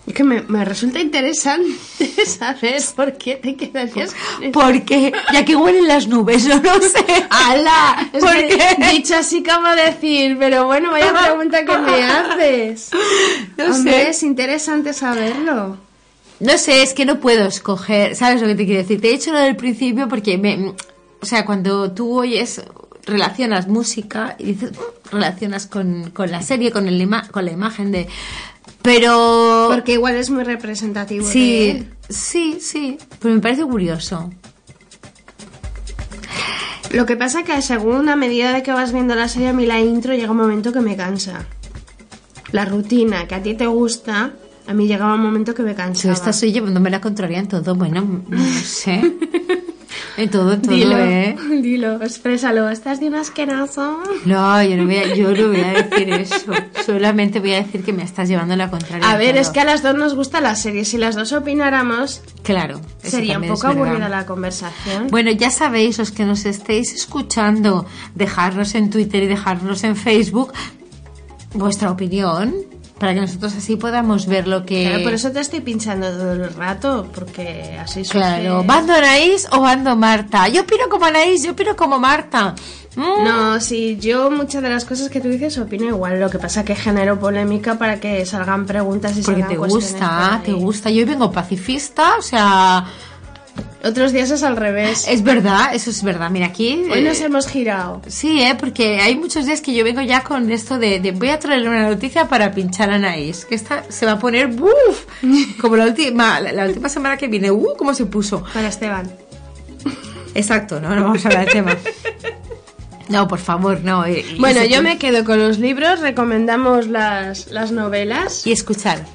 Es que me, resulta interesante saber por qué te quedarías Porque, ya que huelen las nubes, no lo sé. ¡Hala! Es que, dicho así como decir, pero bueno, vaya pregunta que me haces. No sé. es interesante saberlo. No sé, es que no puedo escoger, ¿sabes lo que te quiero decir? Te he dicho lo del principio porque me... O sea, cuando tú oyes relacionas música y dices, relacionas con, con la serie, con, el con la imagen de pero. Porque igual es muy representativo. Sí, sí, sí. Pero me parece curioso. Lo que pasa que según a medida de que vas viendo la serie, a mí la intro llega un momento que me cansa. La rutina que a ti te gusta, a mí llegaba un momento que me cansaba. Yo esta soy llevándome la contraria en todo. Bueno, no sé. En todo, en todo, dilo, ¿eh? Dilo, exprésalo. ¿Estás de un asqueroso? No, yo no, voy a, yo no voy a decir eso. Solamente voy a decir que me estás llevando la contraria. A ver, es que a las dos nos gusta la serie. Si las dos opináramos... Claro. Sería un poco aburrida la conversación. Bueno, ya sabéis, los que nos estéis escuchando, dejarnos en Twitter y dejarnos en Facebook vuestra opinión para que nosotros así podamos ver lo que... Claro, por eso te estoy pinchando todo el rato, porque así surge... Claro, ¿bando Anaís o bando Marta? Yo opino como Anaís, yo opino como Marta. Mm. No, sí, yo muchas de las cosas que tú dices opino igual. Lo que pasa que genero polémica para que salgan preguntas y Porque te gusta, te gusta. Yo vengo pacifista, o sea otros días es al revés. Es verdad, eso es verdad. Mira, aquí. Hoy nos eh, hemos girado. Sí, ¿eh? porque hay muchos días que yo vengo ya con esto de, voy a traerle una noticia para pinchar a Anaís. Que esta se va a poner. ¡Buf! Como la última, la, última semana que viene. ¡Uh! ¿Cómo se puso? Para Esteban. Exacto, no, no vamos a hablar del tema. No, por favor, no. Eh, bueno, yo me quedo con los libros, recomendamos las, las novelas. Y escuchar.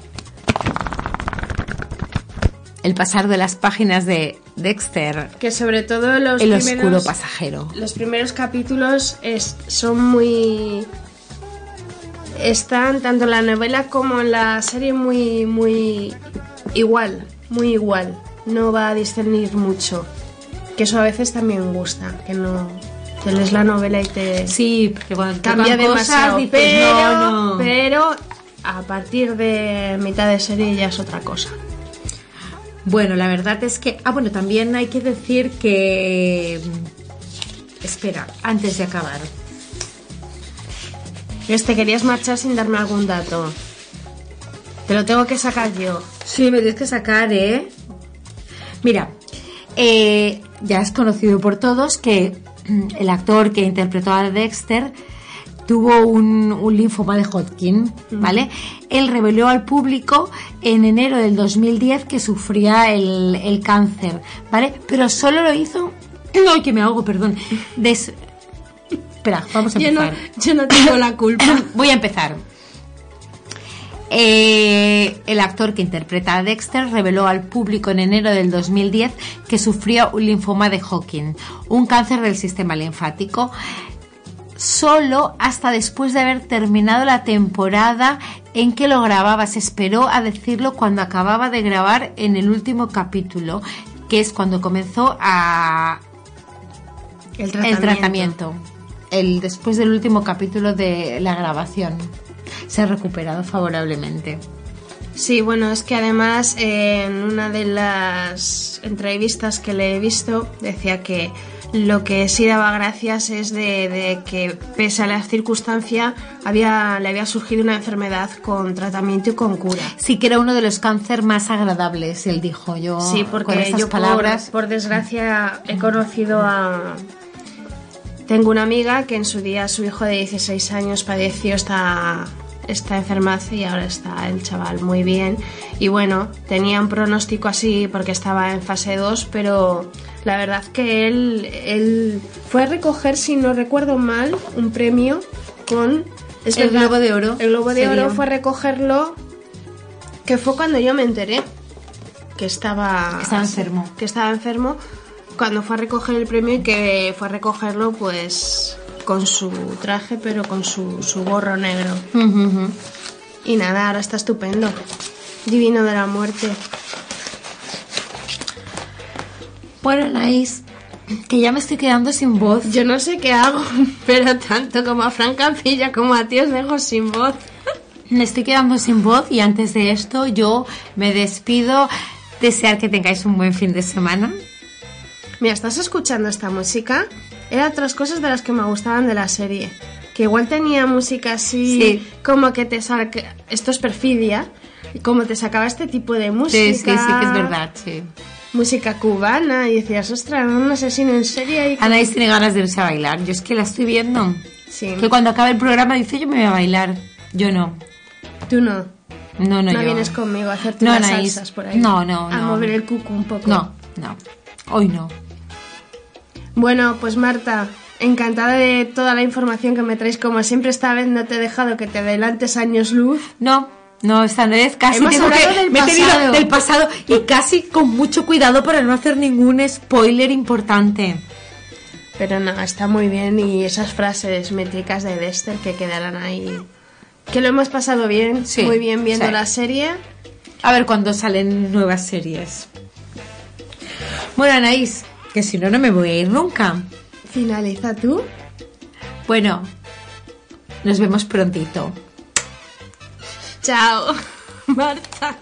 El pasar de las páginas de Dexter. Que sobre todo los El oscuro pasajero. Los primeros capítulos es, son muy... Están tanto en la novela como en la serie muy, muy igual, muy igual. No va a discernir mucho. Que eso a veces también gusta, que no... Te lees la novela y te... Sí, porque cuando cambia demasiado. pero, pero a partir de mitad de serie ya es otra cosa. Bueno, la verdad es que... Ah, bueno, también hay que decir que... Espera, antes de acabar. Este, querías marchar sin darme algún dato. Te lo tengo que sacar yo. Sí, me tienes que sacar, ¿eh? Mira, eh, ya es conocido por todos que mm, el actor que interpretó a Dexter tuvo un, linfoma de Hodgkin, ¿vale? Él reveló al público en enero del 2010 que sufría el, cáncer, ¿vale? Pero solo lo hizo... No, que me ahogo, perdón. Espera, vamos a empezar. Yo no, tengo la culpa. Voy a empezar. Eh, el actor que interpreta a Dexter reveló al público en enero del 2010 que sufría un linfoma de Hodgkin, un cáncer del sistema linfático solo hasta después de haber terminado la temporada en que lo grababa. Se esperó a decirlo cuando acababa de grabar en el último capítulo, que es cuando comenzó a el tratamiento. El después del último capítulo de la grabación. Se ha recuperado favorablemente. Sí, bueno, es que además en una de las entrevistas que le he visto decía que lo que sí daba gracias es de, que, pese a la circunstancia, había, le había surgido una enfermedad con tratamiento y con cura. Sí, que era uno de los cánceres más agradables, él dijo. Yo, sí, porque yo, palabras... por, desgracia, he conocido a. Tengo una amiga que en su día su hijo de 16 años padeció esta, esta enfermedad y ahora está el chaval muy bien. Y bueno, tenía un pronóstico así porque estaba en fase 2, pero la verdad que él, él fue a recoger, si no recuerdo mal, un premio con... el Globo de Oro. El Globo de Oro fue a recogerlo, que fue cuando yo me enteré que estaba... Que estaba enfermo. Que estaba enfermo, cuando fue a recoger el premio y que fue a recogerlo pues con su traje, pero con su, su gorro negro. Y nada, ahora está estupendo. Divino de la muerte. Bueno, Anaís, que ya me estoy quedando sin voz. Yo no sé qué hago, pero tanto como a Fran Campilla como a ti os dejo sin voz. Me estoy quedando sin voz y antes de esto yo me despido. Desear que tengáis un buen fin de semana. Mira, ¿estás escuchando esta música? Era otras cosas de las que me gustaban de la serie. Que igual tenía música así, como que te saca... Esto es perfidia. Como te sacaba este tipo de música. Sí, sí, sí, que es verdad, sí música cubana y decías, ostras, un asesino en serie. Y Anaís tiene ganas de irse a bailar. Yo es que la estoy viendo. Sí. Que cuando acabe el programa dice, yo me voy a bailar. Yo no. Tú no. No, no, no vienes conmigo a hacerte unas salsas por ahí. No, no, A mover el cuco un poco. No, no. Hoy no. Bueno, pues Marta, encantada de toda la información que me traes. Como siempre, esta vez no te he dejado que te adelantes años luz. No, no, vez casi Hemos tengo que, del pasado. del pasado y casi con mucho cuidado para no hacer ningún spoiler importante. Pero no, está muy bien y esas frases métricas de Dexter que quedarán ahí. Que lo hemos pasado bien, muy bien viendo la serie. A ver cuándo salen nuevas series. Bueno, Anaís, que si no, no me voy a ir nunca. Finaliza tú. Bueno, nos vemos prontito. Ciao, Marta.